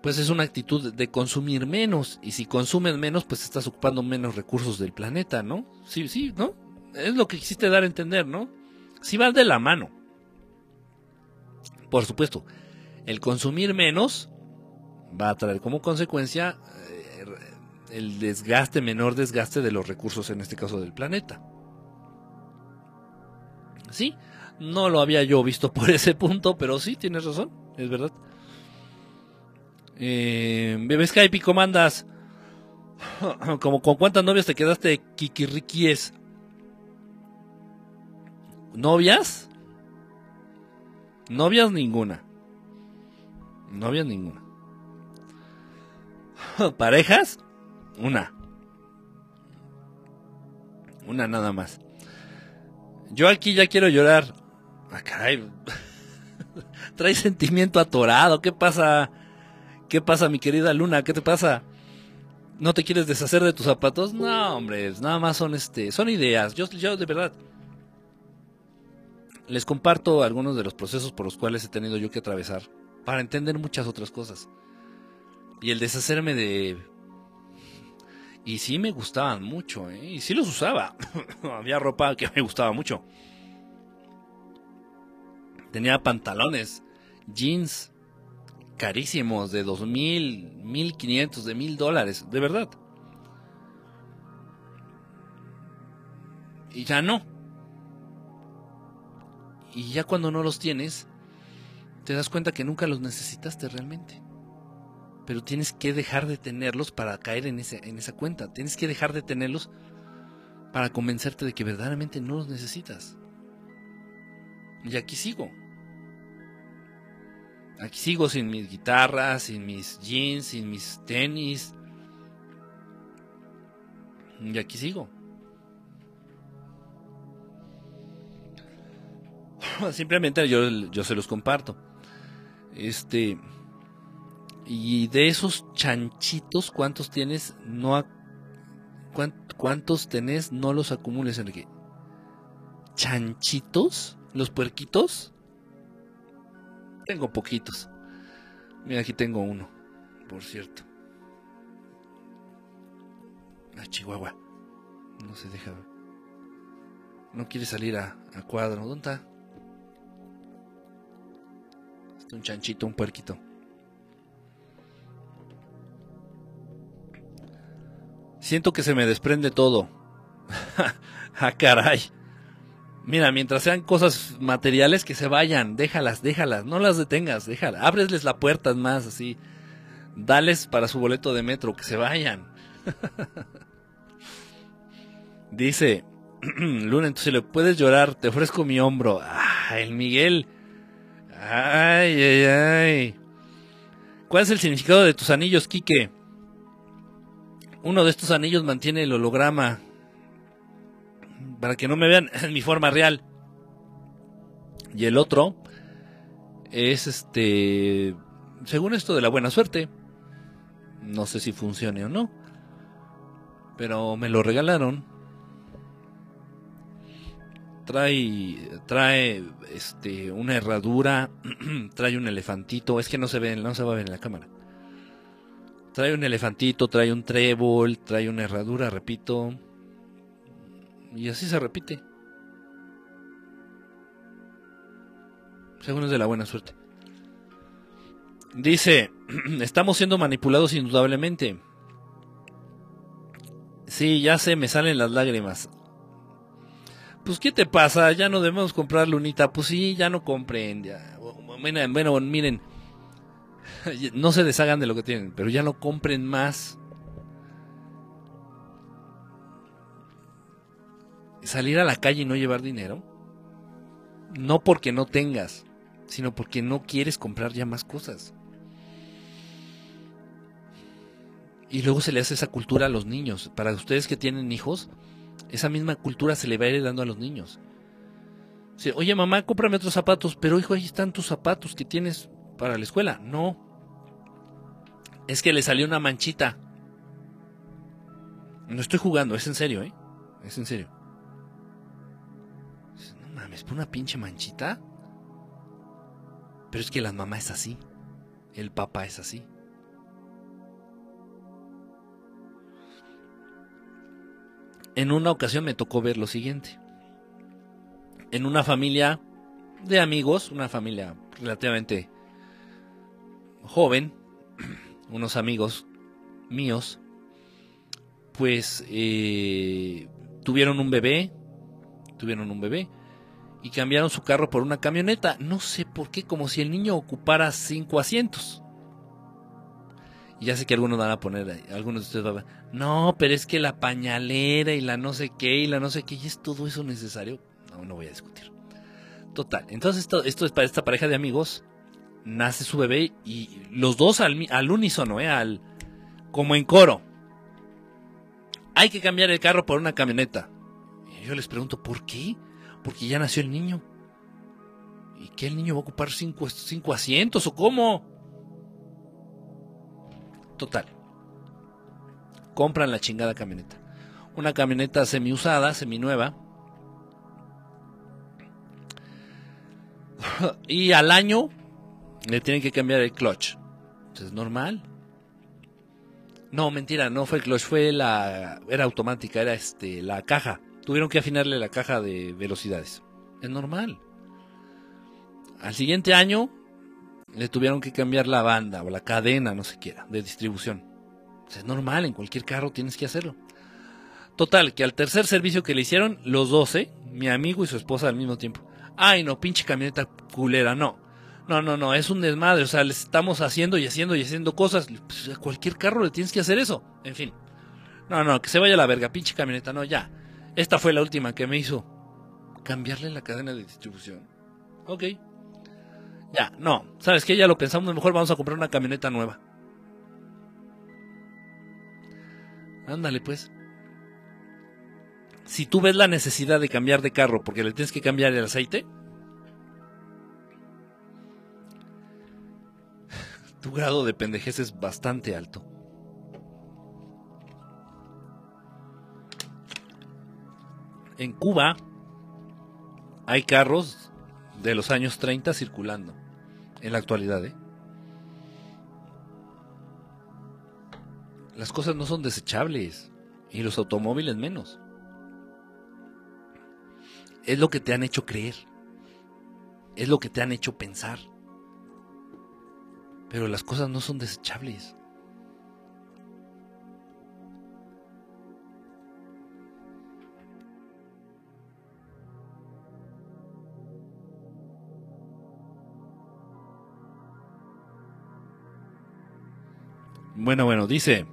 Speaker 1: pues es una actitud de consumir menos. Y si consumes menos, pues estás ocupando menos recursos del planeta, ¿no? Sí, sí, ¿no? Es lo que quisiste dar a entender, ¿no? Sí va de la mano. Por supuesto, el consumir menos va a traer como consecuencia eh, el desgaste, menor desgaste de los recursos, en este caso del planeta. Sí, no lo había yo visto por ese punto, pero sí, tienes razón, es verdad. Eh, Bebé Skype, ¿cómo andas? Como con cuántas novias te quedaste kikirriquies. ¿Novias? Novias ninguna. Novias ninguna. ¿Parejas? Una. Una nada más. Yo aquí ya quiero llorar. Ah. Trae sentimiento atorado. ¿Qué pasa? ¿Qué pasa, mi querida Luna? ¿Qué te pasa? ¿No te quieres deshacer de tus zapatos? No, hombre, nada más son este, son ideas. Yo, yo de verdad les comparto algunos de los procesos por los cuales he tenido yo que atravesar para entender muchas otras cosas. Y el deshacerme de y sí me gustaban mucho, ¿eh? y sí los usaba. Había ropa que me gustaba mucho. Tenía pantalones, jeans, carísimos de dos mil, mil quinientos, de mil dólares, de verdad. Y ya no. Y ya cuando no los tienes, te das cuenta que nunca los necesitaste realmente. Pero tienes que dejar de tenerlos para caer en, ese, en esa cuenta. Tienes que dejar de tenerlos para convencerte de que verdaderamente no los necesitas. Y aquí sigo. Aquí sigo sin mis guitarras, sin mis jeans, sin mis tenis. Y aquí sigo. Simplemente yo, yo se los comparto. Este. Y de esos chanchitos, ¿cuántos tienes? No ¿Cuántos tenés? No los acumules, Enrique. ¿Chanchitos? ¿Los puerquitos? Tengo poquitos. Mira, aquí tengo uno, por cierto. Ah, Chihuahua. No se deja. No quiere salir a, a cuadro. ¿Dónde está? Está un chanchito, un puerquito. Siento que se me desprende todo. ah, caray. Mira, mientras sean cosas materiales que se vayan, déjalas, déjalas, no las detengas, déjalas, ábresles la puerta más así. Dales para su boleto de metro, que se vayan. Dice, Luna, entonces le puedes llorar, te ofrezco mi hombro. Ah, el Miguel. Ay, ay, ay. ¿Cuál es el significado de tus anillos, Quique? Uno de estos anillos mantiene el holograma para que no me vean en mi forma real. Y el otro es este, según esto de la buena suerte. No sé si funcione o no. Pero me lo regalaron. Trae trae este una herradura, trae un elefantito, es que no se ve, no se va a ver en la cámara. Trae un elefantito, trae un trébol, trae una herradura, repito, y así se repite. Según es de la buena suerte. Dice, estamos siendo manipulados indudablemente. Sí, ya sé, me salen las lágrimas. Pues, ¿qué te pasa? Ya no debemos comprar lunita. Pues sí, ya no compren. Bueno, bueno, miren. No se deshagan de lo que tienen, pero ya no compren más. salir a la calle y no llevar dinero, no porque no tengas, sino porque no quieres comprar ya más cosas. Y luego se le hace esa cultura a los niños. Para ustedes que tienen hijos, esa misma cultura se le va a ir dando a los niños. Oye mamá, cómprame otros zapatos, pero hijo, ahí están tus zapatos que tienes para la escuela. No. es que le salió una manchita. No estoy jugando, es en serio, ¿eh? Es en serio. No mames, por una pinche manchita. Pero es que la mamá es así. El papá es así. En una ocasión me tocó ver lo siguiente. En una familia de amigos, una familia relativamente joven, unos amigos míos, pues eh, tuvieron un bebé, tuvieron un bebé y cambiaron su carro por una camioneta. No sé por qué, como si el niño ocupara cinco asientos. Y ya sé que algunos van a poner, algunos de ustedes van a no, pero es que la pañalera y la no sé qué y la no sé qué, ¿y es todo eso necesario? No, no voy a discutir. Total, entonces esto, esto es para esta pareja de amigos, nace su bebé y los dos al, al unísono, ¿eh? al, como en coro. Hay que cambiar el carro por una camioneta. Y yo les pregunto, ¿por qué? Porque ya nació el niño. ¿Y qué el niño va a ocupar cinco, cinco asientos o cómo? Total. Compran la chingada camioneta. Una camioneta semi usada, semi nueva. y al año le tienen que cambiar el clutch. Es normal. No, mentira, no fue el clutch, fue la. Era automática, era este, la caja. Tuvieron que afinarle la caja de velocidades. Es normal. Al siguiente año le tuvieron que cambiar la banda o la cadena, no sé qué era, de distribución. Es normal, en cualquier carro tienes que hacerlo. Total, que al tercer servicio que le hicieron, los 12, mi amigo y su esposa al mismo tiempo. Ay, no, pinche camioneta culera, no. No, no, no, es un desmadre. O sea, le estamos haciendo y haciendo y haciendo cosas. Pues, a cualquier carro le tienes que hacer eso. En fin. No, no, que se vaya la verga, pinche camioneta. No, ya. Esta fue la última que me hizo cambiarle la cadena de distribución. Ok. Ya, no. ¿Sabes qué? Ya lo pensamos. Mejor vamos a comprar una camioneta nueva. Ándale, pues. Si tú ves la necesidad de cambiar de carro porque le tienes que cambiar el aceite, tu grado de pendejez es bastante alto. En Cuba hay carros de los años 30 circulando en la actualidad. ¿eh? Las cosas no son desechables y los automóviles menos. Es lo que te han hecho creer. Es lo que te han hecho pensar. Pero las cosas no son desechables. Bueno, bueno, dice,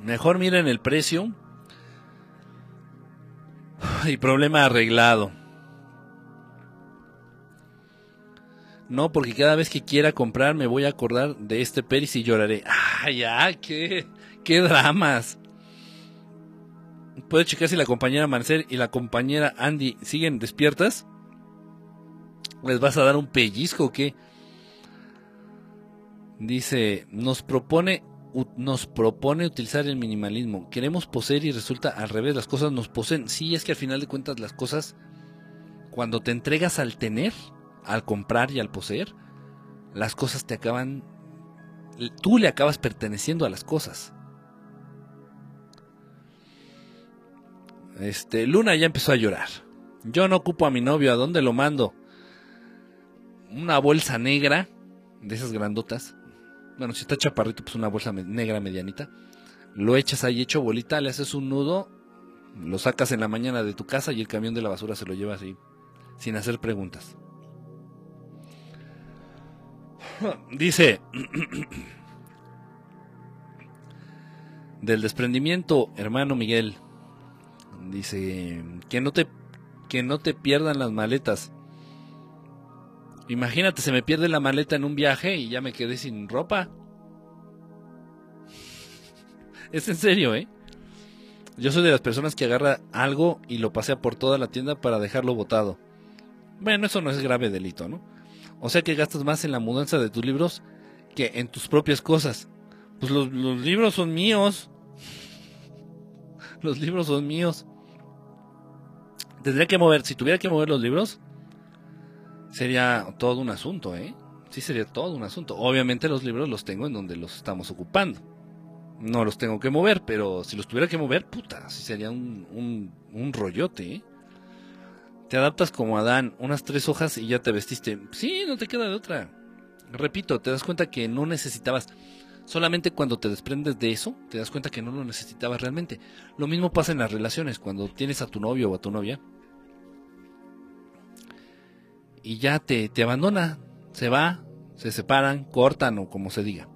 Speaker 1: mejor miren el precio y problema arreglado. No, porque cada vez que quiera comprar me voy a acordar de este Peris y lloraré. ¡Ah, ya! ¡Qué, qué dramas! ¿Puedes checar si la compañera Amanecer y la compañera Andy siguen despiertas? ¿Les vas a dar un pellizco o qué? Dice, nos propone, nos propone utilizar el minimalismo. Queremos poseer y resulta al revés, las cosas nos poseen. Sí, es que al final de cuentas las cosas, cuando te entregas al tener, al comprar y al poseer, las cosas te acaban, tú le acabas perteneciendo a las cosas. Este, Luna ya empezó a llorar. Yo no ocupo a mi novio, ¿a dónde lo mando? Una bolsa negra, de esas grandotas. Bueno, si está chaparrito, pues una bolsa negra medianita. Lo echas ahí hecho bolita, le haces un nudo, lo sacas en la mañana de tu casa y el camión de la basura se lo lleva así, sin hacer preguntas. Dice, del desprendimiento, hermano Miguel, dice, que no te, que no te pierdan las maletas. Imagínate, se me pierde la maleta en un viaje y ya me quedé sin ropa. Es en serio, ¿eh? Yo soy de las personas que agarra algo y lo pasea por toda la tienda para dejarlo botado. Bueno, eso no es grave delito, ¿no? O sea que gastas más en la mudanza de tus libros que en tus propias cosas. Pues los, libros son míos. Los libros son míos. Tendría que mover, si tuviera que mover los libros, sería todo un asunto, ¿eh? Sí, sería todo un asunto. Obviamente los libros los tengo en donde los estamos ocupando. No los tengo que mover, pero si los tuviera que mover, puta, sí sería un, un, un rollote, ¿eh? Te adaptas como Adán, unas tres hojas y ya te vestiste. Sí, no te queda de otra. Repito, te das cuenta que no necesitabas. Solamente cuando te desprendes de eso, te das cuenta que no lo necesitabas realmente. Lo mismo pasa en las relaciones, cuando tienes a tu novio o a tu novia. Y ya te, te abandona, se va, se separan, cortan o como se diga.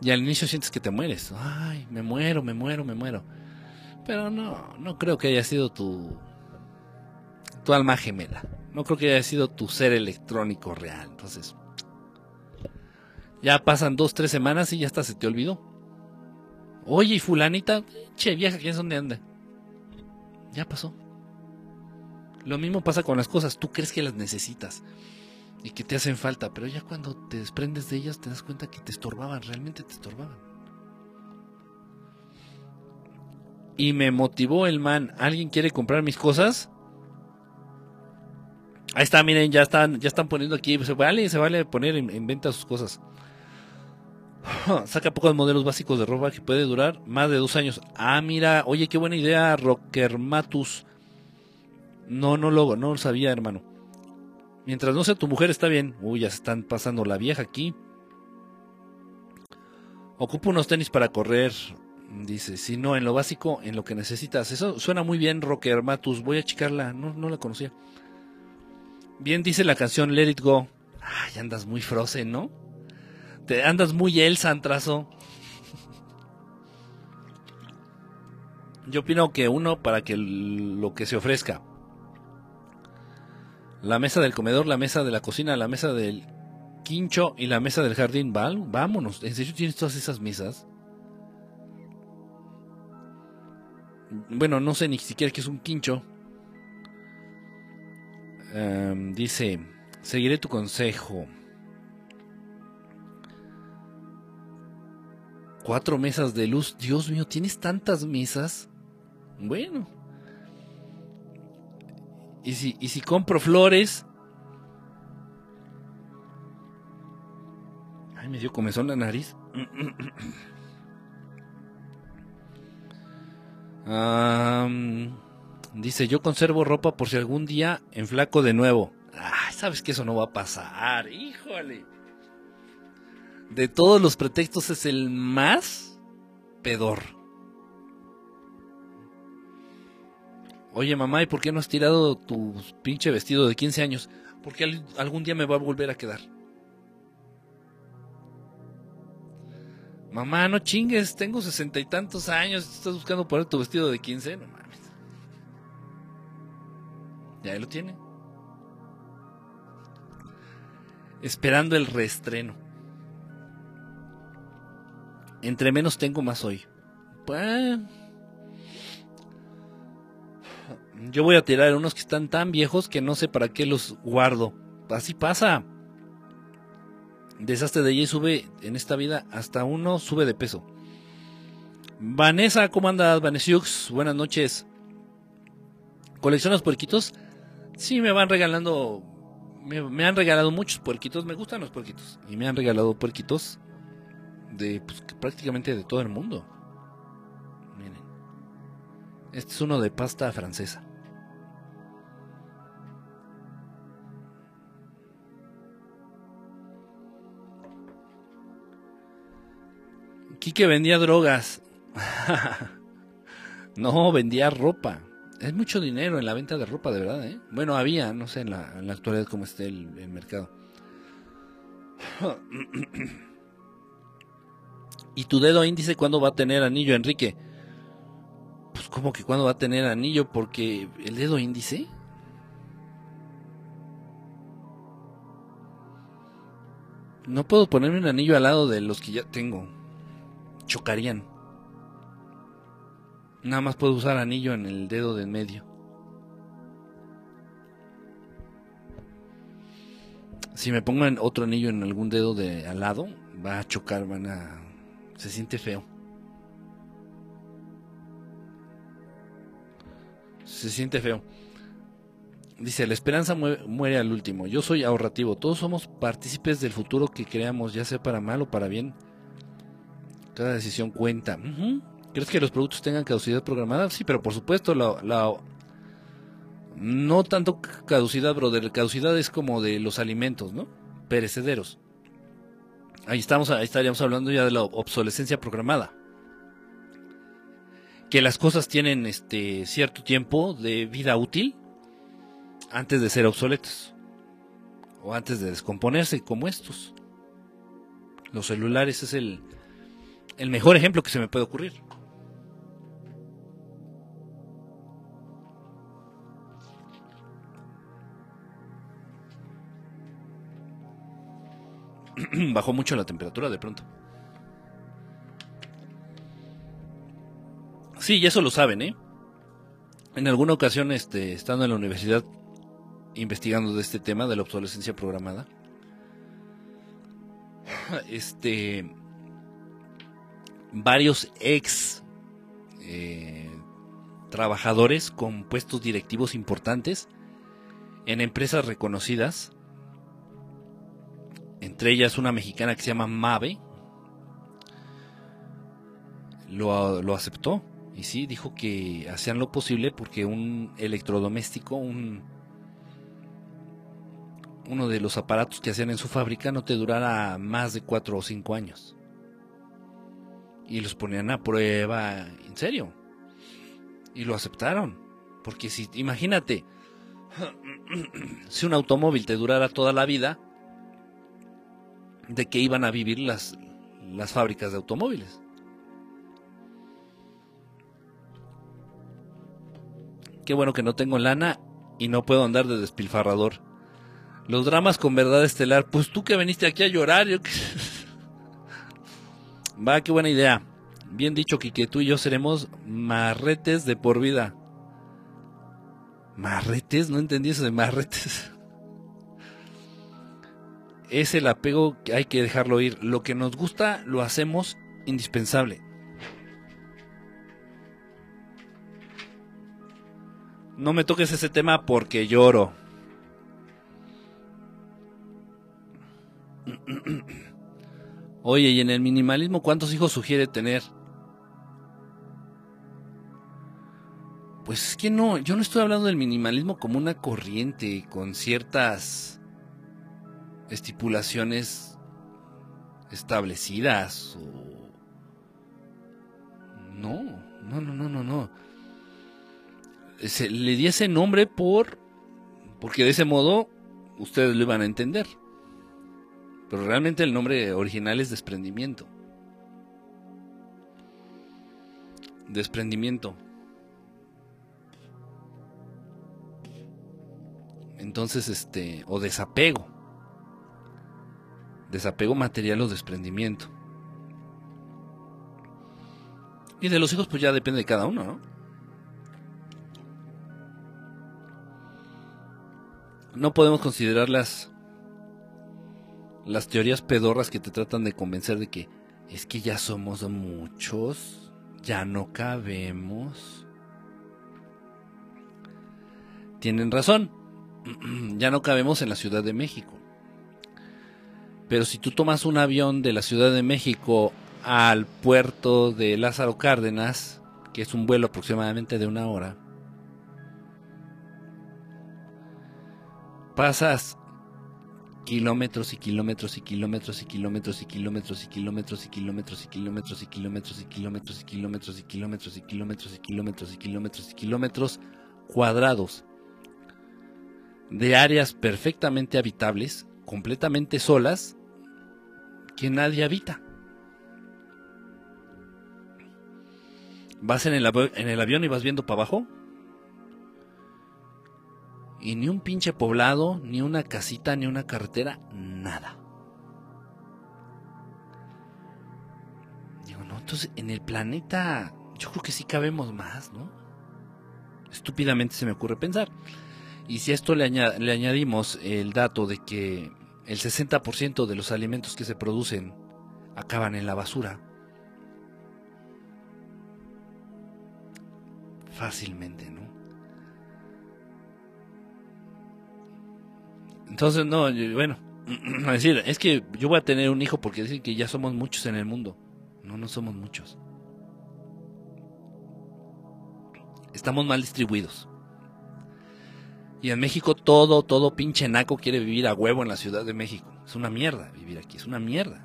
Speaker 1: Y al inicio sientes que te mueres. Ay, me muero, me muero, me muero. Pero no, no creo que haya sido tu, tu alma gemela. No creo que haya sido tu ser electrónico real. Entonces, ya pasan dos, tres semanas y ya hasta se te olvidó. Oye, y fulanita, che, vieja, ¿quién es donde anda? Ya pasó. Lo mismo pasa con las cosas. Tú crees que las necesitas y que te hacen falta, pero ya cuando te desprendes de ellas te das cuenta que te estorbaban, realmente te estorbaban. Y me motivó el man, ¿alguien quiere comprar mis cosas? Ahí está, miren, ya están, ya están poniendo aquí, se vale, se vale poner en, venta sus cosas. Saca pocos modelos básicos de ropa que puede durar más de dos años. Ah, mira, oye, qué buena idea, Rockermatus. No, no lo, no lo sabía, hermano. Mientras no sea tu mujer está bien. Uy, ya se están pasando la vieja aquí. Ocupo unos tenis para correr. Dice, si no, en lo básico, en lo que necesitas. Eso suena muy bien, Rocker Matus. Voy a checarla. No, no la conocía. Bien dice la canción Let It Go. Ay, andas muy frozen, ¿no? Te andas muy Elsa, Antrazo. Yo opino que uno, para que lo que se ofrezca la mesa del comedor, la mesa de la cocina, la mesa del quincho y la mesa del jardín. Vámonos. ¿En serio tienes todas esas mesas? Bueno, no sé ni siquiera qué es un quincho. Em, dice, seguiré tu consejo. Cuatro mesas de luz. Dios mío, ¿tienes tantas mesas? Bueno, ¿Y si, y si compro flores? Ay, me dio comezón la nariz. dice, yo conservo ropa por si algún día en flaco de nuevo. Ay, sabes que eso no va a pasar. Híjole. De todos los pretextos es el más pedor. Oye mamá, ¿y por qué no has tirado tu pinche vestido de 15 años? Porque algún día me va a volver a quedar. Mamá, no chingues, tengo sesenta y tantos años, estás buscando poner tu vestido de 15, no mames. Ya lo tiene. Esperando el reestreno. Entre menos tengo, más hoy. Pues yo voy a tirar unos que están tan viejos que no sé para qué los guardo. Así pasa. Desastre de ella sube en esta vida, hasta uno sube de peso. Vanessa, ¿cómo andas? Vanessiux, buenas noches. ¿Coleccionas puerquitos? Sí, me van regalando. Me, han regalado muchos puerquitos. Me gustan los puerquitos. Y me han regalado puerquitos de pues, prácticamente de todo el mundo. Miren. Este es uno de pasta francesa. Quique vendía drogas. no, vendía ropa. Es mucho dinero en la venta de ropa, de verdad. ¿eh? Bueno, había, no sé en la, actualidad cómo esté el, mercado. ¿Y tu dedo índice cuándo va a tener anillo, Enrique? Pues como que cuándo va a tener anillo, porque el dedo índice... No puedo ponerme un anillo al lado de los que ya tengo chocarían. Nada más puedo usar anillo en el dedo de en medio. si me pongo en otro anillo en algún dedo de al lado, va a chocar, van a... Se siente feo. Se siente feo. Dice, la esperanza muere al último. Yo soy ahorrativo. Todos somos partícipes del futuro que creamos, ya sea para mal o para bien. Cada decisión cuenta. ¿Crees que los productos tengan caducidad programada? Sí, pero por supuesto, la, no tanto caducidad, brother. Caducidad es como de los alimentos, ¿no? Perecederos. Ahí estamos, ahí estaríamos hablando ya de la obsolescencia programada. Que las cosas tienen este cierto tiempo de vida útil antes de ser obsoletas. O antes de descomponerse como estos. Los celulares es el, el mejor ejemplo que se me puede ocurrir. Bajó mucho la temperatura de pronto. Sí, y eso lo saben, ¿eh? En alguna ocasión, este, estando en la universidad investigando de este tema de la obsolescencia programada, este, varios ex eh, trabajadores con puestos directivos importantes en empresas reconocidas entre ellas una mexicana que se llama Mave, lo, aceptó. Y sí, dijo que hacían lo posible porque un electrodoméstico, un, uno de los aparatos que hacían en su fábrica no te durara más de cuatro o cinco años. Y los ponían a prueba, en serio. Y lo aceptaron. Porque si, imagínate, si un automóvil te durara toda la vida, de que iban a vivir las, las fábricas de automóviles. Qué bueno que no tengo lana y no puedo andar de despilfarrador. Los dramas con verdad estelar. Pues tú que viniste aquí a llorar. Yo Va, qué buena idea. Bien dicho, que tú y yo seremos marretes de por vida. ¿Marretes? No entendí eso de marretes es el apego que hay que dejarlo ir. Lo que nos gusta lo hacemos indispensable. No me toques ese tema porque lloro. Oye, ¿y en el minimalismo cuántos hijos sugiere tener? Pues es que no, yo no estoy hablando del minimalismo como una corriente con ciertas estipulaciones establecidas o... No, no, no, no, no, no. Se, le di ese nombre por... porque de ese modo ustedes lo iban a entender. Pero realmente el nombre original es desprendimiento. Desprendimiento. Entonces, este, o desapego desapego material o desprendimiento. Y de los hijos pues ya depende de cada uno, ¿no? No podemos considerar las, las teorías pedorras que te tratan de convencer de que es que ya somos muchos, ya no cabemos. Tienen razón, ya no cabemos en la Ciudad de México. Pero si tú tomas un avión de la Ciudad de México al puerto de Lázaro Cárdenas, que es un vuelo aproximadamente de una hora, pasas kilómetros y kilómetros y kilómetros y kilómetros y kilómetros y kilómetros y kilómetros y kilómetros y kilómetros y kilómetros y kilómetros y kilómetros y kilómetros y kilómetros y kilómetros y kilómetros cuadrados de áreas perfectamente habitables, completamente solas, que nadie habita. Vas en el, avión y vas viendo para abajo. Y ni un pinche poblado, ni una casita, ni una carretera, nada. Digo, no, entonces en el planeta yo creo que sí cabemos más, ¿no? Estúpidamente se me ocurre pensar. Y si a esto le añadimos el dato de que el 60% de los alimentos que se producen acaban en la basura. Fácilmente, ¿no? Entonces, no, bueno, decir, es que yo voy a tener un hijo porque dicen que ya somos muchos en el mundo. No, no somos muchos. Estamos mal distribuidos. Y en México todo, todo pinche naco quiere vivir a huevo en la Ciudad de México. Es una mierda vivir aquí, es una mierda.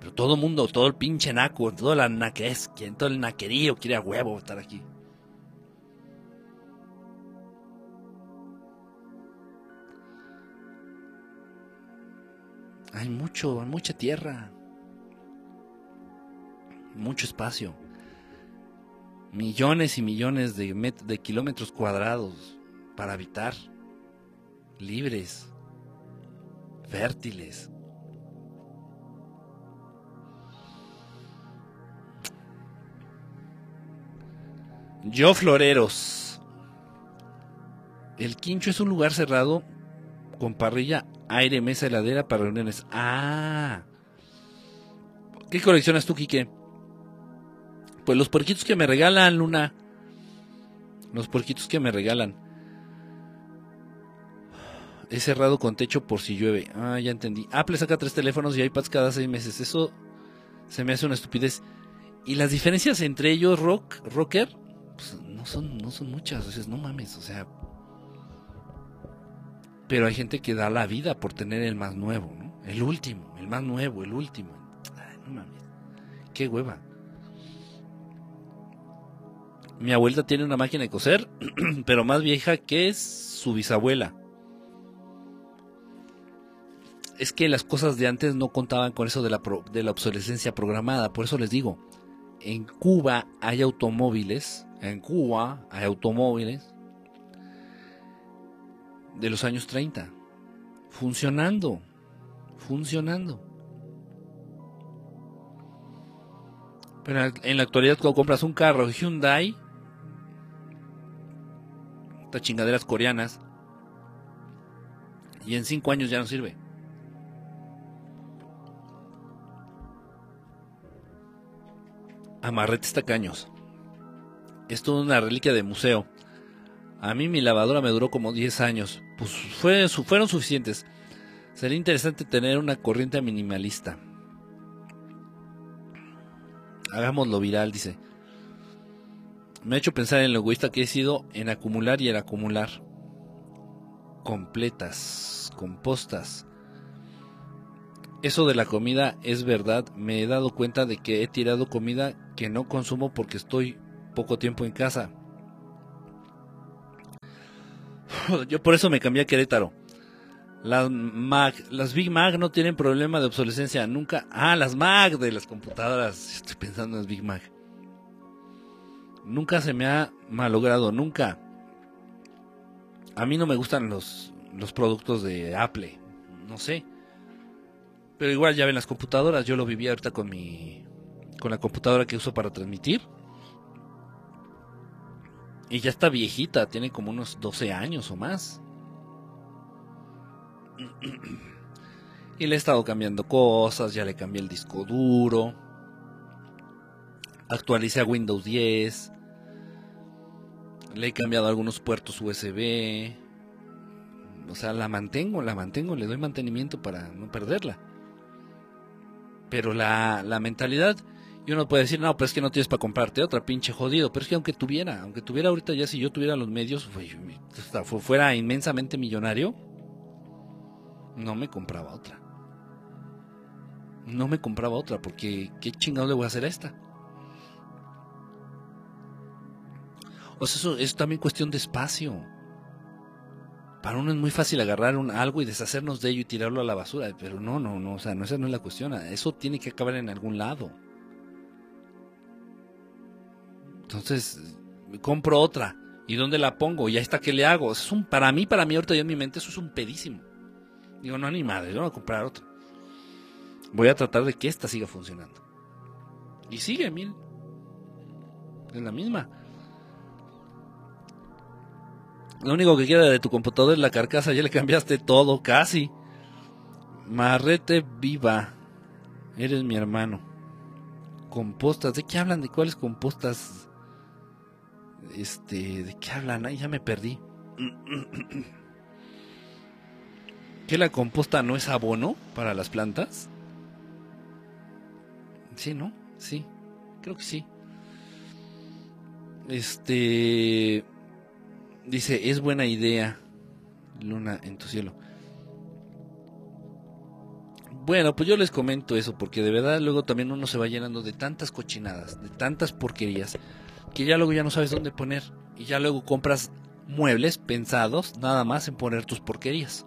Speaker 1: Pero todo el mundo, todo el pinche naco, todo la naquez, todo el naquerío quiere a huevo estar aquí. Hay mucho, mucha tierra, mucho espacio, millones y millones de, de kilómetros cuadrados para habitar, libres, fértiles. Yo Floreros. El quincho es un lugar cerrado con parrilla, aire, mesa, heladera para reuniones. Ah. ¿Qué coleccionas tú, Quique? Pues los puerquitos que me regalan, Luna. Los puerquitos que me regalan. Es cerrado con techo por si llueve. Ah, ya entendí. Apple saca tres teléfonos y iPads cada seis meses. Eso se me hace una estupidez. Y las diferencias entre ellos, rock, rocker, pues no son, no son muchas. O sea, no mames, o sea. Pero hay gente que da la vida por tener el más nuevo, ¿no? El último, el más nuevo, el último. Ay, no mames. Qué hueva. Mi abuelita tiene una máquina de coser, pero más vieja que su bisabuela es que las cosas de antes no contaban con eso de la, de la obsolescencia programada. Por eso les digo, en Cuba hay automóviles, en Cuba hay automóviles de los años 30, funcionando, funcionando. Pero en la actualidad cuando compras un carro Hyundai, estas chingaderas coreanas, y en cinco años ya no sirve. Amarretes tacaños. Es una reliquia de museo. A mí mi lavadora me duró como 10 años. Pues fue, fueron suficientes. Sería interesante tener una corriente minimalista. Hagámoslo viral, dice. Me ha hecho pensar en lo egoísta que he sido en acumular y en acumular. Completas, compostas, eso de la comida es verdad. Me he dado cuenta de que he tirado comida que no consumo porque estoy poco tiempo en casa. Yo por eso me cambié a Querétaro. Las Mac, las Big Mac no tienen problema de obsolescencia nunca. Ah, las Mac de las computadoras. Estoy pensando en las Big Mac. Nunca se me ha malogrado, nunca. A mí no me gustan los, los productos de Apple. No sé. Pero igual ya ven las computadoras, yo lo viví ahorita con mi con la computadora que uso para transmitir. Y ya está viejita, tiene como unos 12 años o más. Y le he estado cambiando cosas, ya le cambié el disco duro. Actualicé a Windows 10. Le he cambiado algunos puertos USB. O sea, la mantengo, la mantengo, le doy mantenimiento para no perderla. Pero la, la mentalidad, y uno puede decir, no, pero es que no tienes para comprarte otra, pinche jodido. Pero es que aunque tuviera, aunque tuviera ahorita ya, si yo tuviera los medios, fuera inmensamente millonario, no me compraba otra. No me compraba otra, porque ¿qué chingado le voy a hacer a esta? O sea, eso es también cuestión de espacio. Para uno es muy fácil agarrar un, algo y deshacernos de ello y tirarlo a la basura, pero no, no, no, o sea, no, esa no es la cuestión, eso tiene que acabar en algún lado. Entonces, compro otra, ¿y dónde la pongo? ¿Y esta qué le hago? Es un, para mí, para mí ahorita ya en mi mente eso es un pedísimo. Digo, no, ni madre, yo voy a comprar otra. Voy a tratar de que esta siga funcionando. Y sigue, miren. Es la misma. Lo único que queda de tu computador es la carcasa, ya le cambiaste todo, casi. Marrete viva. Eres mi hermano. Compostas. ¿De qué hablan? ¿De cuáles compostas? Este, ¿de qué hablan? Ay, ya me perdí. ¿Que la composta no es abono para las plantas? Sí, ¿no? Sí, creo que sí. Este dice, es buena idea, Luna en tu cielo. Bueno, pues yo les comento eso, porque de verdad luego también uno se va llenando de tantas cochinadas, de tantas porquerías, que ya luego ya no sabes dónde poner. Y ya luego compras muebles pensados nada más en poner tus porquerías.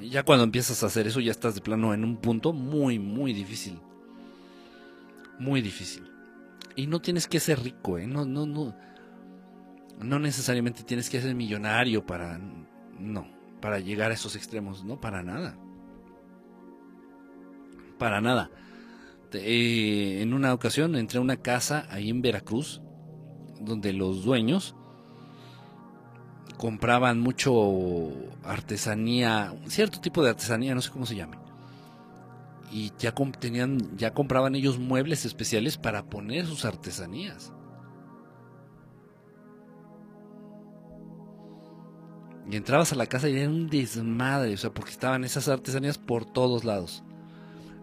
Speaker 1: Y ya cuando empiezas a hacer eso ya estás de plano en un punto muy, muy difícil. Muy difícil. Y no tienes que ser rico, ¿eh? No, no, no. No necesariamente tienes que ser millonario para... No, para llegar a esos extremos. No, para nada. Para nada. Eh, en una ocasión entré a una casa ahí en Veracruz, donde los dueños compraban mucho artesanía, cierto tipo de artesanía, no sé cómo se llame. Y ya, tenían, ya compraban ellos muebles especiales para poner sus artesanías. Y entrabas a la casa y era un desmadre, o sea, porque estaban esas artesanías por todos lados.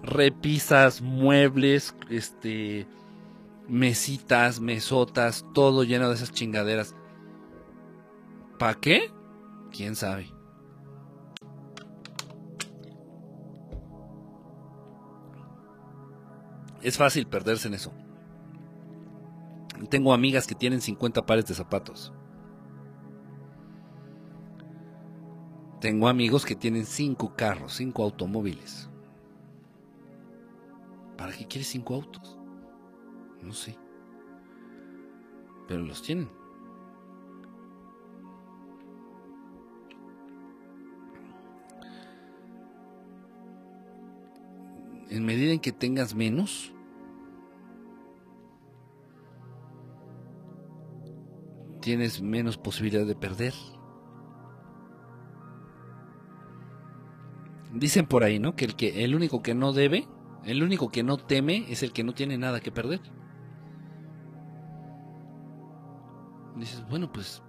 Speaker 1: Repisas, muebles, este, mesitas, mesotas, todo lleno de esas chingaderas. ¿Para qué? ¿Quién sabe? Es fácil perderse en eso. Tengo amigas que tienen 50 pares de zapatos. Tengo amigos que tienen 5 carros, 5 automóviles. ¿Para qué quieres 5 autos? No sé. Pero los tienen. en medida en que tengas menos, tienes menos posibilidad de perder. Dicen por ahí, ¿no? Que el que el único que no debe, el único que no teme es el que no tiene nada que perder. Dices, bueno, pues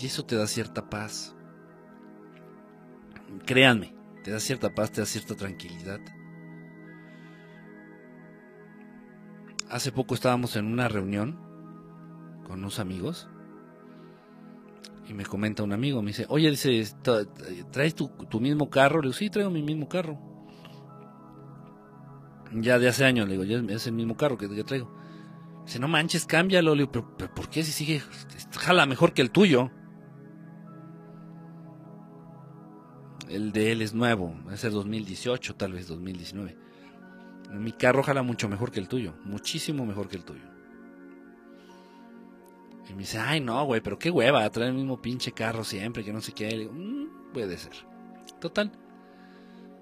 Speaker 1: y eso te da cierta paz. Créanme, te da cierta paz, te da cierta tranquilidad. Hace poco estábamos en una reunión con unos amigos y me comenta un amigo, me dice, oye, dice, ¿traes tu, mismo carro? Le digo, sí, traigo mi mismo carro. Ya de hace años, le digo, es el mismo carro que yo traigo. Dice, no manches, cámbialo. Le digo, pero, pero ¿por qué si sigue? Jala mejor que el tuyo. El de él es nuevo, va a ser 2018, tal vez 2019. Mi carro jala mucho mejor que el tuyo, muchísimo mejor que el tuyo. Y me dice, ay no, güey, pero qué hueva, traer el mismo pinche carro siempre, que no sé qué. Le digo, mm, puede ser. Total.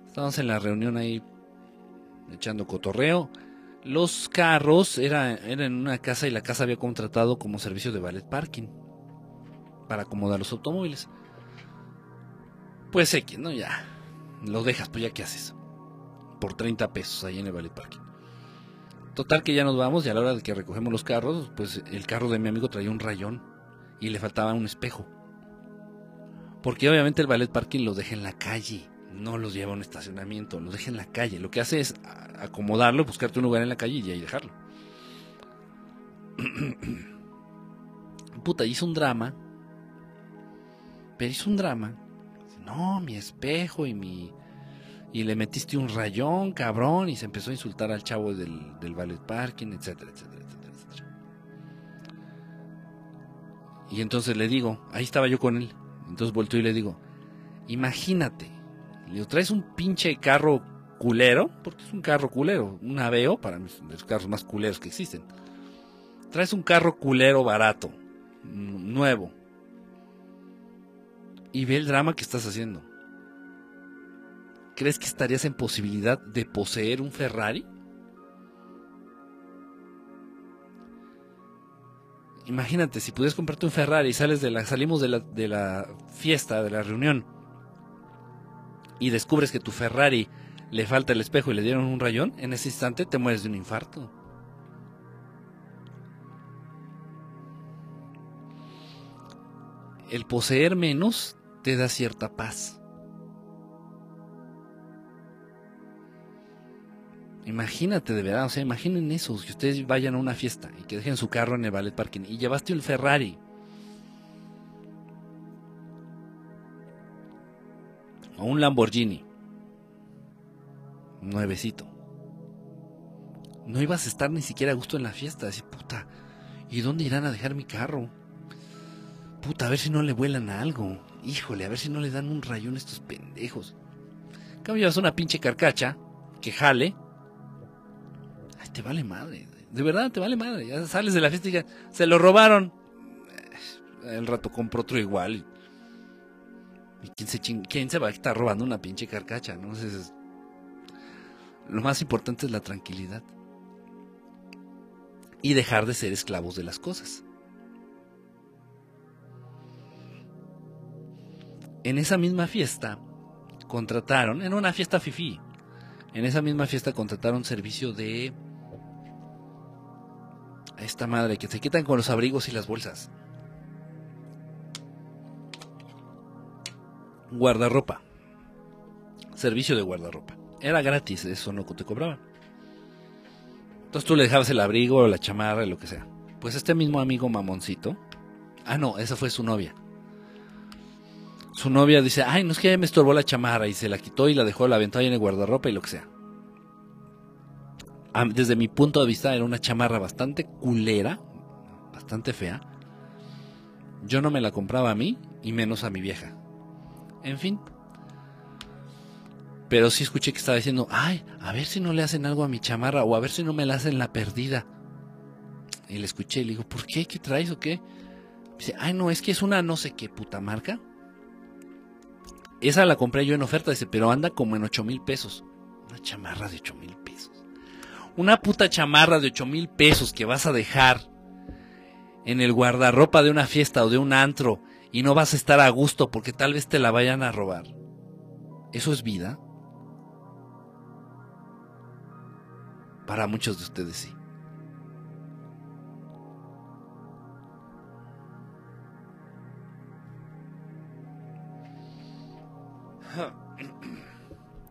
Speaker 1: Estábamos en la reunión ahí echando cotorreo. Los carros eran, eran en una casa y la casa había contratado como servicio de ballet parking para acomodar los automóviles. Pues X, ¿no? Ya. Lo dejas, pues ya qué haces. Por 30 pesos ahí en el Valley Parking. Total que ya nos vamos y a la hora de que recogemos los carros, pues el carro de mi amigo traía un rayón y le faltaba un espejo. Porque obviamente el ballet parking lo deja en la calle, no los lleva a un estacionamiento, lo deja en la calle. Lo que hace es acomodarlo, buscarte un lugar en la calle y ahí dejarlo. Puta, hizo un drama. Pero hizo un drama no, mi espejo y mi... Y le metiste un rayón, cabrón, y se empezó a insultar al chavo del, del ballet parking, etcétera, etcétera, etcétera, etcétera. Y entonces le digo, ahí estaba yo con él. Entonces volteo y le digo, imagínate, le digo, traes un pinche carro culero, porque es un carro culero, un Aveo, para los carros más culeros que existen. Traes un carro culero barato, nuevo, y ve el drama que estás haciendo. ¿Crees que estarías en posibilidad de poseer un Ferrari? imagínate, si pudieras comprarte un Ferrari y sales de la, salimos de la, de la fiesta, de la reunión, y descubres que tu Ferrari le falta el espejo y le dieron un rayón, en ese instante te mueres de un infarto. El poseer menos te da cierta paz. Imagínate de verdad, o sea, imaginen eso, que ustedes vayan a una fiesta y que dejen su carro en el ballet parking y llevaste el Ferrari. O un Lamborghini. Nuevecito. No ibas a estar ni siquiera a gusto en la fiesta. Decir, puta, ¿y dónde irán a dejar mi carro? Puta, a ver si no le vuelan a algo. Híjole, a ver si no le dan un rayón a estos pendejos. En cambio, llevas una pinche carcacha que jale te vale madre. De verdad, te vale madre. Ya sales de la fiesta y ya, se lo robaron. Eh, el rato compro otro igual. ¿Y quién se, va a estar robando una pinche carcacha? ¿no? lo más importante es la tranquilidad. Y dejar de ser esclavos de las cosas. En esa misma fiesta contrataron, en una fiesta fifi, en esa misma fiesta contrataron servicio de esta madre que se quitan con los abrigos y las bolsas. Guardarropa. Servicio de guardarropa. Era gratis, eso no te cobraban. Entonces tú le dejabas el abrigo, la chamarra, lo que sea. Pues este mismo amigo mamoncito. Ah, no, esa fue su novia. Su novia dice, ay, no es que me estorbó la chamarra y se la quitó y la dejó la ventana en el guardarropa y lo que sea desde mi punto de vista era una chamarra bastante culera, bastante fea. Yo no me la compraba a mí y menos a mi vieja. En fin. Pero sí escuché que estaba diciendo, ay, a ver si no le hacen algo a mi chamarra o a ver si no me la hacen la perdida. Y le escuché y le digo, ¿por qué? ¿Qué traes o qué? Dice, ay, no, es que es una no sé qué puta marca. Esa la compré yo en oferta, dice, pero anda como en 8 mil pesos. Una chamarra de 8 mil una puta chamarra de 8 mil pesos que vas a dejar en el guardarropa de una fiesta o de un antro y no vas a estar a gusto porque tal vez te la vayan a robar. ¿Eso es vida? Para muchos de ustedes sí.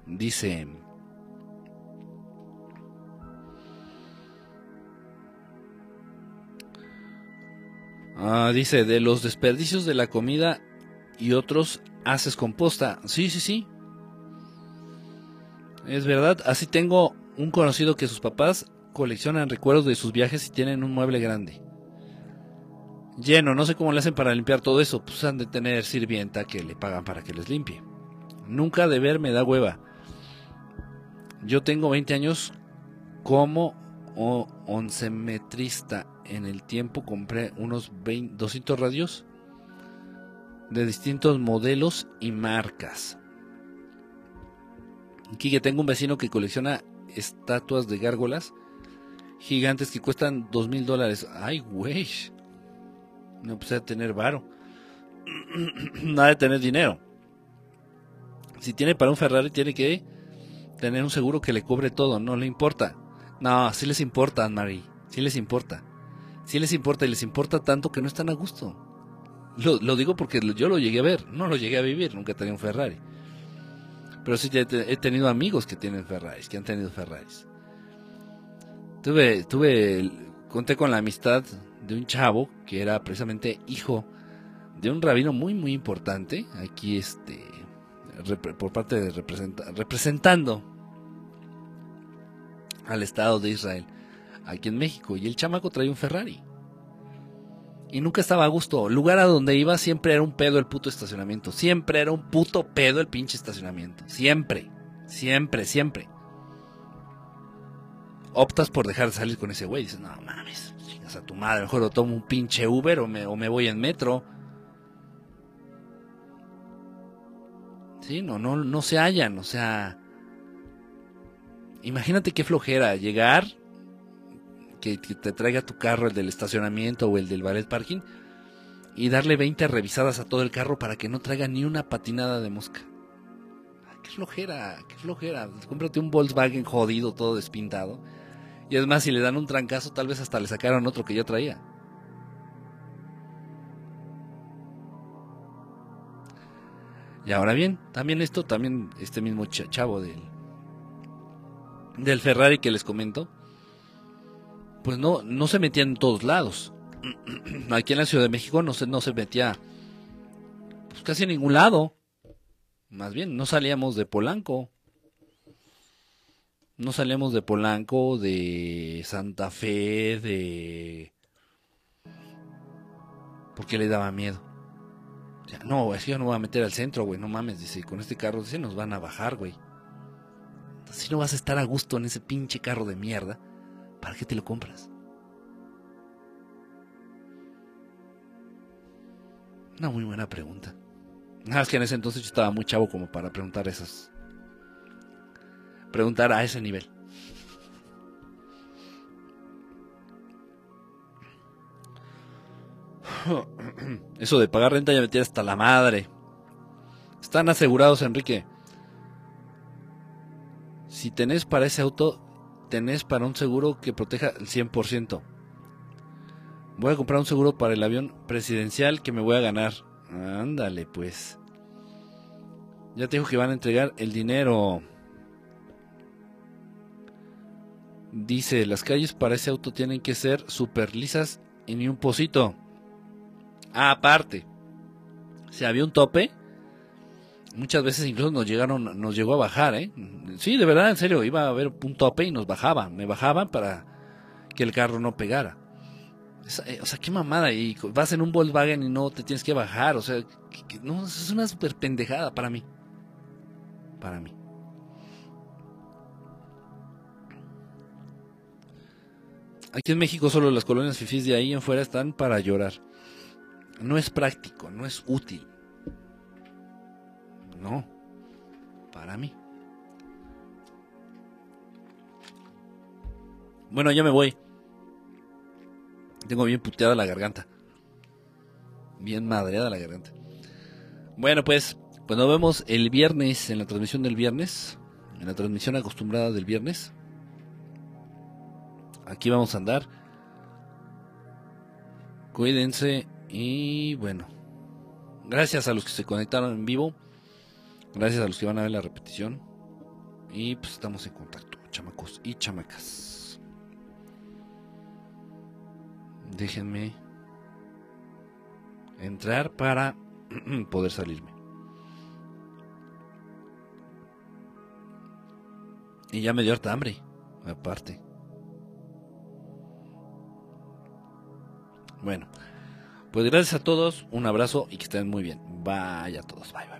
Speaker 1: Dice Ah, dice, de los desperdicios de la comida y otros haces composta. Sí, sí, sí. Es verdad, así tengo un conocido que sus papás coleccionan recuerdos de sus viajes y tienen un mueble grande. Lleno, no sé cómo le hacen para limpiar todo eso, pues han de tener sirvienta que le pagan para que les limpie. Nunca de ver me da hueva. Yo tengo 20 años como oncemetrista en el tiempo compré unos 200 radios de distintos modelos y marcas. Aquí que tengo un vecino que colecciona estatuas de gárgolas gigantes que cuestan dos mil dólares. Ay, güey. No puse tener varo. Nada de tener dinero. Si tiene para un Ferrari, tiene que tener un seguro que le cubre todo. No le importa. No, sí les importa, Anne-Marie. Sí les importa si les importa y les importa tanto que no están a gusto. Lo, digo porque yo lo llegué a ver, no lo llegué a vivir, nunca tenía un Ferrari. Pero sí he tenido amigos que tienen Ferraris, que han tenido Ferraris. Tuve, tuve, conté con la amistad de un chavo que era precisamente hijo de un rabino muy, muy importante, aquí este, por parte de representando al Estado de Israel aquí en México. Y el chamaco traía un Ferrari. Y nunca estaba a gusto. lugar a donde iba siempre era un pedo el puto estacionamiento. Siempre era un puto pedo el pinche estacionamiento. Siempre. Siempre, siempre. Optas por dejar de salir con ese güey. Dices, no mames, chingas a tu madre. Mejor lo tomo un pinche Uber o me, o me voy en metro. Sí, no, no, no se hallan. O sea, imagínate qué flojera llegar que, te traiga tu carro, el del estacionamiento o el del ballet parking, y darle 20 revisadas a todo el carro para que no traiga ni una patinada de mosca. qué flojera, qué flojera. Cómprate un Volkswagen jodido, todo despintado. Y además, si le dan un trancazo, tal vez hasta le sacaron otro que yo traía. Y ahora bien, también esto, también este mismo chavo del, del Ferrari que les comento, pues no, no se metía en todos lados. Aquí en la Ciudad de México no se, no se metía pues casi en ningún lado. Más bien, no salíamos de Polanco. No salíamos de Polanco, de Santa Fe, de... Porque le daba miedo. no, es que yo no voy a meter al centro, güey, no mames. Dice, con este carro dice, nos van a bajar, güey. Si no vas a estar a gusto en ese pinche carro de mierda, ¿para qué te lo compras? Una muy buena pregunta. Nada, es que en ese entonces yo estaba muy chavo como para preguntar esas. Preguntar a ese nivel. Eso de pagar renta ya me tiene hasta la madre. Están asegurados, Enrique. Si tenés para ese auto, tenés para un seguro que proteja el 100%. Voy a comprar un seguro para el avión presidencial que me voy a ganar. Ándale, pues. Ya te dijo que van a entregar el dinero. Dice, las calles para ese auto tienen que ser super lisas y ni un pocito. Ah, aparte. Si había un tope, muchas veces incluso nos llegaron, nos llegó a bajar, ¿eh? Sí, de verdad, en serio, iba a haber un tope y nos bajaban, me bajaban para que el carro no pegara. Eh, o sea, qué mamada. Y vas en un Volkswagen y no te tienes que bajar. O sea, no, es una super pendejada para mí. Para mí. Aquí en México solo las colonias fifís de ahí en fuera están para llorar. No es práctico, no es útil. No. Para mí. Bueno, ya me voy. Tengo bien puteada la garganta. Bien madreada la garganta. Bueno, pues, pues nos vemos el viernes, en la transmisión del viernes. En la transmisión acostumbrada del viernes. Aquí vamos a andar. Cuídense y bueno. Gracias a los que se conectaron en vivo. Gracias a los que van a ver la repetición. Y pues estamos en contacto, chamacos y chamacas. déjenme entrar para poder salirme. Y ya me dio harta hambre, aparte. Bueno, pues gracias a todos, un abrazo y que estén muy bien. Vaya a todos, bye, bye, bye.